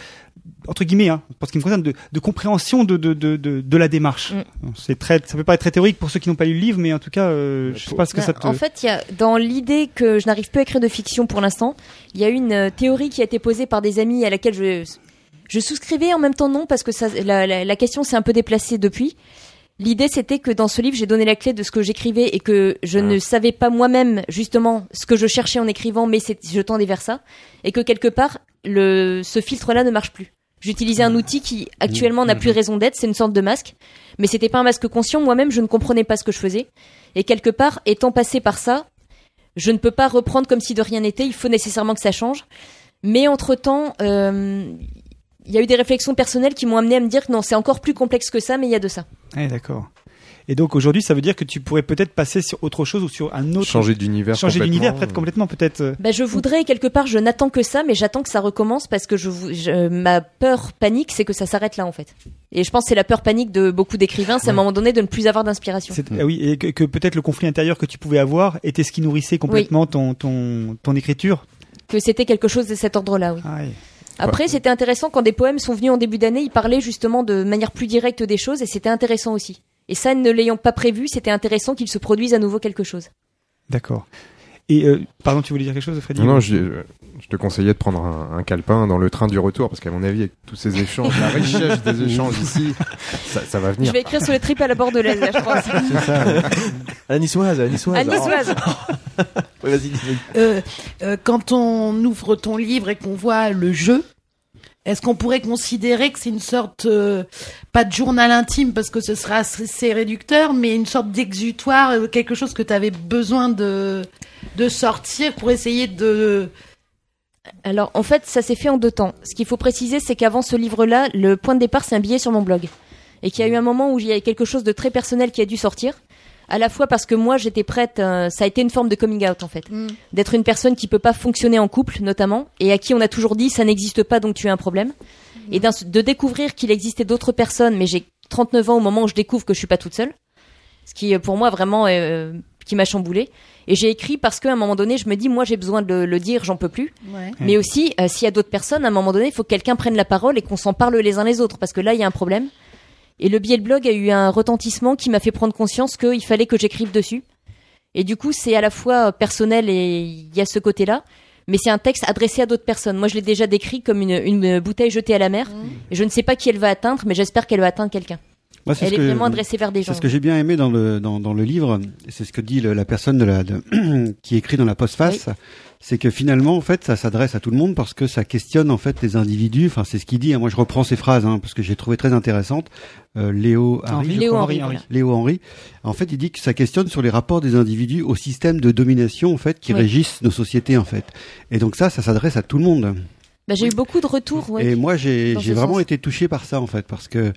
entre guillemets, hein, pour ce qui me concerne, de, de compréhension de, de, de, de, de la démarche. C'est très, ça peut pas être très théorique pour ceux qui n'ont pas lu le livre, mais en tout cas, euh, je sais pas ce que
Bah,
ça te.
En fait, il y a, dans l'idée que je n'arrive plus à écrire de fiction pour l'instant, il y a une euh, théorie qui a été posée par des amis à laquelle je, je souscrivais en même temps non parce que ça, la, la, la question s'est un peu déplacée depuis. L'idée c'était que dans ce livre j'ai donné la clé de ce que j'écrivais et que je ne savais pas moi-même justement ce que je cherchais en écrivant mais je tendais vers ça et que quelque part le, ce filtre-là ne marche plus. J'utilisais un outil qui actuellement n'a plus raison d'être, c'est une sorte de masque, mais c'était pas un masque conscient. Moi-même, je ne comprenais pas ce que je faisais, et quelque part, étant passé par ça, je ne peux pas reprendre comme si de rien n'était. Il faut nécessairement que ça change. Mais entre temps, il y a eu des réflexions personnelles qui m'ont amené à me dire que non, c'est encore plus complexe que ça, mais il y a de ça.
Ouais, d'accord. Et donc aujourd'hui, ça veut dire que tu pourrais peut-être passer sur autre chose ou sur un autre.
Changer d'univers
Changer d'univers, peut-être complètement, peut-être. euh,
Bah, je voudrais quelque part, je n'attends que ça, mais j'attends que ça recommence parce que je, ma peur panique, c'est que ça s'arrête là en fait. Et je pense que c'est la peur panique de beaucoup d'écrivains, c'est à un moment donné de ne plus avoir d'inspiration.
c'est- ah oui, et que, que peut-être le conflit intérieur que tu pouvais avoir était ce qui nourrissait complètement ton, ton, ton écriture?
Que c'était quelque chose de cet ordre-là, oui.
Ah ouais.
Après, c'était intéressant quand des poèmes sont venus en début d'année, ils parlaient justement de manière plus directe des choses et c'était intéressant aussi. Et ça, ne l'ayant pas prévu, c'était intéressant qu'il se produise à nouveau quelque chose.
D'accord. Et euh, pardon, tu voulais dire quelque chose, Freddy
Non, non, je, je te conseillais de prendre un, un calepin dans le train du retour parce qu'à mon avis, avec tous ces échanges, la richesse des échanges ici, ça, ça va venir.
Je vais écrire sur les tripes à la bordelaise, là, je pense.
C'est ça. À la niçoise, à la niçoise.
À niçoise.
Oui, vas-y, dis-le.
Euh, euh, quand on ouvre ton livre et qu'on voit le jeu, est-ce qu'on pourrait considérer que c'est une sorte, euh, pas de journal intime parce que ce sera assez réducteur, mais une sorte d'exutoire, euh, quelque chose que tu avais besoin de, de sortir pour essayer de...
Alors, en fait, ça s'est fait en deux temps. Ce qu'il faut préciser, c'est qu'avant ce livre-là, le point de départ, c'est un billet sur mon blog. Et qu'il y a eu un moment où il y a quelque chose de très personnel qui a dû sortir. À la fois parce que moi, j'étais prête, euh, ça a été une forme de coming out, en fait. D'être une personne qui peut pas fonctionner en couple, notamment, et à qui on a toujours dit, ça n'existe pas, donc tu as un problème. Et d'un- de découvrir qu'il existait d'autres personnes, mais j'ai 39 ans au moment où je découvre que je suis pas toute seule. Ce qui, euh, pour moi, vraiment, euh, qui m'a chamboulé. Et j'ai écrit parce qu'à un moment donné, je me dis, moi, j'ai besoin de le, le dire, j'en peux plus.
Ouais.
Mais aussi, euh, s'il y a d'autres personnes, à un moment donné, il faut que quelqu'un prenne la parole et qu'on s'en parle les uns les autres, parce que là, il y a un problème. Et le billet de blog a eu un retentissement qui m'a fait prendre conscience qu'il fallait que j'écrive dessus. Et du coup, c'est à la fois personnel et il y a ce côté-là, mais c'est un texte adressé à d'autres personnes. Moi, je l'ai déjà décrit comme une, une bouteille jetée à la mer. Et je ne sais pas qui elle va atteindre, mais j'espère qu'elle va atteindre quelqu'un.
Moi,
Elle est
que-
vraiment adressée vers des gens.
C'est ce que j'ai bien aimé dans le dans, dans le livre, c'est ce que dit le- la personne de la de- qui écrit dans la postface, c'est que finalement en fait ça s'adresse à tout le monde parce que ça questionne en fait les individus. Enfin c'est ce qu'il dit. hein. Moi je reprends ces phrases hein, parce que j'ai trouvé très intéressantes. Euh, Léo.
Henry, voilà.
Léo Henry. En fait il dit que ça questionne sur les rapports des individus au système de domination en fait qui
Oui.
régissent nos sociétés en fait. Et donc ça ça s'adresse à tout le monde.
Bah, j'ai eu beaucoup de retours. ouais,
Et moi, j'ai vraiment
sens.
été touché par ça, en fait, parce que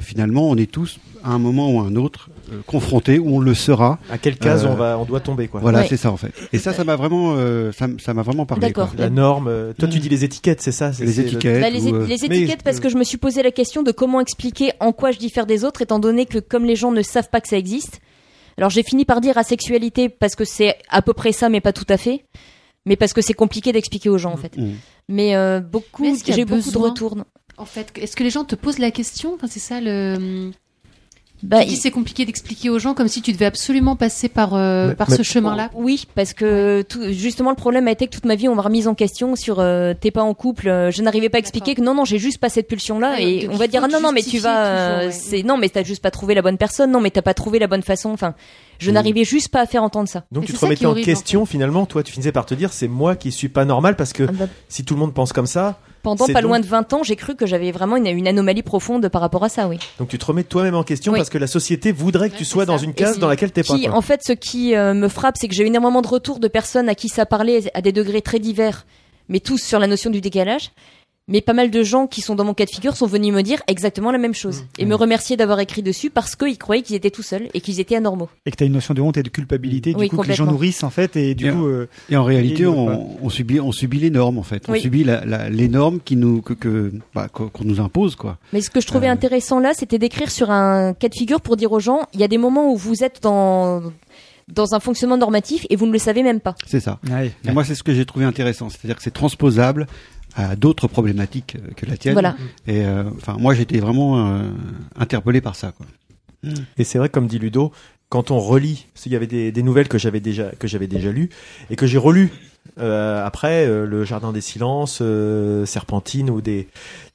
finalement, on est tous, à un moment ou à un autre, euh, confrontés, ou on le sera.
À quelle case
Euh,
on va, on doit tomber, quoi.
Voilà,
Ouais.
c'est ça, en fait. Et ça, ça m'a vraiment, euh, ça, m- ça m'a vraiment parlé.
D'accord.
La norme. euh, Toi, tu dis les étiquettes, c'est ça
Les étiquettes.
Bah, les,
ou, euh,
les
Mais-
étiquettes, parce que je me suis posé la question de comment expliquer en quoi je diffère des autres, étant donné que comme les gens ne savent pas que ça existe. Alors j'ai fini par dire asexualité parce que c'est à peu près ça, mais pas tout à fait. Mais parce que c'est compliqué d'expliquer aux gens en fait.
Mm.
Mais euh, beaucoup,
Mais a
j'ai eu beaucoup de retours.
En fait, est-ce que les gens te posent la question? Enfin, c'est ça le.
Bah,
c'est compliqué d'expliquer aux gens comme si tu devais absolument passer par euh,
Mais-
par
mais-
ce chemin-là.
Oui, parce que tout, justement le problème a été que toute ma vie on m'a remise en question sur euh, t'es pas en couple. euh, je n'arrivais pas à expliquer que non non j'ai juste pas cette pulsion là
Ouais,
et on va dire ah, non non mais tu vas
ouais.
c'est non mais t'as juste pas trouvé la bonne personne non mais t'as pas trouvé la bonne façon. Enfin je n'arrivais juste pas à faire entendre ça.
Donc
Et
tu te remettais en
horrible,
question finalement, toi tu finissais par te dire c'est moi qui suis pas normal parce que
Ah bah,
si tout le monde pense comme ça,
pendant pas
donc-
loin de 20 ans j'ai cru que j'avais vraiment une, une anomalie profonde par rapport à ça oui.
donc tu te remets toi-même en question
Oui.
parce que la société voudrait que tu sois dans une case dans laquelle t'es pas.
qui, en fait, ce qui euh, me frappe, c'est que j'ai eu énormément de retours de personnes à qui ça parlait à des degrés très divers, mais tous sur la notion du décalage. Mais pas mal de gens qui sont dans mon cas de figure sont venus me dire exactement la même chose et me remercier d'avoir écrit dessus parce qu'ils croyaient qu'ils étaient tout seuls et qu'ils étaient anormaux.
Et que tu as une notion de honte et de culpabilité, du
Oui,
coup, que les gens nourrissent, en fait, et du
Et-
coup. euh,
Et en réalité,
Et-
on, on subit, on subit les normes, en fait. On subit la, la- les normes qui nous, que, que, bah, qu'on nous impose, quoi.
Mais ce que je trouvais
Euh.
intéressant là, c'était d'écrire sur un cas de figure pour dire aux gens, il y a des moments où vous êtes dans dans un fonctionnement normatif et vous ne le savez même pas.
C'est ça.
ouais.
Et moi, c'est ce que j'ai trouvé intéressant. C'est-à-dire que c'est transposable à d'autres problématiques euh, que la tienne.
Voilà.
Et, euh, enfin, moi, j'étais vraiment euh, interpellé par ça, quoi.
Et c'est vrai, comme dit Ludo, quand on relit, parce qu'il y avait des, des nouvelles que j'avais déjà que j'avais déjà lues et que j'ai relu euh, après euh, le Jardin des Silences, euh, Serpentine ou des,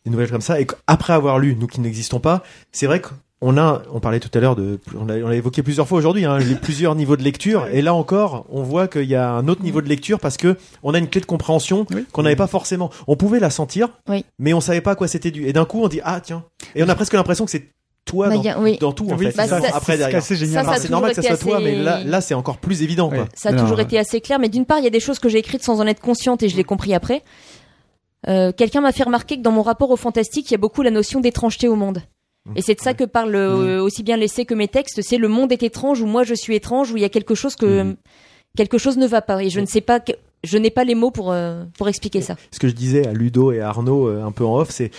des nouvelles comme ça, et après avoir lu, nous qui n'existons pas, c'est vrai qu'on a, on parlait tout à l'heure de, on l'a on l'a évoqué plusieurs fois aujourd'hui, hein, les plusieurs niveaux de lecture, et là encore, on voit qu'il y a un autre niveau de lecture parce que on a une clé de compréhension
Oui.
qu'on n'avait pas forcément. On pouvait la sentir,
Oui.
mais on savait pas à quoi c'était dû. Et d'un coup, on dit ah tiens, et on a presque l'impression que c'est toi
Bah,
dans,
a- oui.
dans tout en
Oui,
fait.
c'est
C'est ça, après
c'est
derrière.
assez génial.
Ça, ça
Enfin,
a
c'est normal que ça soit toi, mais là, là c'est encore plus évident. Quoi.
Ça a toujours été assez clair, mais d'une part, il y a des choses que j'ai écrites sans en être consciente et je l'ai compris après. Euh, Quelqu'un m'a fait remarquer que dans mon rapport au fantastique, il y a beaucoup la notion d'étrangeté au monde. Et c'est de ça que parlent euh, aussi bien l'essai que mes textes. C'est le monde est étrange ou moi je suis étrange où il y a quelque chose que quelque chose ne va pas. Et je ne sais pas que- je n'ai pas les mots pour euh, pour expliquer ça.
ce que je disais à Ludo et à Arnaud euh, un peu en off, c'est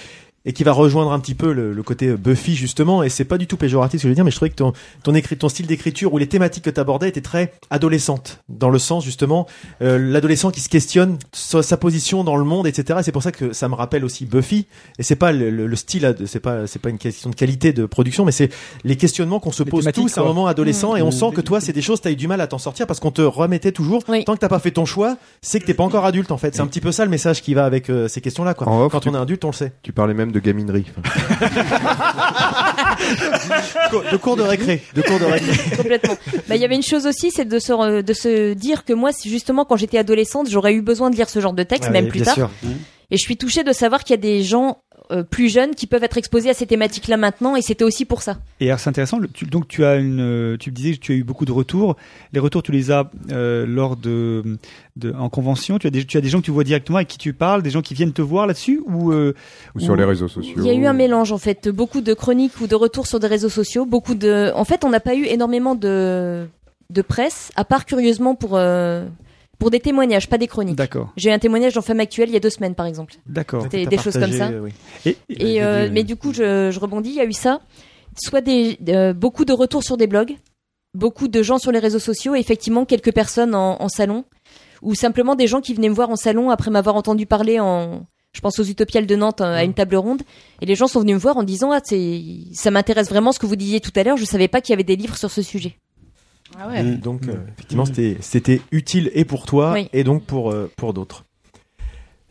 et qui va rejoindre un petit peu le, le côté Buffy justement. Et c'est pas du tout péjoratif ce que je veux dire mais je trouvais que ton ton écrit ton style d'écriture ou les thématiques que tu abordais étaient très adolescentes dans le sens justement euh, l'adolescent qui se questionne sur sa position dans le monde etc et c'est pour ça que ça me rappelle aussi Buffy. Et c'est pas le, le- le style c'est pas c'est pas une question de qualité de production mais c'est les questionnements qu'on se pose
thématiques,
tous à un moment adolescent
Mmh.
et on sent que toi c'est des choses t'as eu du mal à t'en sortir parce qu'on te remettait toujours tant que t'as pas fait ton choix c'est que t'es pas encore adulte en fait. C'est un petit peu ça le message qui va avec euh, ces questions là quoi
off,
quand
tu-
on est adulte on le sait.
Tu parlais même de gaminerie.
de cours de récré de cours de récré
Complètement. Bah, il y avait une chose aussi, c'est de se, de se dire que moi, justement, quand j'étais adolescente, j'aurais eu besoin de lire ce genre de texte,
Ah
même
oui,
plus
bien
tard.
sûr.
Et je suis touchée de savoir qu'il y a des gens euh, plus jeunes qui peuvent être exposés à ces thématiques-là maintenant, et c'était aussi pour ça.
Et alors c'est intéressant. le- tu- donc tu as une, euh, tu me disais que tu as eu beaucoup de retours. Les retours, tu les as euh, lors de, de, en convention. Tu as des, tu as des gens que tu vois directement avec qui tu parles, des gens qui viennent te voir là-dessus ou euh,
Ou sur les réseaux sociaux.
Il y a eu un mélange en fait, beaucoup de chroniques ou de retours sur des réseaux sociaux, beaucoup de. En fait, on n'a pas eu énormément de de presse, à part curieusement pour euh, pour des témoignages, pas des chroniques.
D'accord.
J'ai eu un témoignage dans Femme Actuelle il y a deux semaines par exemple.
D'accord.
C'était des choses comme ça.
Et,
Et euh, mais du coup, je, je rebondis. Il y a eu ça, soit des euh, beaucoup de retours sur des blogs, beaucoup de gens sur les réseaux sociaux, et effectivement quelques personnes en, en salon, ou simplement des gens qui venaient me voir en salon après m'avoir entendu parler en, je pense aux Utopiales de Nantes euh, à une table ronde, et les gens sont venus me voir en disant ah ça m'intéresse vraiment ce que vous disiez tout à l'heure. Je savais pas qu'il y avait des livres sur ce sujet.
Ah ouais.
Mm. Donc euh, effectivement c'était c'était utile et pour toi
Oui.
et donc pour euh, pour d'autres.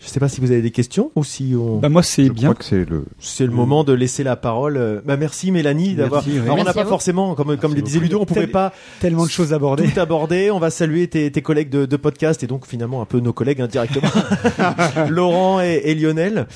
Je sais pas si vous avez des questions ou si on.
Bah moi c'est bien.
c'est le.
C'est le moment de laisser la parole. euh, Bah merci Mélanie d'avoir.
Merci, oui.
Alors on n'a
Merci
pas forcément, comme comme le disait Ludo, on pouvait
Tel-
pas
Tellement de choses abordées.
tout aborder. On va saluer tes, tes collègues de, de podcast et donc finalement un peu nos collègues indirectement, Laurent et, et Lionel.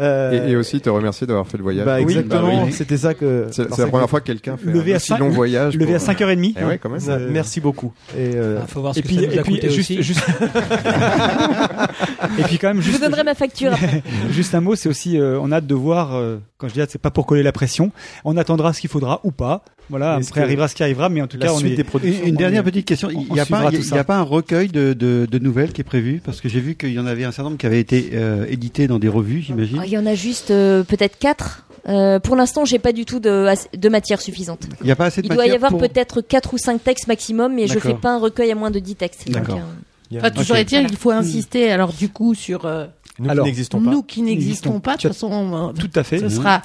Euh,
Et, et aussi te remercier d'avoir fait le voyage.
bah, exactement.
bah oui.
C'était ça que.
C'est la première
que-
fois que quelqu'un fait
Levé
un
à
aussi
cinq-
long voyage.
levé
pour-
à 5h30.
Eh ouais, quand même.
Euh, Merci beaucoup. Et euh,
Ah, faut voir ce
Et
que
puis,
ça nous
et
a
puis juste,
aussi.
juste, et puis quand même
Je vous
juste,
donnerai ma facture
juste un mot, c'est aussi, euh, on a hâte de voir. euh, quand je dis hâte, c'est pas pour coller la pression. On attendra ce qu'il faudra ou pas. Voilà, après
que
arrivera ce qui arrivera, mais en tout
la
cas, on
suite
est.
des productions.
Une, une
on
dernière
est-
petite question.
on-
Il n'y a, pas- il a- il un recueil de, de, de nouvelles qui est prévu? Parce que j'ai vu qu'il y en avait un certain nombre qui avaient été euh, édités dans des revues, j'imagine.
Oh, Il y en a juste euh, peut-être quatre. Euh, pour l'instant, j'ai pas du tout de, de matière suffisante.
Il n'y a pas assez de
Il doit y avoir
pour-
peut-être 4 ou 5 textes maximum, mais je fais pas un recueil à moins de 10 textes.
D'accord.
euh,
Il
Enfin, toujours est-il qu'il faut insister, alors du coup, sur euh,
Nous qui n'existons pas.
nous qui n'existons pas. De toute façon,
Tout à fait.
ce sera.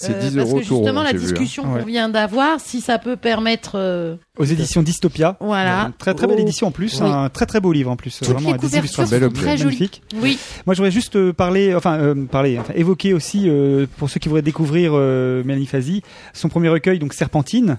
C'est
euh,
10
parce
euros
que
tout rond,
justement, la
hein.
discussion
Ouais.
qu'on vient d'avoir, si ça peut permettre. euh,
Aux éditions Dystopia.
Voilà.
Une Très très belle
Oh.
édition en plus,
Oui.
un très très beau livre en plus,
Toutes
vraiment
les
des illustrations
très jolies.
magnifiques.
Oui.
Moi, je voudrais juste euh, parler, enfin euh, parler, enfin évoquer aussi euh, pour ceux qui voudraient découvrir euh, Mélanie Fazi, son premier recueil, donc Serpentine.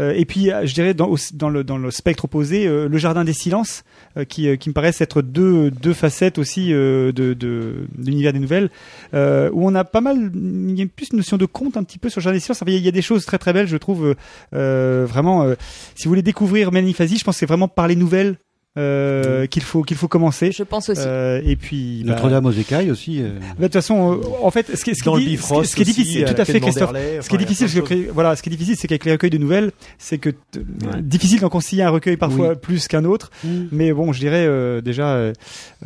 Euh, et puis, euh, je dirais dans, le, dans le spectre opposé, euh, le Jardin des Silences, qui, qui me paraissent être deux, deux facettes aussi de, de, de l'univers des nouvelles, où on a pas mal, il y a plus une notion de conte un petit peu sur le Jardin des Silences. Il y a- des choses très très belles, je trouve. vraiment, si vous voulez découvrir Mélanie Fazi, je pense que c'est vraiment par les nouvelles euh, qu'il faut qu'il faut commencer.
je pense aussi.
Euh, et puis bah,
Notre-Dame aux écailles aussi. euh.
bah, de toute façon, euh, en fait, ce qui, ce qui dit- ce qui- ce qui est difficile,
la
tout à fait, Christophe.
Manderley,
Ce qui est
enfin,
difficile, voilà, ce qui est difficile, c'est qu'avec les recueils de nouvelles, c'est que t- difficile d'en concilier un recueil parfois plus qu'un autre. Mais bon, je dirais euh, déjà, euh,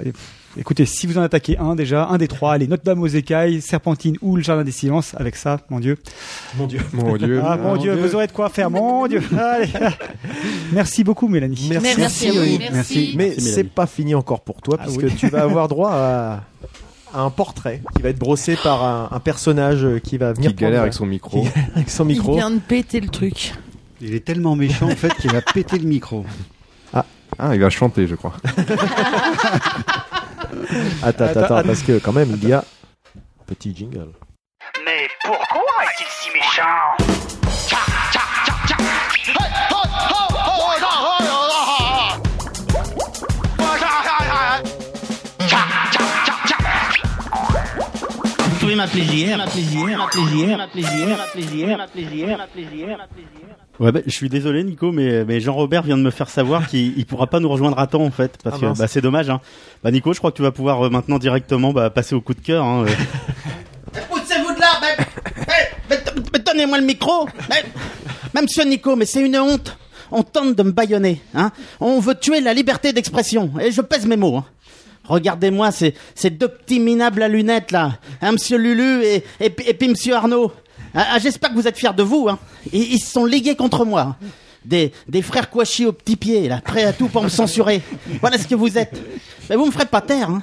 euh, écoutez, si vous en attaquez un déjà, un des trois, allez, Notre-Dame aux écailles, Serpentine ou le Jardin des Silences, avec ça, mon Dieu.
Mon Dieu.
Mon Dieu.
Ah mon Dieu, vous aurez de quoi faire, mon Dieu. Allez. Merci beaucoup, Mélanie.
Merci.
Merci,
oui.
Merci.
Mais
Merci,
c'est pas fini encore pour toi,
Ah
puisque
oui.
tu vas avoir droit à, un portrait qui va être brossé par un, un personnage qui va venir
Qui galère
prendre-
avec son micro.
qui- avec son
Il
micro.
vient de péter le truc.
Il est tellement méchant en fait qu'il va péter le micro.
Ah, il va chanter, je crois.
attends, attends,
attends,
parce que quand même, il y a petit jingle.
Mais pourquoi est-il si méchant? Tcha, tcha, tcha, hey, oh, oh, oh, non, oh, non.
Vous pouvez m'applaudir, m'applaudir, m'applaudir, m'applaudir.
Ouais, bah, je suis désolé, Nico, mais, mais Jean-Robert vient de me faire savoir qu'il il pourra pas nous rejoindre à temps, en fait, parce
Ah,
que bah, c'est dommage. Hein. Bah, Nico, je crois que tu vas pouvoir euh, maintenant directement bah, passer au coup de cœur. Hein, euh.
Poussez-vous de là, mais, mais, mais, mais,
donnez-moi le micro. Mais, mais monsieur Nico, mais c'est une honte. On tente de me bâillonner. Hein. On veut tuer la liberté d'expression. Et je pèse mes mots. hein. Regardez-moi ces, ces deux petits minables à lunettes là, hein, Monsieur Lulu et, et, et puis Monsieur Arnaud. Ah, ah, J'espère que vous êtes fiers de vous. Hein. Ils, se sont ligués contre moi. hein. Des, des frères Kouachi au petit pied, là, prêts à tout pour me censurer. Voilà ce que vous êtes. Mais vous me ferez pas taire. Hein.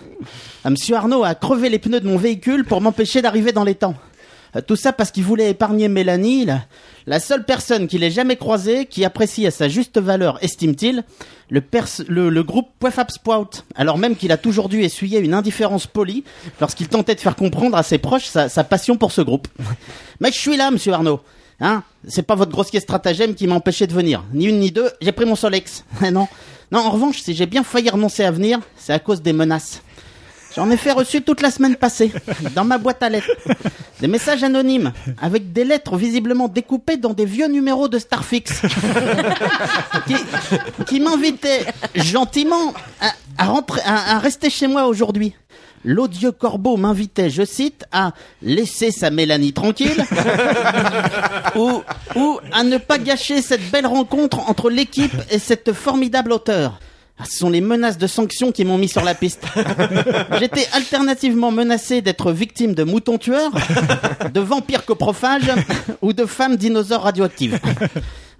Ah, Monsieur Arnaud a crevé les pneus de mon véhicule pour m'empêcher d'arriver dans les temps. Euh, Tout ça parce qu'il voulait épargner Mélanie, la, seule personne qu'il ait jamais croisée, qui apprécie à sa juste valeur, estime-t-il, le, le, le groupe Sprout, alors même qu'il a toujours dû essuyer une indifférence polie lorsqu'il tentait de faire comprendre à ses proches sa, sa passion pour ce groupe. Mais je suis là, monsieur Arnaud. Hein C'est pas votre grossier stratagème qui m'a empêché de venir. Ni une ni deux, j'ai pris mon Solex. non. Non, en revanche, si j'ai bien failli renoncer à venir, c'est à cause des menaces. J'en ai fait reçu toute la semaine passée, dans ma boîte à lettres. Des messages anonymes, avec des lettres visiblement découpées dans des vieux numéros de Starfix. qui qui m'invitaient gentiment à, à rentrer, à, à rester chez moi aujourd'hui. L'odieux corbeau m'invitait, je cite, à laisser sa Mélanie tranquille ou, ou à ne pas gâcher cette belle rencontre entre l'équipe et cette formidable auteure. Ah, Ce sont les menaces de sanctions qui m'ont mis sur la piste. J'étais alternativement menacé d'être victime de moutons tueurs, de vampires coprophages ou de femmes dinosaures radioactives.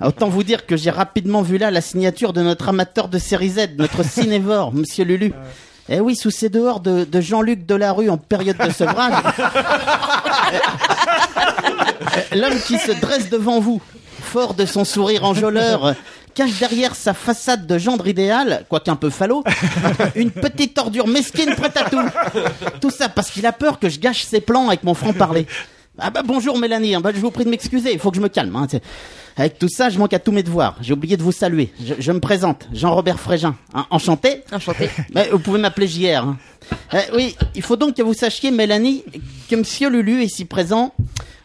Autant vous dire que j'ai rapidement vu là la signature de notre amateur de série Z, notre cinévore, Monsieur Lulu. Eh oui, sous ces dehors de, de Jean-Luc Delarue en période de sevrage, l'homme qui se dresse devant vous, fort de son sourire enjôleur, cache derrière sa façade de gendre idéal, quoique un peu falot, une petite ordure mesquine prête à tout. Tout ça parce qu'il a peur que je gâche ses plans avec mon franc-parler. Ah bah bonjour Mélanie, hein, bah, je vous prie de m'excuser, il faut que je me calme. hein, Avec tout ça, je manque à tous mes devoirs. J'ai oublié de vous saluer. Je, je me présente, Jean-Robert Frégin. Hein, enchanté
Enchanté.
Mais vous pouvez m'appeler JR. hein. Euh, oui, il faut donc que vous sachiez, Mélanie, que Monsieur Lulu, ici présent,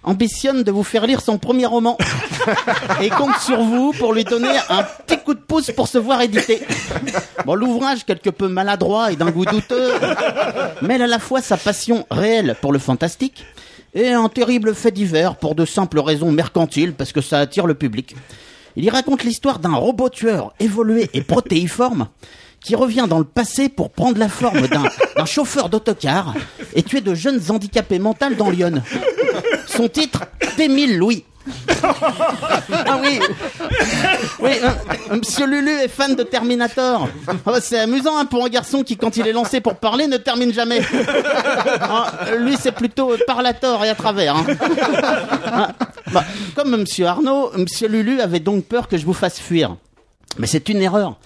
ambitionne de vous faire lire son premier roman et compte sur vous pour lui donner un petit coup de pouce pour se voir édité. Bon, l'ouvrage, quelque peu maladroit et d'un goût douteux, mêle à la fois sa passion réelle pour le fantastique et un terrible fait divers pour de simples raisons mercantiles parce que ça attire le public. Il y raconte l'histoire d'un robot tueur évolué et protéiforme qui revient dans le passé pour prendre la forme d'un chauffeur d'autocar et tuer de jeunes handicapés mentaux dans Lyon. Son titre, T'Émile Louis. ah oui, oui, euh, Monsieur Lulu est fan de Terminator. Ah bah, c'est amusant hein, pour un garçon qui, quand il est lancé pour parler, ne termine jamais. Ah, lui, c'est plutôt par la tort et à travers. hein. Ah, bah, comme Monsieur Arnaud, Monsieur Lulu avait donc peur que je vous fasse fuir. Mais c'est une erreur.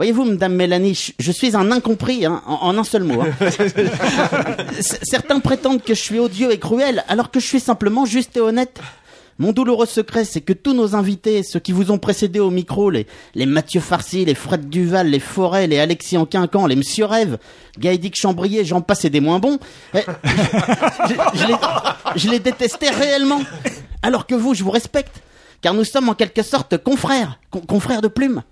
Voyez-vous, Madame Mélanie, je- suis un incompris, hein, en, en un seul mot. hein. Certains prétendent que je suis odieux et cruel, alors que je suis simplement juste et honnête. Mon douloureux secret, c'est que tous nos invités, ceux qui vous ont précédé au micro, les, les Mathieu Farcy, les Fred Duval, les Forêt, les Alexis Enquincan, les Monsieur Rêve, Gaëdic Chambrier, j'en passe et des moins bons, eh, je, je les, je les détestais réellement. Alors que vous, je vous respecte, car nous sommes en quelque sorte confrères, con- confrères de plumes.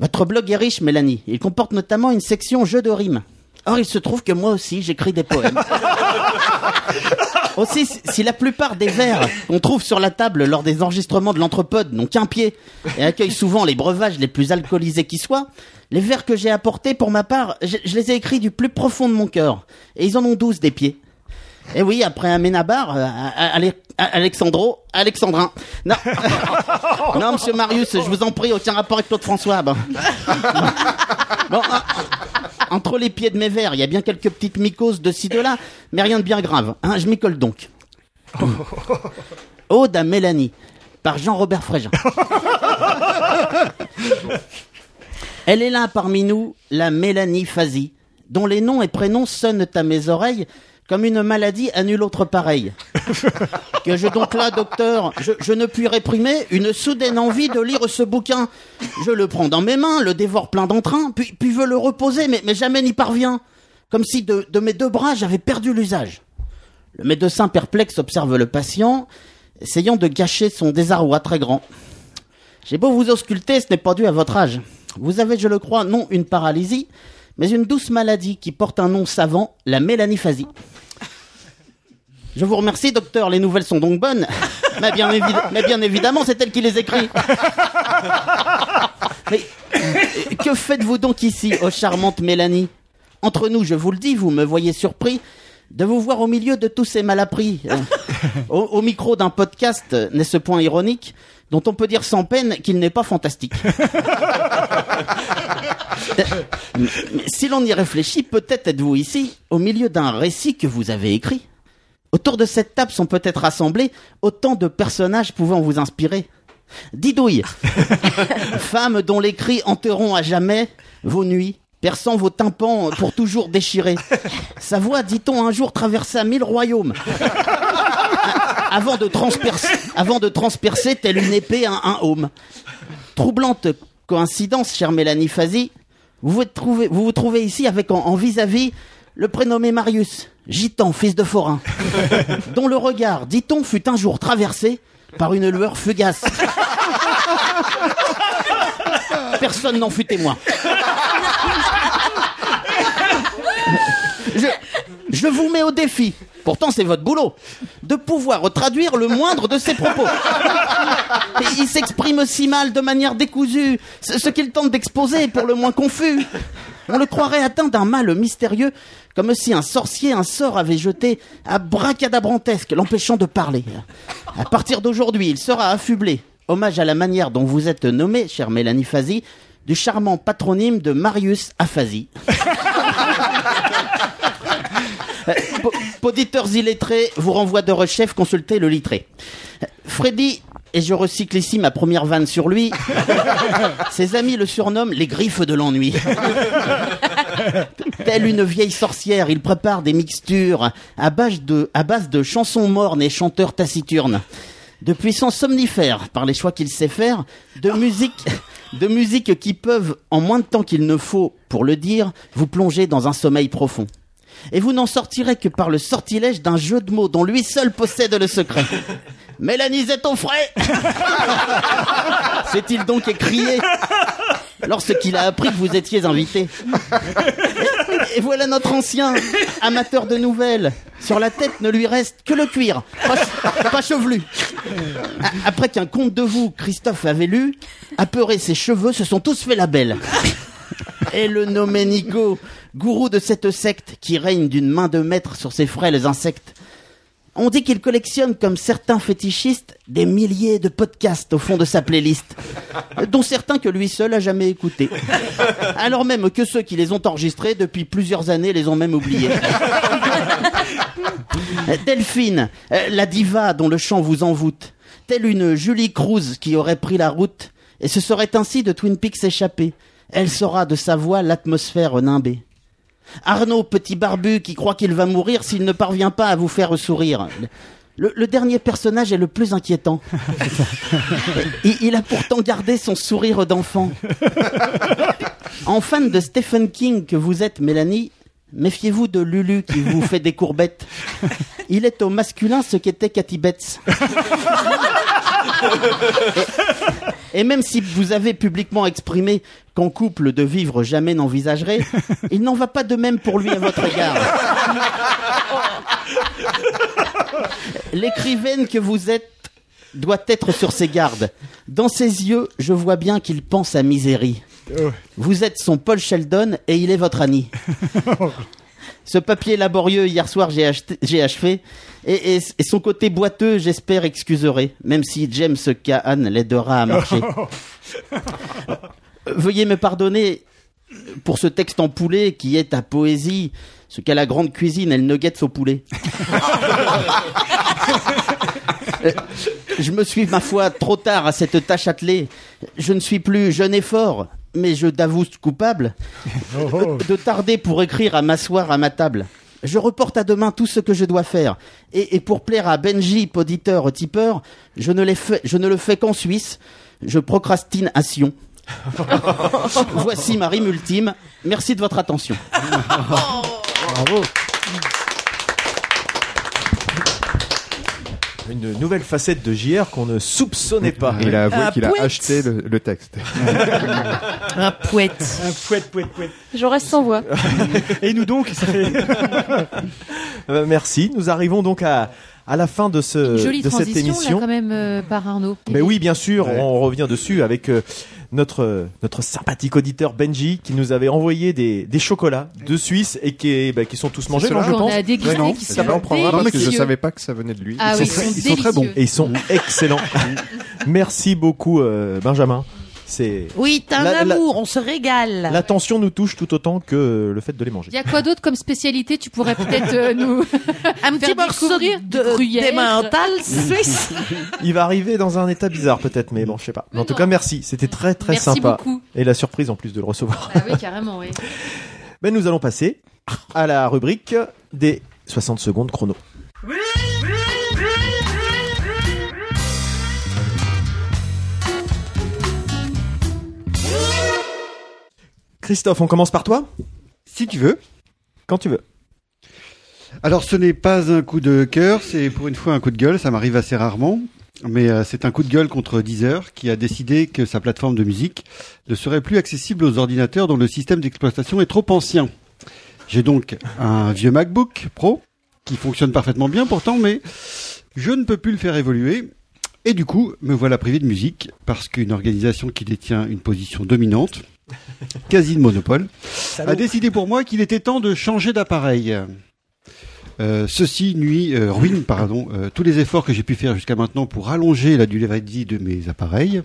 Votre blog est riche, Mélanie. Il comporte notamment une section jeux de rimes. Or, il se trouve que moi aussi, j'écris des poèmes. Aussi, si- la plupart des vers qu'on trouve sur la table lors des enregistrements de l'Entrepode n'ont qu'un pied et accueillent souvent les breuvages les plus alcoolisés qui soient, les vers que j'ai apportés, pour ma part, je, je les ai écrits du plus profond de mon cœur. Et ils en ont douze des pieds. Et oui, après Aménabar, euh, Alexandro, Alexandrin. Non, non, monsieur Marius, je vous en prie, aucun rapport avec Claude François. Bon, Bon, en- entre les pieds de mes vers, il y a bien quelques petites mycoses de ci de là, mais rien de bien grave. Hein, je m'y colle donc. Ode à Mélanie, par Jean-Robert Frégin. Elle est là parmi nous, la Mélanie Fazi, dont les noms et prénoms sonnent à mes oreilles comme une maladie à nulle autre pareille. Que je donc là, docteur, je, je ne puis réprimer une soudaine envie de lire ce bouquin. Je le prends dans mes mains, le dévore plein d'entrain, puis, puis veux le reposer, mais, mais jamais n'y parvient. Comme si de, de mes deux bras j'avais perdu l'usage. Le médecin perplexe observe le patient, essayant de gâcher son désarroi très grand. J'ai beau vous ausculter, ce n'est pas dû à votre âge. Vous avez, je le crois, non une paralysie, mais une douce maladie qui porte un nom savant, la mélaniphasie. Je vous remercie, docteur, les nouvelles sont donc bonnes. mais, bien évidemment, c'est elle qui les écrit. Euh, que faites-vous donc ici, ô charmante Mélanie? Entre nous, je vous le dis, vous me voyez surpris de vous voir au milieu de tous ces malappris. Euh, au, au micro d'un podcast, euh, n'est-ce point ironique, dont on peut dire sans peine qu'il n'est pas fantastique. Euh, si l'on y réfléchit, peut-être êtes-vous ici, au milieu d'un récit que vous avez écrit. Autour de cette table sont peut-être rassemblés autant de personnages pouvant vous inspirer. Didouille, femme dont les cris hanteront à jamais vos nuits, perçant vos tympans pour toujours déchirés. Sa voix, dit-on, un jour traversa mille royaumes. Avant de transpercer, avant de transpercer telle une épée un, un aume. Troublante coïncidence, chère Mélanie Fazi, vous vous trouvez, vous vous trouvez ici avec en en vis-à-vis le prénommé Marius, gitan, fils de forain, dont le regard, dit-on, fut un jour traversé par une lueur fugace. Personne n'en fut témoin. Je, je vous mets au défi, pourtant c'est votre boulot, de pouvoir retraduire le moindre de ses propos. Et il s'exprime si mal, de manière décousue, ce, qu'il tente d'exposer est pour le moins confus. On le croirait atteint d'un mal mystérieux, comme si un sorcier un sort avait jeté à bracadabrantesque, l'empêchant de parler. À partir d'aujourd'hui, il sera affublé, hommage à la manière dont vous êtes nommée, chère Mélanie Fazi, du charmant patronyme de Marius Aphasie. Euh, po- Poditeurs illettrés vous renvoie de rechef consulter le littré. Euh, Freddy, et je recycle ici ma première vanne sur lui, ses amis le surnomment les griffes de l'ennui. Telle une vieille sorcière, il prépare des mixtures à base de, à base de chansons mornes et chanteurs taciturnes. De puissants somnifères par les choix qu'il sait faire, de musique, de musique qui peuvent, en moins de temps qu'il ne faut pour le dire, vous plonger dans un sommeil profond. Et vous n'en sortirez que par le sortilège d'un jeu de mots dont lui seul possède le secret. Mélanie au frais S'est-il donc écrié lorsqu'il a appris que vous étiez invité Et voilà notre ancien, amateur de nouvelles. Sur la tête ne lui reste que le cuir, pas, che- pas chevelu. Après qu'un conte de vous, Christophe avait lu, apeuré ses cheveux se sont tous fait la belle. Et le nommé Nico, gourou de cette secte qui règne d'une main de maître sur ses frêles insectes. On dit qu'il collectionne, comme certains fétichistes, des milliers de podcasts au fond de sa playlist, dont certains que lui seul a jamais écoutés. Alors même que ceux qui les ont enregistrés depuis plusieurs années les ont même oubliés. Delphine, la diva dont le chant vous envoûte, telle une Julie Cruz qui aurait pris la route et se serait ainsi de Twin Peaks échappée. Elle saura de sa voix l'atmosphère nimbée. Arnaud, petit barbu qui croit qu'il va mourir s'il ne parvient pas à vous faire sourire. Le, le dernier personnage est le plus inquiétant. il, il a pourtant gardé son sourire d'enfant. En fan de Stephen King que vous êtes, Mélanie, méfiez-vous de Lulu qui vous fait des courbettes. Il est au masculin ce qu'était Cathy Betts. Et même si vous avez publiquement exprimé qu'en couple de vivre jamais n'envisagerait, il n'en va pas de même pour lui à votre égard. L'écrivaine que vous êtes doit être sur ses gardes. Dans ses yeux, je vois bien qu'il pense à misérie. Vous êtes son Paul Sheldon et il est votre Annie. Ce papier laborieux, hier soir, j'ai acheté- j'ai achevé. Et, et- et son côté boiteux, j'espère, excuserez, même si James Caan l'aidera à marcher. Veuillez me pardonner pour ce texte en poulet qui est ta poésie, ce qu'à la grande cuisine, elle nuggets au poulet. Euh, Je me suis, ma foi, trop tard à cette tâche attelée. Je ne suis plus jeune et fort, mais je t'avoue coupable
Oh,
de tarder pour écrire à m'asseoir à ma table. Je reporte à demain tout ce que je dois faire. Et, et pour plaire à Benji, poditeur, tipeur, je ne, je ne le fais qu'en Suisse. Je procrastine à Sion. Voici ma rime ultime. Merci de votre attention.
Bravo. Une nouvelle facette de JR qu'on ne soupçonnait pas.
Il a avoué
Un
qu'il a
poète.
acheté le, le texte.
Un poète.
Un pouet, pouet, pouet.
Je reste sans voix.
Et nous donc, ça fait...
Euh, merci. Nous arrivons donc à, à la fin de ce
Jolie
de cette
là
émission.
quand même euh, par Arnaud.
Mais oui, bien sûr, on revient dessus avec euh, notre notre sympathique auditeur Benji qui nous avait envoyé des, des chocolats de Suisse et qui bah, qui sont tous mangés, non, je
On
pense.
a dégusté,
non,
qui
ça
sont
prendre un parce que je savais pas que ça venait de lui.
Ah oui,
C'est-
ils sont délicieux.
et ils sont excellents. Merci beaucoup euh, Benjamin. C'est
Oui, t'as un
La- la-
amour, on se régale.
L'attention nous touche tout autant que le fait de les manger.
Il y a quoi d'autre comme spécialité Tu pourrais peut-être euh, nous
Un petit
faire
morceau de,
du gruyère.
des mentales suisses.
Il va arriver dans un état bizarre peut-être, mais bon, je sais pas. Mais en tout cas, merci. C'était très très
Merci
sympa.
beaucoup.
Et la surprise en plus de le recevoir.
Ah oui, carrément, oui.
Ben, nous allons passer à la rubrique des 60 secondes chrono. Christophe, on commence par toi
Si tu veux.
Quand tu veux.
Alors ce n'est pas un coup de cœur, c'est pour une fois un coup de gueule, ça m'arrive assez rarement. Mais euh, c'est un coup de gueule contre Deezer qui a décidé que sa plateforme de musique ne serait plus accessible aux ordinateurs dont le système d'exploitation est trop ancien. J'ai donc un vieux MacBook Pro qui fonctionne parfaitement bien pourtant, mais je ne peux plus le faire évoluer. Et du coup, me voilà privé de musique parce qu'une organisation qui détient une position dominante, quasi de monopole, a décidé pour moi qu'il était temps de changer d'appareil. Euh, ceci nuit, euh, ruine pardon, euh, tous les efforts que j'ai pu faire jusqu'à maintenant pour allonger la durée de vie de mes appareils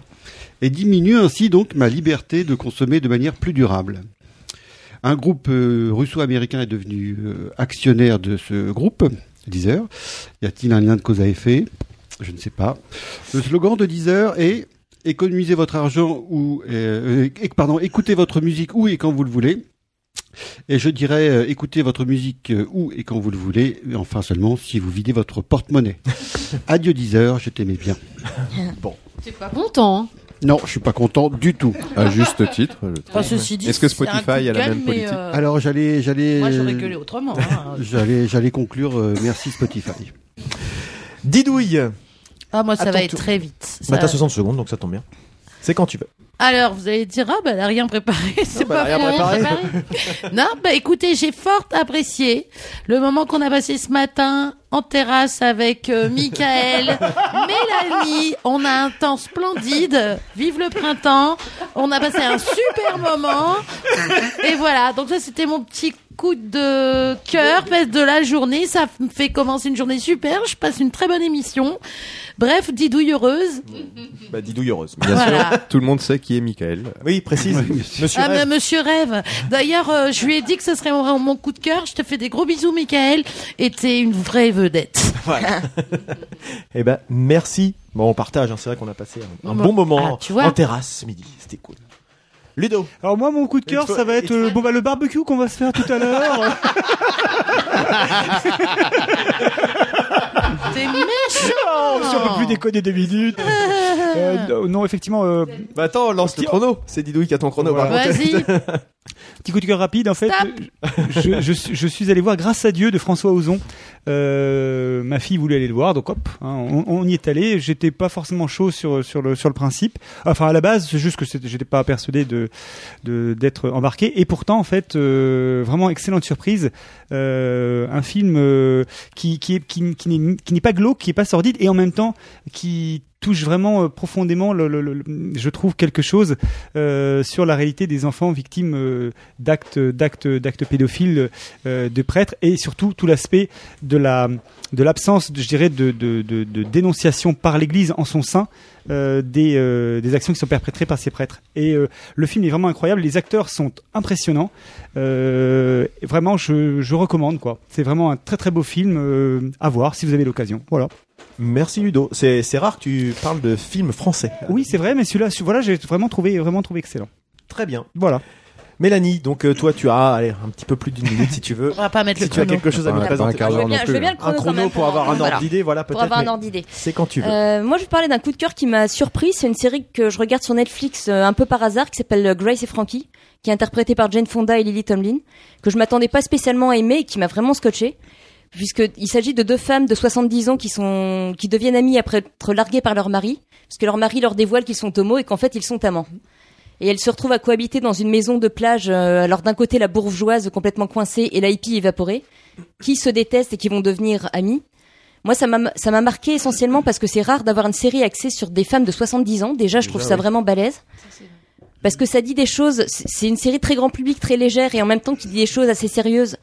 et diminue ainsi donc ma liberté de consommer de manière plus durable. Un groupe russo-américain est devenu actionnaire de ce groupe, Deezer. Y a-t-il un lien de cause à effet? Je ne sais pas. Le slogan de Deezer est économisez votre argent ou euh, euh, pardon, écoutez votre musique où et quand vous le voulez. Et je dirais, euh, écoutez votre musique euh, où et quand vous le voulez, et enfin seulement si vous videz votre porte-monnaie. Adieu Deezer, je t'aimais bien.
Bon.
T'es pas content, hein?
Non, je suis pas content du tout.
À juste titre. je trouve.
Enfin, ceci dit,
Est-ce que Spotify a la même politique
euh,
Alors j'allais, j'allais,
Moi, j'aurais gueulé autrement. hein.
j'allais, j'allais conclure. euh, merci Spotify.
Didouille.
Ah, moi, ça va être très vite.
Bah,
Ça-
t'as 60 secondes, donc ça tombe bien. C'est quand tu veux.
Alors, vous allez dire, ah, bah, elle a rien préparé. C'est
bah,
pas
elle a rien préparé.
non, bah, écoutez, j'ai fort apprécié le moment qu'on a passé ce matin en terrasse avec euh, Michael, Mélanie. On a un temps splendide. Vive le printemps. On a passé un super moment. Et voilà. Donc ça, c'était mon petit coup de cœur parce de la journée. Ça me fait commencer une journée super. Je passe une très bonne émission. Bref, didouille heureuse.
Bah, Didouille heureuse.
Bien
Voilà.
sûr, tout le monde sait qui est Michael.
Oui, précise. Monsieur
Ah, mais
Rêve.
monsieur Rêve. D'ailleurs, euh, je lui ai dit que ce serait mon, mon coup de cœur. Je te fais des gros bisous, Michael. Et t'es une vraie vedette.
Voilà. Eh ben, merci. Bon, on partage. hein. C'est vrai qu'on a passé un, un
Bon,
bon moment
ah, tu vois.
en terrasse ce midi. C'était cool. Ludo.
Alors moi, mon coup de cœur, ça va être euh, bon bah le barbecue qu'on va se faire tout à l'heure.
T'es méchant.
Si on peut plus déconner deux minutes. Euh, non, effectivement. Euh,
Bah attends, lance le chrono. C'est Didouille qui a ton chrono.
Voilà.
par contre.
Vas-y.
Petit coup de cœur rapide, en fait, je, je, suis- je suis allé voir Grâce à Dieu de François Ozon. Euh, ma fille voulait aller le voir, donc hop, hein, on, y est allé. J'étais pas forcément chaud sur sur le sur le principe. Enfin, à la base, c'est juste que j'étais pas persuadé de d'être embarqué. Et pourtant, en fait, euh, vraiment excellente surprise. Euh, un film qui qui est qui, qui n'est pas glauque, qui est pas sordide, et en même temps qui touche vraiment profondément, je trouve, quelque chose sur la réalité des enfants victimes d'actes, d'actes, pédophiles de prêtres et surtout tout l'aspect de la de l'absence, de- je dirais, de, de, de, de dénonciation par l'Église en son sein euh, des, euh, des actions qui sont perpétrées par ces prêtres. Et euh, le film est vraiment incroyable, les acteurs sont impressionnants. Vraiment, je, je recommande quoi. C'est vraiment un très très beau film à voir si vous avez l'occasion. Voilà.
Merci Ludo. C'est rare que tu parles de films français.
Oui, c'est vrai, mais celui-là, celui- voilà, j'ai vraiment trouvé vraiment trouvé excellent.
Très bien.
Voilà.
Mélanie, donc euh, toi tu as allez, un petit peu plus d'une minute si tu veux.
On va pas mettre
si
le
tu as quelque chose à nous présenter.
Je veux bien- je veux bien
hein.
le chrono
Un
quand
chrono
même
pour avoir un ordre d'idée, voilà
Pour
peut-être.
avoir un ordre d'idée.
C'est quand tu veux.
Euh, moi, je vais parler d'un coup de cœur qui m'a surpris. C'est une série que je regarde sur Netflix euh, un peu par hasard, qui s'appelle Grace et Frankie, qui est interprétée par Jane Fonda et Lily Tomlin, que je m'attendais pas spécialement à aimer et qui m'a vraiment scotché. Puisqu'il s'agit de deux femmes de 70 ans qui sont, qui deviennent amies après être larguées par leur mari, parce que leur mari leur dévoile qu'ils sont homos et qu'en fait ils sont amants. Et elles se retrouvent à cohabiter dans une maison de plage, euh, alors d'un côté la bourgeoise complètement coincée et la hippie évaporée, qui se détestent et qui vont devenir amies. Moi, ça m'a marqué essentiellement parce que c'est rare d'avoir une série axée sur des femmes de 70 ans. Déjà, je trouve
Déjà,
ça
oui.
vraiment balèze. Parce que ça dit des choses, c'est c'est une série très grand public, très légère et en même temps qui dit des choses assez sérieuses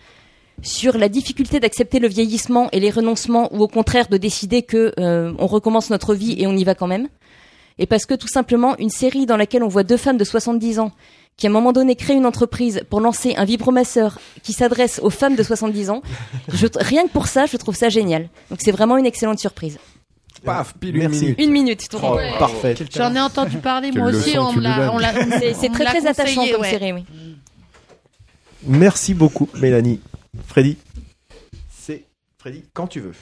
sur la difficulté d'accepter le vieillissement et les renoncements ou au contraire de décider que euh, on recommence notre vie et on y va quand même. Et parce que tout simplement une série dans laquelle on voit deux femmes de 70 ans qui à un moment donné créent une entreprise pour lancer un vibromasseur qui s'adresse aux femmes de 70 ans, je, rien que pour ça, je trouve ça génial. Donc c'est vraiment une excellente surprise.
Paf, pile
Merci.
une minute.
Une minute, tout
Oh,
rond.
Parfait.
J'en ai entendu parler
Quelle
moi aussi. On l'a, on l'a-
C'est très très attachant comme
ouais.
série, oui.
Merci beaucoup, Mélanie. Freddy. C'est Freddy, quand tu veux.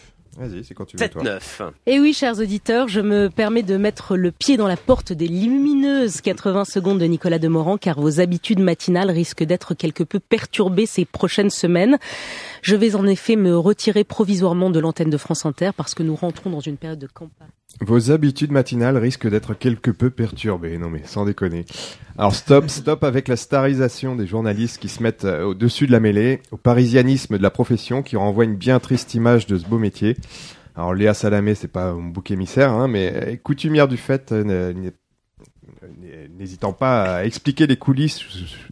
Vas-y, c'est quand tu veux, toi.
7-9. Et oui, chers auditeurs, je me permets de mettre le pied dans la porte des lumineuses 80 secondes de Nicolas Demorand, car vos habitudes matinales risquent d'être quelque peu perturbées ces prochaines semaines. Je vais en effet me retirer provisoirement de l'antenne de France Inter parce que nous rentrons dans une période de campagne.
Vos habitudes matinales risquent d'être quelque peu perturbées. Non mais sans déconner. Alors stop, stop avec la starisation des journalistes qui se mettent euh, au-dessus de la mêlée, au parisianisme de la profession qui renvoie une bien triste image de ce beau métier. Alors Léa Salamé, c'est pas mon bouc émissaire, hein, mais euh, coutumière du fait, euh, n'hésitant pas à expliquer les coulisses,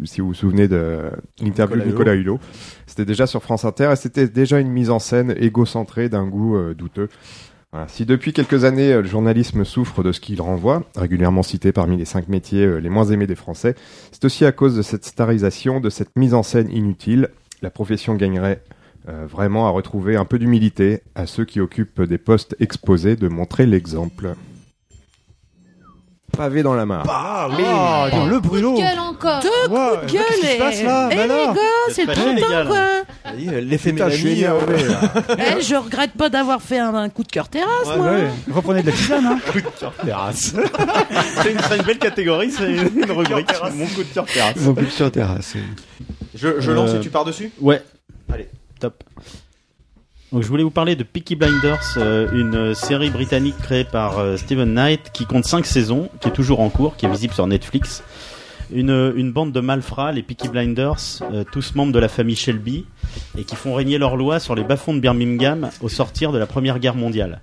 si vous vous souvenez de l'interview de
Nicolas
Nicolas Hulot. C'était déjà sur France Inter et c'était déjà une mise en scène égocentrée d'un goût euh, douteux. Si depuis quelques années euh, le journalisme souffre de ce qu'il renvoie, régulièrement cité parmi les cinq métiers euh, les moins aimés des Français, c'est aussi à cause de cette starisation, de cette mise en scène inutile. La profession gagnerait euh, vraiment à retrouver un peu d'humilité à ceux qui occupent des postes exposés de montrer l'exemple. Pavé dans la mare.
Ah, dis donc, le Bruno.
Gueule encore. Deux
Ouais,
coups de gueule.
qu'est-ce qui se passe, là
eh,
Bah
les gars, c'est le
les
temps
gars,
quoi.
L'effet
Putain, je suis
Mélanie. euh.
Eh, je regrette pas d'avoir fait un, un coup de cœur terrasse,
Ouais,
moi.
ouais. Reprenez de la tisane, hein.
terrasse. c'est une, c'est une belle catégorie, c'est une rubrique. Mon coup de cœur terrasse.
Mon coup sur terrasse.
Je, je lance
Euh,
et tu pars dessus
Ouais.
Allez.
Top. Donc je voulais vous parler de Peaky Blinders, euh, une série britannique créée par euh, Steven Knight qui compte 5 saisons, qui est toujours en cours, qui est visible sur Netflix. Une, une bande de malfrats, les Peaky Blinders, euh, tous membres de la famille Shelby, et qui font régner leur loi sur les bas-fonds de Birmingham au sortir de la Première Guerre mondiale.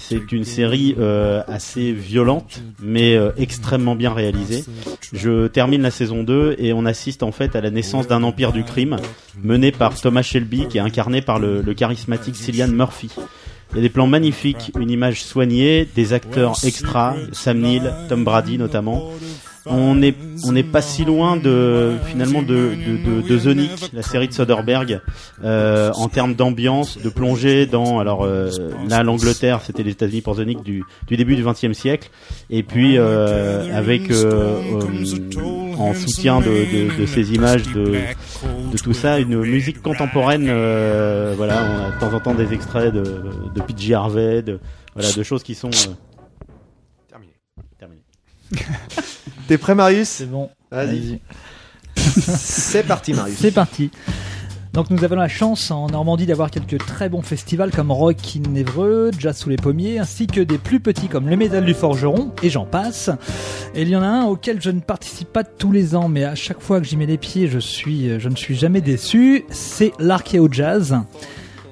C'est une série euh, assez violente, mais euh, extrêmement bien réalisée. Je termine la saison 2 et on assiste en fait à la naissance d'un empire du crime mené par Thomas Shelby, qui est incarné par le, le charismatique Cillian Murphy. Il y a des plans magnifiques, une image soignée, des acteurs extra, Sam Neill, Tom Brady notamment. On n'est on n'est pas si loin de finalement de de, de, de Nick, la série de Soderbergh, euh, en termes d'ambiance, de plongée dans alors euh, là l'Angleterre, c'était les États-Unis pour Nick du du début du XXe siècle, et puis euh, avec euh, euh, en soutien de, de, ces images de de tout ça, une musique contemporaine. euh, voilà, on a de temps en temps des extraits de de Harvey, de voilà, de choses qui sont
T'es prêt, Marius
C'est bon.
Vas-y. C'est parti, Marius.
C'est parti. Donc nous avons la chance en Normandie d'avoir quelques très bons festivals comme Rock in Évreux, Jazz sous les pommiers, ainsi que des plus petits comme le Métal du Forgeron, et j'en passe. Et il y en a un auquel je ne participe pas tous les ans, mais à chaque fois que j'y mets les pieds, je, suis, je ne suis jamais déçu, c'est l'Archeo Jazz.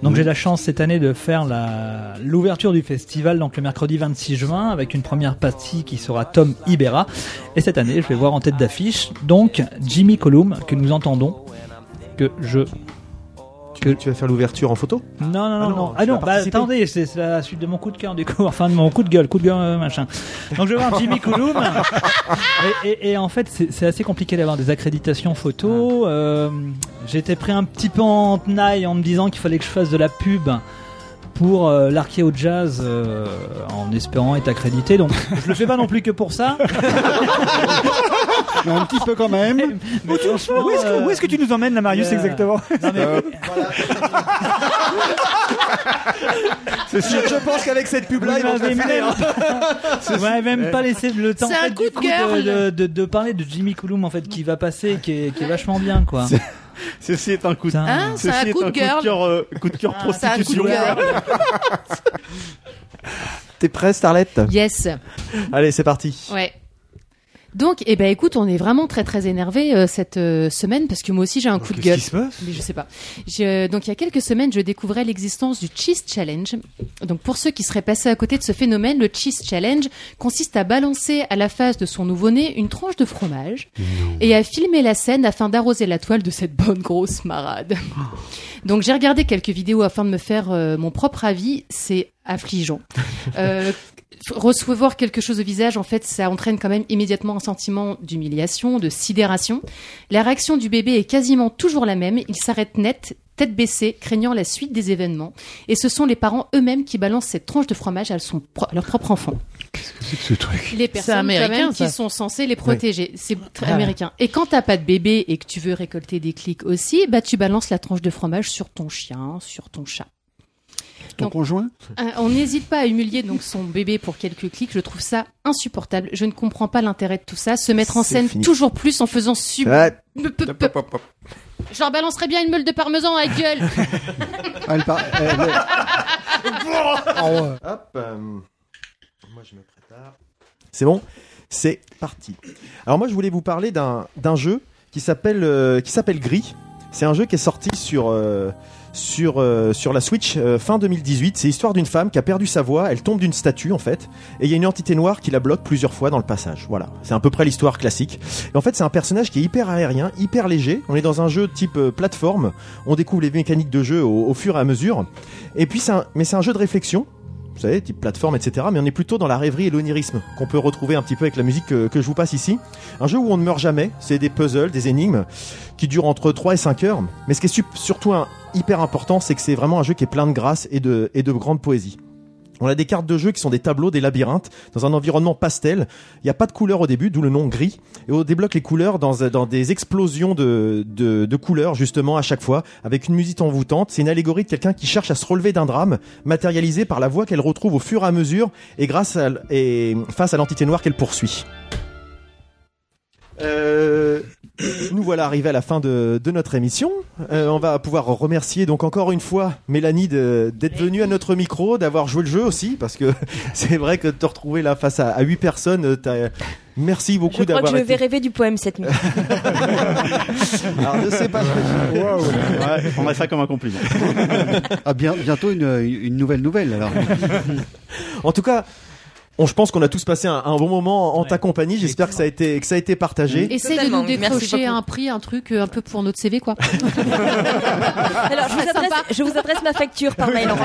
Donc j'ai la chance cette année de faire la- l'ouverture du festival donc le mercredi 26 juin avec une première partie qui sera Tom Ibera. Et cette année je vais voir en tête d'affiche donc Jimmy Colum que nous entendons que je
Tu, tu vas faire l'ouverture en photo?
Non non non
Ah non,
ah non bah attendez c'est c'est la suite de mon coup de cœur du coup. Enfin de mon coup de gueule coup de gueule euh, machin. Donc je vais voir Jimmy Colum et, et- et en fait c'est c'est assez compliqué d'avoir des accréditations photo. Euh, j'étais pris un petit peu en tenaille en me disant qu'il fallait que je fasse de la pub pour euh, l'archéo jazz euh, en espérant être accrédité donc je le fais pas non plus que pour ça
Mais un petit peu quand même.
mais
où, tu-
franchement,
où est-ce que,
euh,
où est-ce que tu nous emmènes, là, Marius,
euh,
exactement
non, mais-
je, je pense qu'avec cette pub-là,
Vous
ils vont
m'avez
te faire
même,
finir.
vous m'avez même pas laissé le temps
C'est
en
un
fait,
coup
du
de
coup,
gueule.
de, de, de parler de Jimmy Coulomb en fait qui va passer qui est, qui est vachement bien quoi.
Ceci est un coup de.
Hein, c'est
ceci
un
est
coup de
cœur, euh, coup de cœur
Ah, c'est un coup de
prostitution.
T'es prêt, Starlet
Yes.
Allez, c'est parti.
Ouais. Donc, eh ben, écoute, on est vraiment très très énervé euh, cette euh, semaine parce que moi aussi j'ai un coup de
qu'est-ce
gueule.
qui se passe
Mais je sais pas. Je- donc, il y a quelques semaines, je découvrais l'existence du Cheese Challenge. Donc, pour ceux qui seraient passés à côté de ce phénomène, le Cheese Challenge consiste à balancer à la face de son nouveau-né une tranche de fromage et à filmer la scène afin d'arroser la toile de cette bonne grosse marade. Donc, j'ai regardé quelques vidéos afin de me faire euh, mon propre avis. C'est affligeant. Euh, recevoir quelque chose au visage, en fait, ça entraîne quand même immédiatement un sentiment d'humiliation, de sidération. La réaction du bébé est quasiment toujours la même. Il s'arrête net, tête baissée, craignant la suite des événements. Et ce sont les parents eux-mêmes qui balancent cette tranche de fromage à, son pro- à leur propre enfant.
C'est que ce truc?
Les personnes quand même qui sont censées les protéger. C'est très
Ah.
américain. Et quand t'as pas de bébé et que tu veux récolter des clics aussi, bah tu balances la tranche de fromage sur ton chien, sur ton chat.
Ton
Donc,
conjoint
euh, on n'hésite pas à humilier donc son bébé pour quelques clics. Je trouve ça insupportable. Je ne comprends pas l'intérêt de tout ça. Se mettre en scène
fini.
toujours plus en faisant sub.
Ouais.
Peu, peu, peu. Je leur balancerais bien une meule de parmesan à la gueule.
Ah, elle par- elle-
Hop. euh, Moi, je me prépare. C'est bon? C'est parti. Alors moi, je voulais vous parler d'un d'un jeu qui s'appelle euh, qui s'appelle Gris. C'est un jeu qui est sorti sur euh, sur euh, sur la Switch euh, fin 2018. C'est l'histoire d'une femme qui a perdu sa voix. Elle tombe d'une statue en fait, et il y a une entité noire qui la bloque plusieurs fois dans le passage. Voilà, c'est à peu près l'histoire classique. En fait, c'est un personnage qui est hyper aérien, hyper léger. On est dans un jeu type euh, plateforme. On découvre les mécaniques de jeu au, au fur et à mesure. Et puis, un, mais c'est un jeu de réflexion vous savez, type plateforme, etc. Mais on est plutôt dans la rêverie et l'onirisme qu'on peut retrouver un petit peu avec la musique que, je vous passe ici. Un jeu où on ne meurt jamais, c'est des puzzles, des énigmes qui durent entre 3 et 5 heures. Mais ce qui est surtout hyper important, c'est que c'est vraiment un jeu qui est plein de grâce et de grande poésie. On a des cartes de jeu qui sont des tableaux, des labyrinthes, dans un environnement pastel. Il n'y a pas de couleur au début, d'où le nom gris. Et on débloque les couleurs dans, dans des explosions de, de, de couleurs, justement, à chaque fois, avec une musique envoûtante. C'est une allégorie de quelqu'un qui cherche à se relever d'un drame, matérialisé par la voix qu'elle retrouve au fur et à mesure, et grâce à, et face à l'entité noire qu'elle poursuit. Euh, nous voilà arrivés à la fin de, de notre émission. Euh, on va pouvoir remercier donc encore une fois Mélanie d'être venue à notre micro, d'avoir joué le jeu aussi, parce que c'est vrai que de te retrouver là face à, à 8 personnes, t'as- merci beaucoup
Je crois que
d'avoir
je
été.
vais rêver du poème cette nuit.
Alors, je sais pas. je-
Ouais, je prendrais ça comme un compliment.
Ah, bien, bientôt une, une nouvelle nouvelle alors.
En tout cas. On, je pense qu'on a tous passé un, un bon moment en ta compagnie. J'espère que ça a été que ça a été partagé.
Essaye de nous décrocher un prix, un truc euh, un peu pour notre CV, quoi.
Alors, je vous, adresse, je vous adresse ma facture par mail.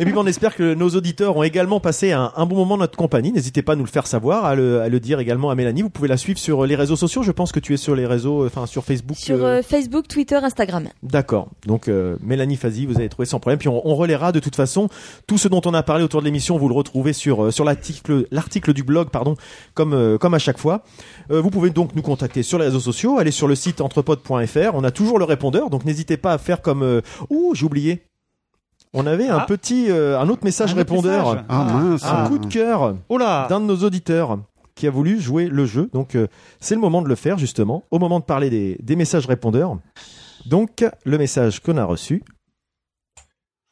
Et puis on espère que nos auditeurs ont également passé un, un bon moment dans notre compagnie. N'hésitez pas à nous le faire savoir, à le, à le dire également à Mélanie. Vous pouvez la suivre sur les réseaux sociaux. Je pense que tu es sur les réseaux, euh, enfin sur Facebook.
Sur
euh,
euh, Facebook, Twitter, Instagram.
D'accord. Donc euh, Mélanie Fazi, vous avez trouvé sans problème. Puis on, on relaiera de toute façon tout ce dont on a parlé autour de l'émission. Vous le retrouvez sur euh, sur l'article l'article du blog, pardon, comme euh, comme à chaque fois. Euh, vous pouvez donc nous contacter sur les réseaux sociaux. Allez sur le site entrepod.fr. On a toujours le répondeur, donc n'hésitez pas à faire comme. Euh... Ouh, j'ai oublié. On avait un
Ah.
petit, euh, un autre message
Un autre
répondeur.
message. Ah,
mince.
Un coup de cœur
Oh là
d'un de nos auditeurs qui a voulu jouer le jeu. Donc euh, c'est le moment de le faire justement, au moment de parler des, des messages répondeurs. Donc le message qu'on a reçu.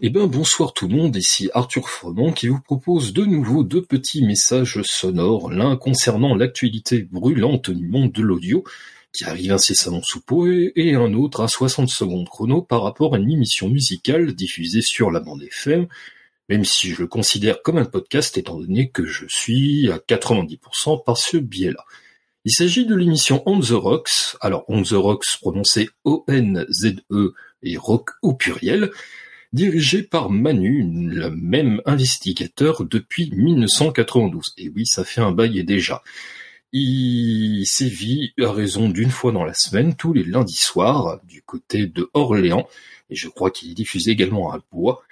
Eh ben bonsoir tout le monde, ici Arthur Fremont qui vous propose de nouveau deux petits messages sonores, l'un concernant l'actualité brûlante du monde de l'audio, qui arrive incessamment sous peu, et, un autre à 60 secondes chrono par rapport à une émission musicale diffusée sur la bande FM, même si je le considère comme un podcast étant donné que je suis à 90% par ce biais-là. Il s'agit de l'émission On the Rocks, alors On the Rocks prononcé O-N-Z-E et rock au pluriel, dirigé par Manu, le même investigateur depuis 1992. Et oui, ça fait un bail et déjà. Il sévit à raison d'une fois dans la semaine, tous les lundis soirs, du côté de Orléans, et je crois qu'il est diffusé également à Bois.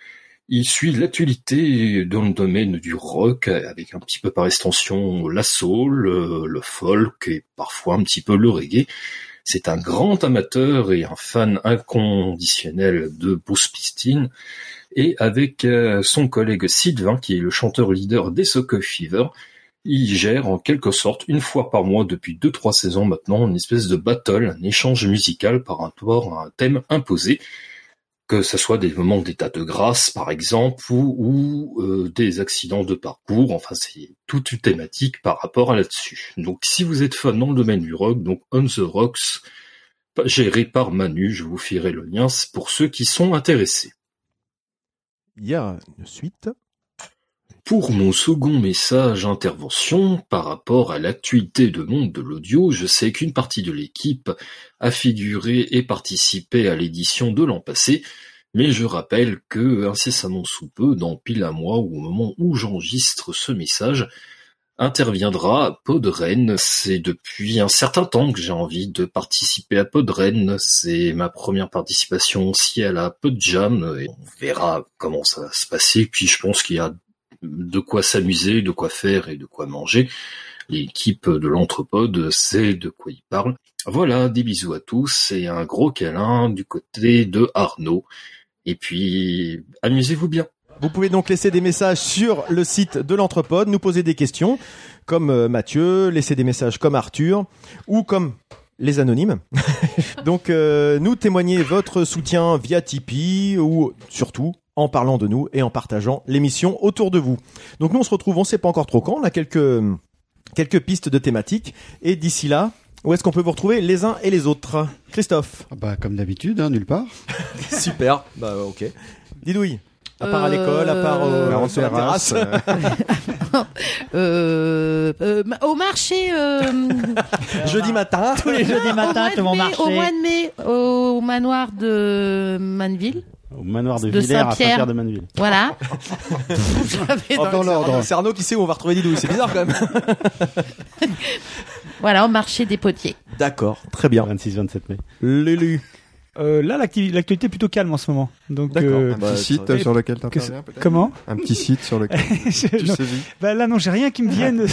Il suit l'actualité dans le domaine du rock, avec un petit peu par extension la soul, le, le folk et parfois un petit peu le reggae. C'est un grand amateur et un fan inconditionnel de Bruce Springsteen. Et avec euh, son collègue Sylvain, qui est le chanteur leader des Soccer Fever, il gère en quelque sorte une fois par mois depuis deux trois saisons maintenant une espèce de battle, un échange musical par rapport à un thème imposé. Que ce soit des moments d'état de grâce, par exemple, ou, ou, euh, des accidents de parcours. Enfin, c'est toute une thématique par rapport à là-dessus. Donc, si vous êtes fan dans le domaine du rock, donc On the Rocks, géré par Manu, je vous ferai le lien pour ceux qui sont intéressés.
Il y a une suite.
Pour mon second message intervention par rapport à l'actualité de monde de l'audio, je sais qu'une partie de l'équipe a figuré et participé à l'édition de l'an passé, mais je rappelle que incessamment sous peu, dans pile un mois ou au moment où j'enregistre ce message, interviendra Podren. C'est depuis un certain temps que j'ai envie de participer à Podren. C'est ma première participation aussi à la Podjam et on verra comment ça va se passer. Puis je pense qu'il y a de quoi s'amuser, de quoi faire et de quoi manger. L'équipe de l'Entrepode sait de quoi il parle. Voilà, des bisous à tous et un gros câlin du côté de Arnaud. Et puis, amusez-vous bien.
Vous pouvez donc laisser des messages sur le site de l'Entrepode, nous poser des questions, comme euh, Mathieu, laisser des messages comme Arthur, ou comme les anonymes. donc, euh, nous témoigner votre soutien via Tipeee, ou surtout en parlant de nous et en partageant l'émission autour de vous. Donc nous on se retrouve, on sait pas encore trop quand, on a quelques quelques pistes de thématiques et d'ici là, où est-ce qu'on peut vous retrouver les uns et les autres? Christophe
Bah comme d'habitude, hein, nulle part.
Super, bah ok. Didouille à part à l'école, à part euh,
en
sur la
terrasse.
Euh, euh, au marché. euh,
Jeudi matin.
Tous les jeudis
au
matins. Au
mois de mai, au manoir de Manville.
Au manoir de,
De
Villers à
Saint-Pierre.
De Manville.
Voilà. Dans-
dans l'ordre. C'est Arnaud qui sait où on va retrouver Didouille, c'est bizarre quand même.
Voilà, au marché des potiers.
D'accord, très bien.
26-27 mai.
L'élu.
Euh, là, l'actualité est plutôt calme en ce moment. Donc, euh,
Un
Bah,
petit site
ça-
sur lequel
que
t'interviens
Comment
Un petit site sur lequel tu
non. Bah là, non, j'ai rien qui me vienne.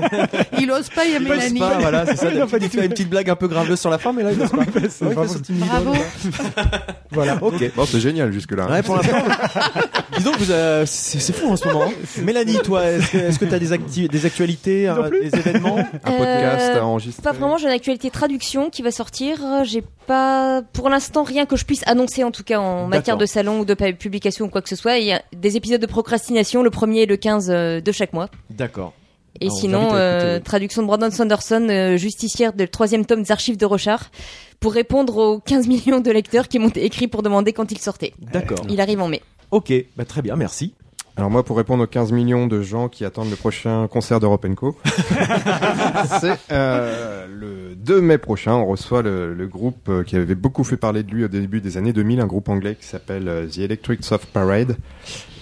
Il ose pas, il y a
Il ose
Mélanie.
pas, voilà, c'est ça.
Non, pas
Il
du
fait une petite blague un peu graveleuse sur la fin, mais là, il ose pas. Ouais, son
Bravo.
Voilà, ok.
Bon, c'est génial jusque-là.
Ouais, pour l'instant. Disons que vous, euh, c'est fou en ce moment. Mélanie, toi, est-ce que que t'as des, acti- des actualités,
Non
euh,
plus.
des événements
Un podcast
Euh,
à enregistrer.
Pas vraiment, j'ai une actualité traduction qui va sortir. J'ai pas, pour l'instant, rien que je puisse annoncer en tout cas en matière de salon ou de publication ou quoi que ce soit. Il y a des épisodes de procrastination, le premier et le 15 euh, de chaque mois.
D'accord.
Et
Alors, vous
sinon, euh, traduction de Brandon Sanderson, euh, justicière du troisième tome des archives de Rochard, pour répondre aux 15 millions de lecteurs qui m'ont écrit pour demander quand il sortait.
D'accord.
Il arrive en mai.
Ok, bah, très bien, merci.
Alors moi, pour répondre aux 15 millions de gens qui attendent le prochain concert d'Europe Co, c'est euh, le 2 mai prochain, on reçoit le, le groupe euh, qui avait beaucoup fait parler de lui au début des années 2000, un groupe anglais qui s'appelle euh, The Electric Soft Parade,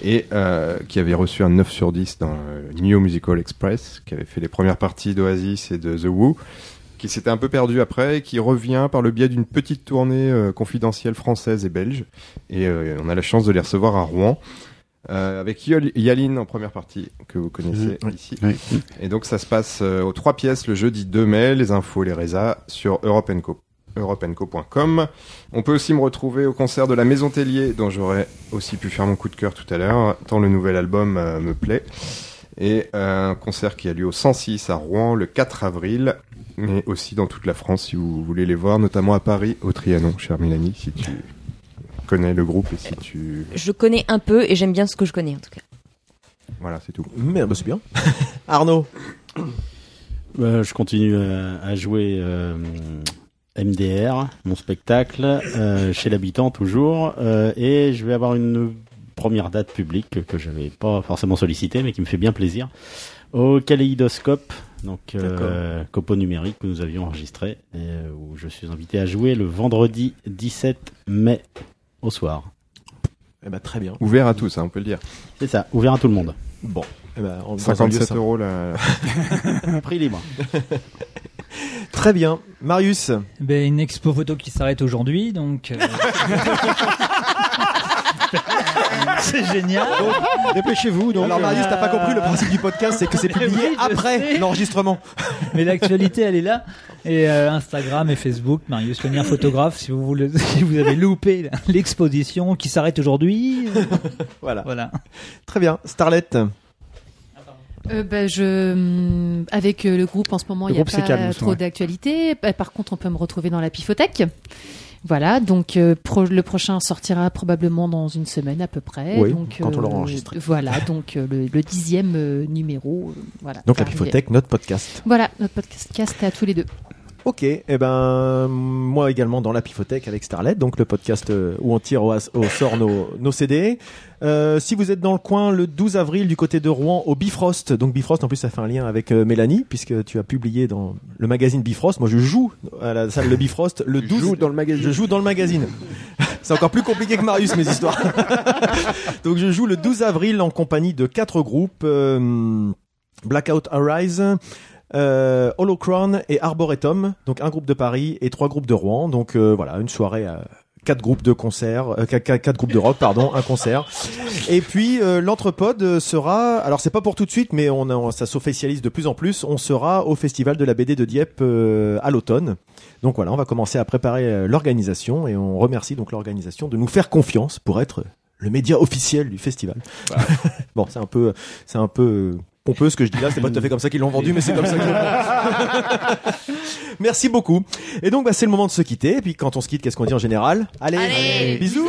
et euh, qui avait reçu un 9 sur 10 dans le New Musical Express, qui avait fait les premières parties d'Oasis et de The Who, qui s'était un peu perdu après, et qui revient par le biais d'une petite tournée euh, confidentielle française et belge, et euh, on a la chance de les recevoir à Rouen. Euh, avec Yaline en première partie que vous connaissez ici.
Oui.
Et donc ça se passe euh, aux trois pièces le jeudi 2 mai, les infos, les résas sur Europe Co europenco.com. On peut aussi me retrouver au concert de la Maison Tellier, dont j'aurais aussi pu faire mon coup de cœur tout à l'heure, tant le nouvel album euh, me plaît. Et euh, un concert qui a lieu au 106 à Rouen le 4 avril, mais aussi dans toute la France si vous voulez les voir, notamment à Paris, au Trianon, chère Mélanie, si tu connais le groupe et si tu...
Je connais un peu et j'aime bien ce que je connais en tout cas.
Voilà, c'est tout.
Mais bah, c'est bien. Arnaud.
Bah, je continue à, à jouer euh, MDR, mon spectacle, euh, chez l'habitant toujours, euh, et je vais avoir une première date publique que, que j'avais pas forcément sollicité, mais qui me fait bien plaisir, au Kaléidoscope, donc euh, copo numérique que nous avions enregistré, et euh, où je suis invité à jouer le vendredi 17 mai au soir.
Eh ben, très bien.
Ouvert à tous, hein, on peut le dire.
C'est ça, ouvert à tout le monde.
Bon. Eh ben, on- dans un lieu
57
simple.
euros la...
Prix libre.
Très bien. Marius?
Ben, une expo photo qui s'arrête aujourd'hui, donc. euh, c'est génial.
Dépêchez-vous. Donc,
Alors Marius,
euh,
t'as pas compris le principe du podcast, c'est que c'est publié après
sais.
l'enregistrement.
Mais l'actualité, elle est là. Et euh, Instagram et Facebook, Marius Lenière photographe, si vous voulez, si vous avez loupé l'exposition qui s'arrête aujourd'hui. euh,
Voilà.
Voilà.
Très bien. Starlet.
Euh, bah, je, hum, avec euh, le groupe en ce moment,
Le
il n'y a
groupe, c'est
pas
calme, en ce
trop d'actualité. Bah, par contre, on peut me retrouver dans la Pifothèque Voilà, donc euh, pro- le prochain sortira probablement dans une semaine à peu près.
Oui,
donc,
quand on l'aura
euh,
enregistré.
Voilà, donc euh, le, le dixième numéro. voilà.
Donc la. Pifothèque, notre podcast.
Voilà, notre podcast à tous les deux.
Ok, et ben moi également dans la Pifothèque avec Starlet, donc le podcast où on tire au, sort nos, nos CD. Euh, si vous êtes dans le coin le 12 avril du côté de Rouen au Bifrost, donc Bifrost en plus ça fait un lien avec euh, Mélanie puisque tu as publié dans le magazine Bifrost. Moi je joue à la salle Le Bifrost le 12
joues dans le magazine.
Je joue dans le magazine. C'est encore plus compliqué que Marius mes histoires. donc je joue le 12 avril en compagnie de quatre groupes euh, Blackout Arise, euh, Holocron et Arboretum, donc un groupe de Paris et trois groupes de Rouen. Donc euh, voilà, une soirée à quatre groupes de concerts, euh, quatre, groupes de rock, pardon, un concert. Et puis euh, l'entrepode sera, alors c'est pas pour tout de suite, mais on, ça s'officialise de plus en plus. On sera au festival de la BD de Dieppe euh, à l'automne. Donc voilà, on va commencer à préparer euh, l'organisation et on remercie donc l'organisation de nous faire confiance pour être le média officiel du festival. bon, c'est un peu, c'est un peu euh, pompeux ce que je dis là. C'est pas tout à fait comme ça qu'ils l'ont vendu, mais c'est comme ça que je le prends. Merci beaucoup. Et donc, bah, c'est le moment de se quitter. Et puis, quand on se quitte, qu'est-ce qu'on dit en général? Allez, bisous.